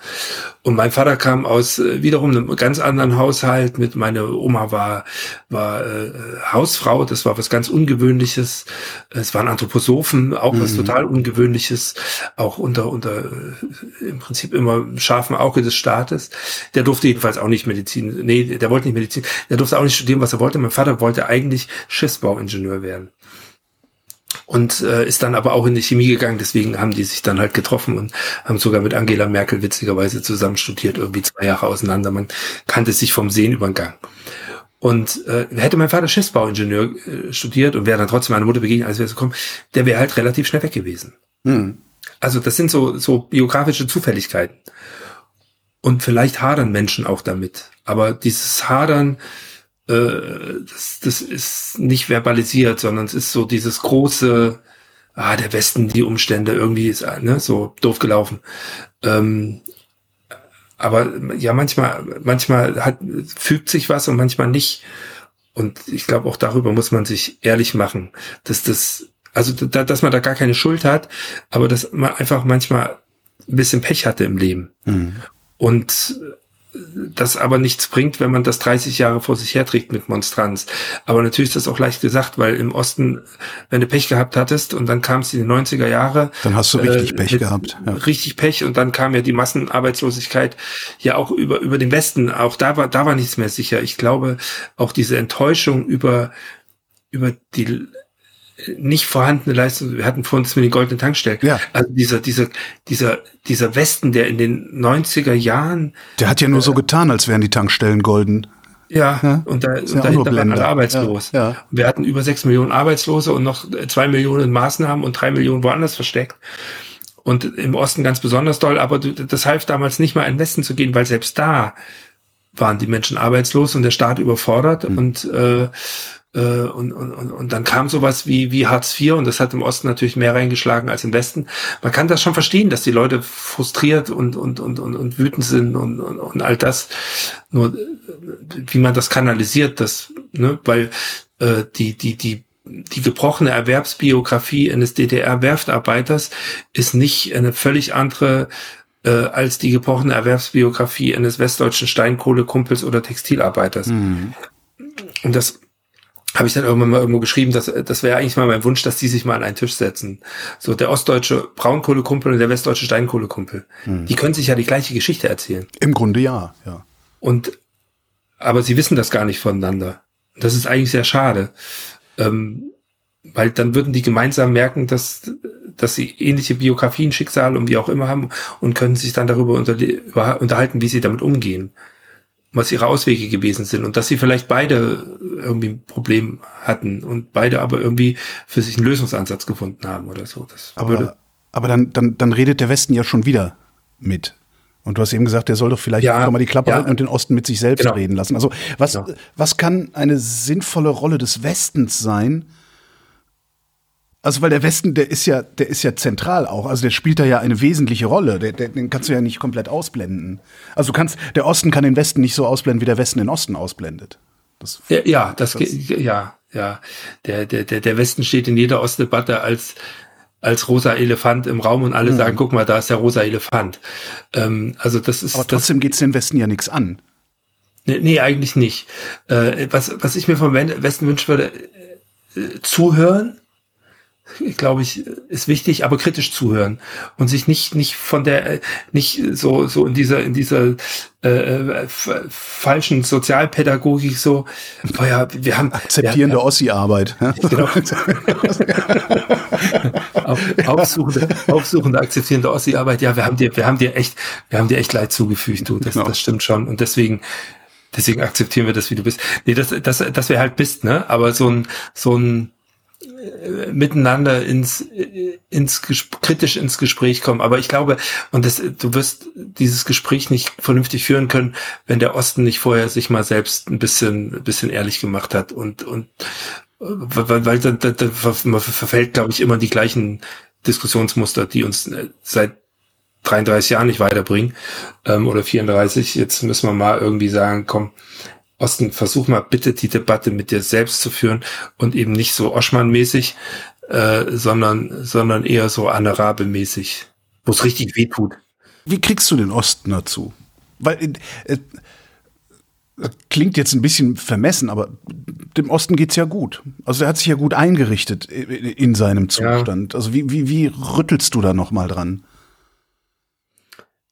Und mein Vater kam aus äh, wiederum einem ganz anderen Haushalt. Mit meine Oma war war äh, Hausfrau. Das war was ganz Ungewöhnliches. Es waren Anthroposophen, auch was mhm. total Ungewöhnliches. Auch unter unter äh, im Prinzip immer scharfen Auge des Staates. Der durfte jedenfalls auch nicht Medizin. Nee, der wollte nicht Medizin. Der durfte auch nicht studieren, was er wollte. Mein Vater wollte eigentlich Schiffsbauingenieur werden und äh, ist dann aber auch in die Chemie gegangen. Deswegen haben die sich dann halt getroffen und haben sogar mit Angela Merkel witzigerweise zusammen studiert, irgendwie zwei Jahre auseinander. Man kannte sich vom Sehen über den Gang. Und äh, hätte mein Vater Schiffsbauingenieur äh, studiert und wäre dann trotzdem meiner Mutter begegnet, als wäre so gekommen, der wäre halt relativ schnell weg gewesen. Mhm. Also das sind so, so biografische Zufälligkeiten. Und vielleicht hadern Menschen auch damit. Aber dieses Hadern, äh, das, das ist nicht verbalisiert, sondern es ist so dieses große, ah, der Westen, die Umstände, irgendwie ist ne, so doof gelaufen. Ähm, aber ja, manchmal, manchmal hat, fügt sich was und manchmal nicht. Und ich glaube, auch darüber muss man sich ehrlich machen, dass das, also da, dass man da gar keine Schuld hat, aber dass man einfach manchmal ein bisschen Pech hatte im Leben. Mhm. Und das aber nichts bringt, wenn man das 30 Jahre vor sich herträgt mit Monstranz. Aber natürlich ist das auch leicht gesagt, weil im Osten, wenn du Pech gehabt hattest und dann kam es in die 90er Jahre. Dann hast du richtig äh, Pech gehabt. Ja. Richtig Pech und dann kam ja die Massenarbeitslosigkeit ja auch über, über den Westen. Auch da war, da war nichts mehr sicher. Ich glaube, auch diese Enttäuschung über, über die nicht vorhandene Leistung. Wir hatten vor uns mit den goldenen Tankstellen. Ja. Also dieser, dieser, dieser, dieser Westen, der in den 90er Jahren. Der hat ja nur äh, so getan, als wären die Tankstellen golden. Ja, ja, und, da, und dahinter waren alle arbeitslos. Ja, ja. Wir hatten über sechs Millionen Arbeitslose und noch zwei Millionen Maßnahmen und drei Millionen woanders versteckt. Und im Osten ganz besonders doll, aber das half damals nicht mal in den Westen zu gehen, weil selbst da waren die Menschen arbeitslos und der Staat überfordert mhm. und äh, äh, und, und, und, und dann kam sowas wie, wie Hartz IV und das hat im Osten natürlich mehr reingeschlagen als im Westen. Man kann das schon verstehen, dass die Leute frustriert und, und, und, und, und wütend sind und, und, und all das. Nur wie man das kanalisiert, das, ne, weil äh, die, die, die die gebrochene Erwerbsbiografie eines DDR-Werftarbeiters ist nicht eine völlig andere äh, als die gebrochene Erwerbsbiografie eines westdeutschen Steinkohlekumpels oder Textilarbeiters. Mhm. Und das habe ich dann irgendwann mal irgendwo geschrieben, dass das wäre eigentlich mal mein Wunsch, dass die sich mal an einen Tisch setzen. So der ostdeutsche Braunkohlekumpel und der westdeutsche Steinkohlekumpel. Hm. Die können sich ja die gleiche Geschichte erzählen. Im Grunde ja, ja. Und aber sie wissen das gar nicht voneinander. Das ist eigentlich sehr schade. Ähm, weil dann würden die gemeinsam merken, dass, dass sie ähnliche Biografien, Schicksale und wie auch immer haben und können sich dann darüber unter, unterhalten, wie sie damit umgehen was ihre Auswege gewesen sind und dass sie vielleicht beide irgendwie ein Problem hatten und beide aber irgendwie für sich einen Lösungsansatz gefunden haben oder so. Das aber aber dann, dann, dann redet der Westen ja schon wieder mit. Und du hast eben gesagt, der soll doch vielleicht ja, auch mal die Klappe ja. halten und den Osten mit sich selbst genau. reden lassen. Also was, genau. was kann eine sinnvolle Rolle des Westens sein, also weil der Westen, der ist ja, der ist ja zentral auch. Also der spielt da ja eine wesentliche Rolle. Der, der, den kannst du ja nicht komplett ausblenden. Also du kannst, der Osten kann den Westen nicht so ausblenden, wie der Westen den Osten ausblendet. Das, ja, ja, das, das ja, ja. Der, der, der, der Westen steht in jeder Ostdebatte als als rosa Elefant im Raum und alle mhm. sagen, guck mal, da ist der rosa Elefant. Ähm, also das ist. Aber trotzdem das, geht's den Westen ja nichts an. Nee, nee, eigentlich nicht. Äh, was, was ich mir vom Westen wünschen würde, äh, zuhören, glaube ich, ist wichtig, aber kritisch zuhören und sich nicht nicht von der nicht so so in dieser in dieser äh, falschen Sozialpädagogik so oh ja, wir haben akzeptierende ja, Ossi-Arbeit. Genau. aufsuchende, aufsuchende, akzeptierende Ossi-Arbeit. Ja, wir haben dir wir haben dir echt wir haben dir echt Leid zugefügt, du. Das, genau. das stimmt schon und deswegen deswegen akzeptieren wir das, wie du bist. Nee, das das das wir halt bist, ne? Aber so ein so ein miteinander ins, ins kritisch ins Gespräch kommen. Aber ich glaube, und das, du wirst dieses Gespräch nicht vernünftig führen können, wenn der Osten nicht vorher sich mal selbst ein bisschen, ein bisschen ehrlich gemacht hat und, und, weil, weil dann, dann, man verfällt, glaube ich, immer die gleichen Diskussionsmuster, die uns äh, seit 33 Jahren nicht weiterbringen, ähm, oder 34. Jetzt müssen wir mal irgendwie sagen, komm, Osten, versuch mal bitte die Debatte mit dir selbst zu führen und eben nicht so Oschmann-mäßig, äh, sondern, sondern eher so Anne-Rabe-mäßig, wo es richtig weh tut. Wie kriegst du den Osten dazu? Weil äh, äh, klingt jetzt ein bisschen vermessen, aber dem Osten geht's ja gut. Also er hat sich ja gut eingerichtet in seinem Zustand. Ja. Also wie, wie, wie rüttelst du da noch mal dran?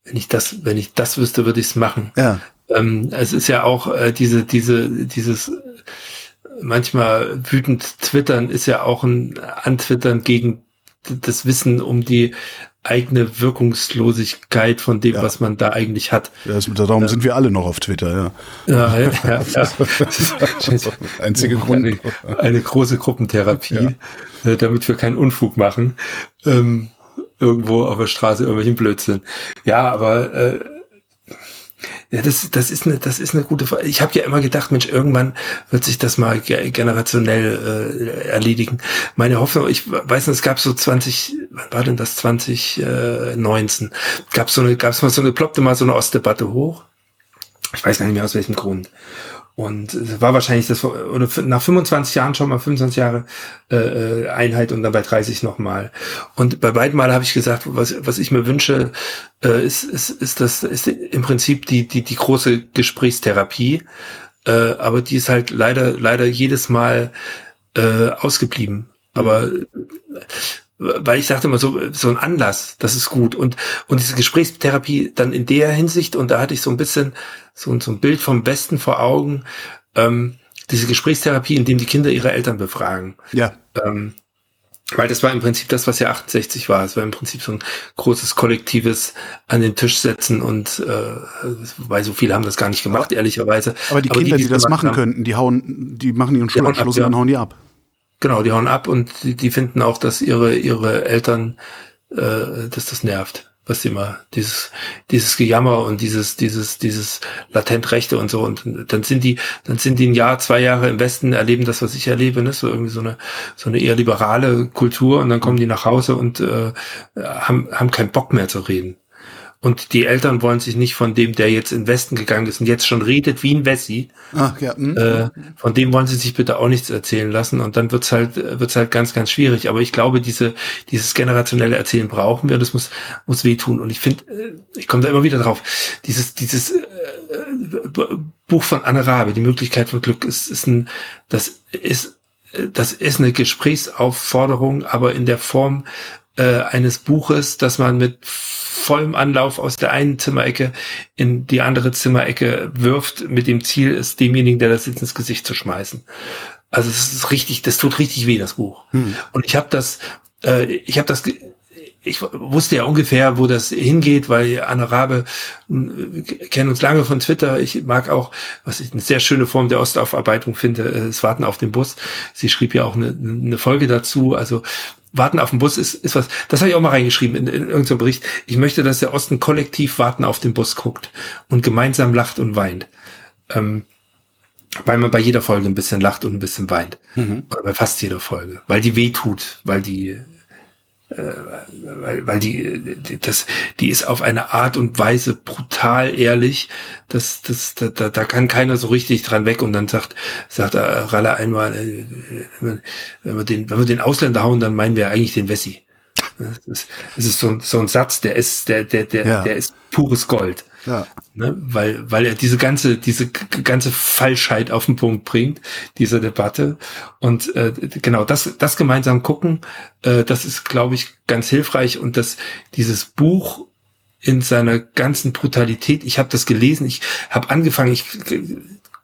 Wenn ich das, wenn ich das wüsste, würde ich es machen. Ja. Ähm, es ist ja auch äh, diese, diese, dieses manchmal wütend twittern ist ja auch ein Antwittern gegen das Wissen um die eigene Wirkungslosigkeit von dem, ja. was man da eigentlich hat. Ja, darum ja. sind wir alle noch auf Twitter, ja. Ja, ja, ja. ja. Einzige Grund. Eine, eine große Gruppentherapie. Äh, damit wir keinen Unfug machen. Ähm, irgendwo auf der Straße irgendwelchen Blödsinn. Ja, aber äh, ja, das, das ist eine, das ist eine gute Frage. Ich habe ja immer gedacht, Mensch, irgendwann wird sich das mal generationell äh, erledigen. Meine Hoffnung, ich weiß nicht, es gab so 20, wann war denn das 2019? Gab so eine, gab es mal so eine, ploppte mal so eine Ostdebatte hoch. Ich weiß gar nicht mehr aus welchem Grund. Und war wahrscheinlich das, oder nach 25 Jahren schon mal 25 Jahre äh, äh, Einheit und dann bei 30 nochmal. Und bei beiden Mal habe ich gesagt, was, was ich mir wünsche, äh, ist, ist, ist das ist im Prinzip die, die, die große Gesprächstherapie. Äh, aber die ist halt leider, leider jedes Mal äh, ausgeblieben. Aber weil ich sagte immer so, so ein Anlass, das ist gut. Und, und diese Gesprächstherapie dann in der Hinsicht, und da hatte ich so ein bisschen so, so ein Bild vom Besten vor Augen, ähm, diese Gesprächstherapie, in dem die Kinder ihre Eltern befragen. Ja. Ähm, weil das war im Prinzip das, was ja 68 war. Es war im Prinzip so ein großes kollektives an den Tisch setzen und äh, weil so viele haben das gar nicht gemacht, ehrlicherweise. Aber die Kinder, die, die das machen haben, könnten, die hauen, die machen ihren Schulabschluss und dann hauen die ab. Genau, die hauen ab und die, die finden auch, dass ihre, ihre Eltern, äh, dass das nervt. was immer, dieses, dieses Gejammer und dieses, dieses, dieses latent Rechte und so. Und dann sind die, dann sind die ein Jahr, zwei Jahre im Westen, erleben das, was ich erlebe, ne? so irgendwie so eine, so eine eher liberale Kultur und dann kommen die nach Hause und äh, haben, haben keinen Bock mehr zu reden. Und die Eltern wollen sich nicht von dem, der jetzt in den Westen gegangen ist und jetzt schon redet wie ein Wessi, Ach, ja. Hm. Äh, von dem wollen sie sich bitte auch nichts erzählen lassen. Und dann wird's halt, wird's halt ganz, ganz schwierig. Aber ich glaube, diese, dieses generationelle Erzählen brauchen wir. Das muss, muss wehtun. Und ich finde, äh, ich komme da immer wieder drauf. Dieses, dieses äh, Buch von Anne Rabe, die Möglichkeit von Glück, ist, ist ein, das ist, das ist eine Gesprächsaufforderung, aber in der Form äh, eines Buches, das man mit vollem Anlauf aus der einen Zimmerecke in die andere Zimmerecke wirft, mit dem Ziel, es demjenigen, der das jetzt ins Gesicht zu schmeißen. Also es ist richtig, das tut richtig weh, das Buch. Hm. Und ich habe das, äh, ich habe das ich wusste ja ungefähr, wo das hingeht, weil Anne Rabe äh, kennen uns lange von Twitter. Ich mag auch, was ich eine sehr schöne Form der Ostaufarbeitung finde, äh, das Warten auf den Bus. Sie schrieb ja auch eine, eine Folge dazu. Also Warten auf den Bus ist, ist was, das habe ich auch mal reingeschrieben in, in irgendeinem Bericht. Ich möchte, dass der Osten kollektiv Warten auf den Bus guckt und gemeinsam lacht und weint. Ähm, weil man bei jeder Folge ein bisschen lacht und ein bisschen weint. Mhm. Oder bei fast jeder Folge. Weil die weh tut, weil die weil, weil die, das, die ist auf eine Art und Weise brutal ehrlich, dass das, da, da, da kann keiner so richtig dran weg und dann sagt, sagt Ralle einmal, äh, wenn wir den, wenn wir den Ausländer hauen, dann meinen wir eigentlich den Wessi. Das ist, das ist so, ein, so ein Satz, der ist, der, der, der, ja. der ist pures Gold. Ja. Ne? Weil, weil er diese ganze, diese ganze Falschheit auf den Punkt bringt, diese Debatte. Und äh, genau, das, das gemeinsam gucken, äh, das ist, glaube ich, ganz hilfreich. Und das, dieses Buch in seiner ganzen Brutalität, ich habe das gelesen, ich habe angefangen, ich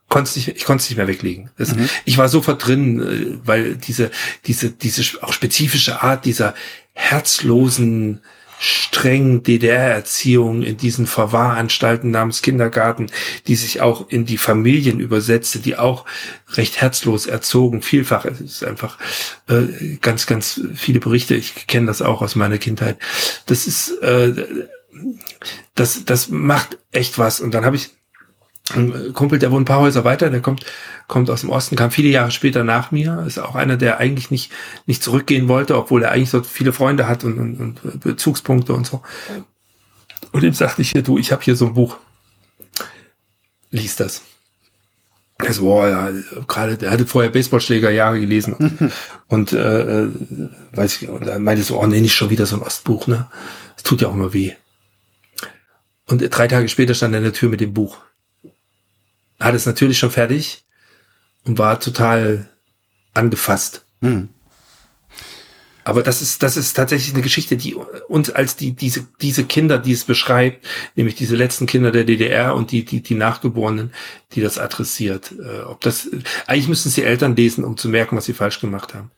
konnte nicht, ich konnte es nicht mehr weglegen. Das, mhm. Ich war sofort drin, äh, weil diese, diese, diese auch spezifische Art dieser herzlosen strengen DDR-Erziehung in diesen Verwahranstalten namens Kindergarten, die sich auch in die Familien übersetzte, die auch recht herzlos erzogen, vielfach. Es ist einfach äh, ganz, ganz viele Berichte. Ich kenne das auch aus meiner Kindheit. Das ist, äh, das, das macht echt was. Und dann habe ich ein Kumpel, der wohnt ein paar Häuser weiter, der kommt, kommt aus dem Osten, kam viele Jahre später nach mir, ist auch einer, der eigentlich nicht, nicht zurückgehen wollte, obwohl er eigentlich so viele Freunde hat und, und, und Bezugspunkte und so. Und ihm sagte ich hier, du, ich habe hier so ein Buch. Lies das. Er so, boah, ja, gerade, der hatte vorher Baseballschläger Jahre gelesen. und äh, weiß ich, und er meinte so, oh nee, nicht schon wieder so ein Ostbuch, ne? Es tut ja auch immer weh. Und drei Tage später stand er in der Tür mit dem Buch hat es natürlich schon fertig und war total angefasst. Hm. Aber das ist, das ist tatsächlich eine Geschichte, die uns als die, diese, diese Kinder, die es beschreibt, nämlich diese letzten Kinder der DDR und die, die, die Nachgeborenen, die das adressiert. Äh, ob das, eigentlich müssen es die Eltern lesen, um zu merken, was sie falsch gemacht haben.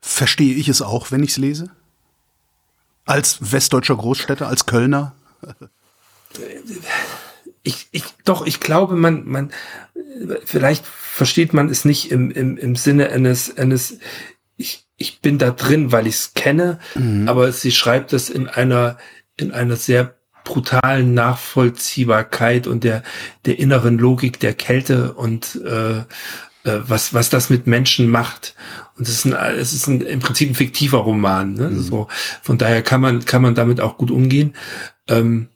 Verstehe ich es auch, wenn ich es lese? Als westdeutscher Großstädter, als Kölner? Ich, ich, doch, ich glaube, man, man, vielleicht versteht man es nicht im, im, im Sinne eines, eines, ich, ich bin da drin, weil ich es kenne, mhm. aber sie schreibt es in einer, in einer sehr brutalen Nachvollziehbarkeit und der, der inneren Logik der Kälte und äh, äh, was, was das mit Menschen macht. Und es ist, ein, es ist ein, im Prinzip ein fiktiver Roman. Ne? Mhm. So, von daher kann man, kann man damit auch gut umgehen. Ähm,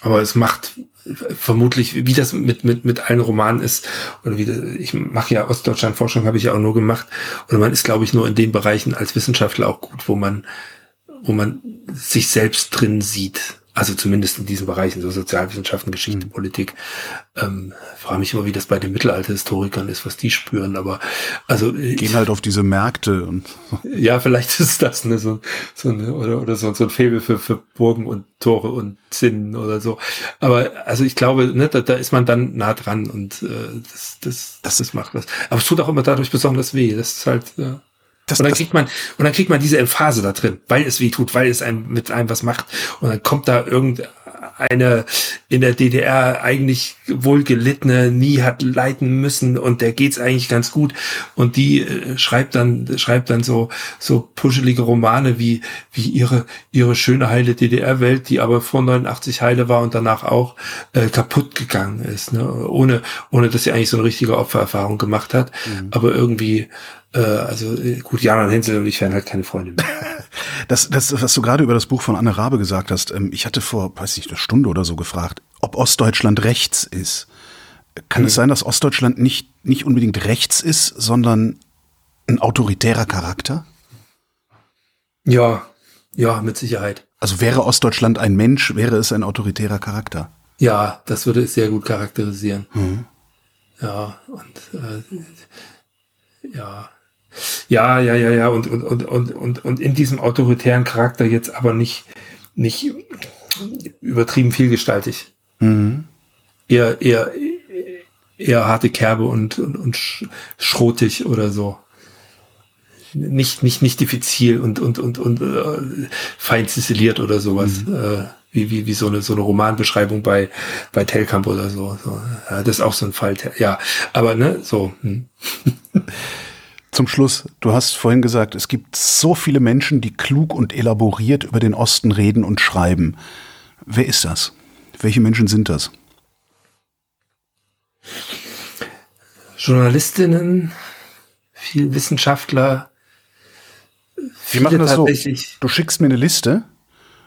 aber es macht vermutlich, wie das mit, mit, mit allen Romanen ist, oder wie das, ich mache ja Ostdeutschland-Forschung, habe ich ja auch nur gemacht, oder man ist, glaube ich, nur in den Bereichen als Wissenschaftler auch gut, wo man, wo man sich selbst drin sieht. Also zumindest in diesen Bereichen, so Sozialwissenschaften, Geschichte, mhm. Politik. Ähm, frage mich immer, wie das bei den Mittelalterhistorikern ist, was die spüren. Aber also gehen ich, halt auf diese Märkte und ja, vielleicht ist das ne, so, so eine, oder oder so, so ein Faible für, für Burgen und Tore und Zinnen oder so. Aber also ich glaube, ne, da, da ist man dann nah dran und äh, das, das, das, das macht was. Aber es tut auch immer dadurch besonders weh. Das ist halt ja. Das, und dann kriegt man, und dann kriegt man diese Emphase da drin, weil es weh tut, weil es einem mit einem was macht. Und dann kommt da irgendein eine in der DDR eigentlich wohlgelittene nie hat leiden müssen und der geht's eigentlich ganz gut und die äh, schreibt dann schreibt dann so so puschelige Romane wie wie ihre ihre schöne heile DDR-Welt, die aber vor 89 heile war und danach auch äh, kaputt gegangen ist, ne? ohne ohne dass sie eigentlich so eine richtige Opfererfahrung gemacht hat, mhm. aber irgendwie äh, also äh, gut, Jan und Hensel und ich wären halt keine Freunde mehr. Das, das, was du gerade über das Buch von Anne Rabe gesagt hast, ähm, ich hatte vor, weiß nicht, eine Stunde oder so gefragt, ob Ostdeutschland rechts ist. Kann mhm. es sein, dass Ostdeutschland nicht, nicht unbedingt rechts ist, sondern ein autoritärer Charakter? Ja, ja, mit Sicherheit. Also wäre Ostdeutschland ein Mensch, wäre es ein autoritärer Charakter? Ja, das würde es sehr gut charakterisieren. Mhm. Ja, und äh, ja, ja, ja, ja, ja, und, und, und, und, und, und in diesem autoritären Charakter jetzt aber nicht, nicht übertrieben vielgestaltig. Mhm. Eher, eher, eher harte Kerbe und, und, und schrotig oder so. Nicht, nicht, nicht diffizil und, und, und, und äh, fein ziseliert oder sowas. Mhm. Äh, wie, wie, wie so eine, so eine Romanbeschreibung bei, bei Telkamp oder so. so. Ja, das ist auch so ein Fall. Ja, aber ne, so. Hm. Zum Schluss, du hast vorhin gesagt, es gibt so viele Menschen, die klug und elaboriert über den Osten reden und schreiben. Wer ist das? Welche Menschen sind das? Journalistinnen, viel Wissenschaftler. Wir machen das so. Du schickst mir eine Liste.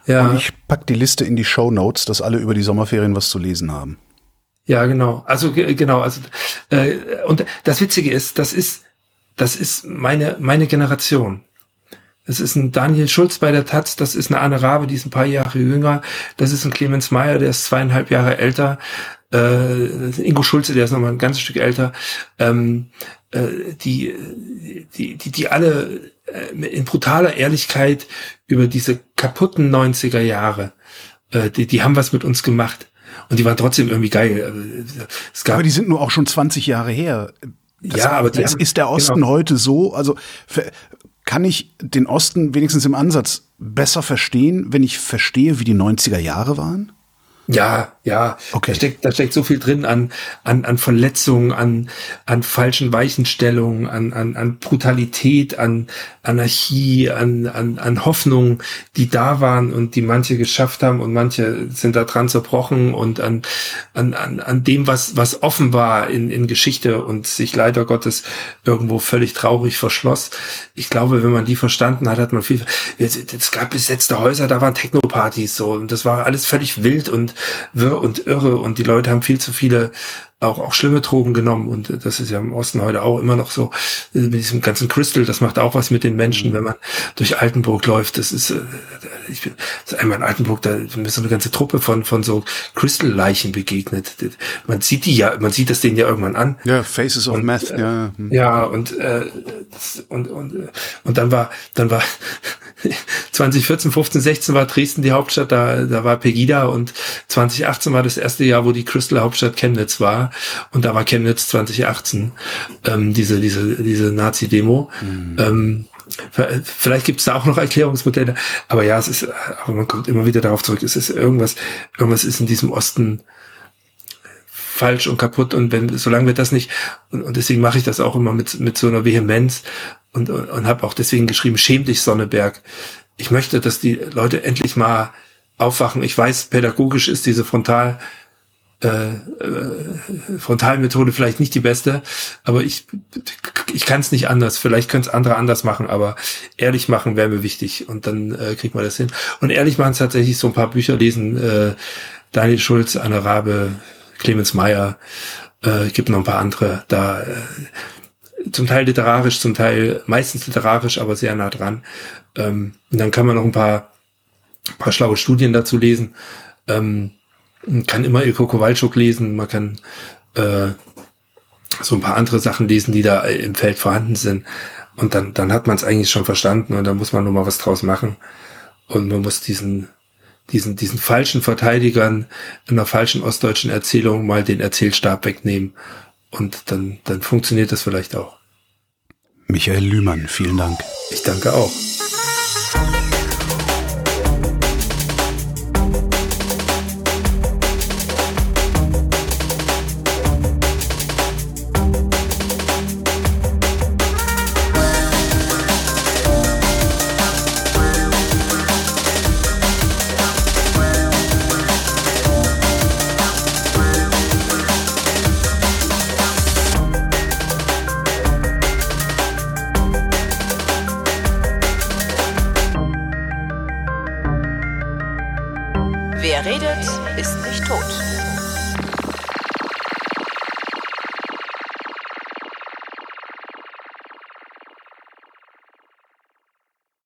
Ja. Und ich pack die Liste in die Show Notes, dass alle über die Sommerferien was zu lesen haben. Ja, genau. Also genau. Also äh, und das Witzige ist, das ist das ist meine, meine Generation. Das ist ein Daniel Schulz bei der Taz, das ist eine Anne Rabe, die ist ein paar Jahre jünger, das ist ein Clemens Meyer, der ist zweieinhalb Jahre älter, äh, Ingo Schulze, der ist nochmal ein ganzes Stück älter, ähm, äh, die, die, die, die alle äh, in brutaler Ehrlichkeit über diese kaputten 90er Jahre, äh, die, die haben was mit uns gemacht. Und die waren trotzdem irgendwie geil. Es gab Aber die sind nur auch schon 20 Jahre her. Das ja, aber das ist der Osten genau. heute so, also kann ich den Osten wenigstens im Ansatz besser verstehen, wenn ich verstehe, wie die 90er Jahre waren? Ja, ja. Okay. Da steckt, da steckt so viel drin an, an, an Verletzungen, an, an falschen Weichenstellungen, an, an, an Brutalität, an Anarchie, an, an, an Hoffnungen, die da waren und die manche geschafft haben und manche sind da dran zerbrochen und an, an, an, an dem, was, was offen war in, in Geschichte und sich leider Gottes irgendwo völlig traurig verschloss. Ich glaube, wenn man die verstanden hat, hat man viel, es gab besetzte Häuser, da waren Technopartys so und das war alles völlig wild und wirr und irre und die Leute haben viel zu viele auch, auch schlimme Drogen genommen und das ist ja im Osten heute auch immer noch so äh, mit diesem ganzen Crystal, das macht auch was mit den Menschen, wenn man durch Altenburg läuft, das ist, äh, ich bin einmal in Altenburg, da ist so eine ganze Truppe von, von so Crystal-Leichen begegnet. Man sieht die ja, man sieht das denen ja irgendwann an. Ja, Faces of und, Meth, äh, ja. Hm. Ja, und, äh, und, und, und dann war, dann war 2014, 15, 16 war Dresden die Hauptstadt, da, da war Pegida und 2018 war das erste Jahr, wo die Crystal Hauptstadt Chemnitz war und da war Chemnitz 2018, ähm, diese, diese, diese Nazi-Demo. Mhm. Ähm, Vielleicht gibt es da auch noch Erklärungsmodelle, aber ja, es ist, aber man kommt immer wieder darauf zurück, es ist irgendwas, irgendwas ist in diesem Osten falsch und kaputt und wenn, solange wir das nicht, und, und deswegen mache ich das auch immer mit, mit so einer Vehemenz und, und, und habe auch deswegen geschrieben, schäm dich Sonneberg. Ich möchte, dass die Leute endlich mal aufwachen. Ich weiß, pädagogisch ist diese Frontal, äh, äh, Frontalmethode vielleicht nicht die beste, aber ich, ich kann es nicht anders. Vielleicht können es andere anders machen, aber ehrlich machen wäre mir wichtig und dann äh, kriegt man das hin. Und ehrlich machen es tatsächlich so ein paar Bücher lesen, äh, Daniel Schulz, Anne Rabe, Clemens Meyer, äh, gibt noch ein paar andere, da äh, zum Teil literarisch, zum Teil meistens literarisch, aber sehr nah dran. Ähm, und dann kann man noch ein paar, paar schlaue Studien dazu lesen. Ähm, man kann immer Ilko Kowalczuk lesen, man kann äh, so ein paar andere Sachen lesen, die da im Feld vorhanden sind. Und dann, dann hat man es eigentlich schon verstanden und dann muss man nur mal was draus machen. Und man muss diesen, diesen, diesen falschen Verteidigern in einer falschen ostdeutschen Erzählung mal den Erzählstab wegnehmen. Und dann, dann funktioniert das vielleicht auch. Michael Lühmann, vielen Dank. Ich danke auch.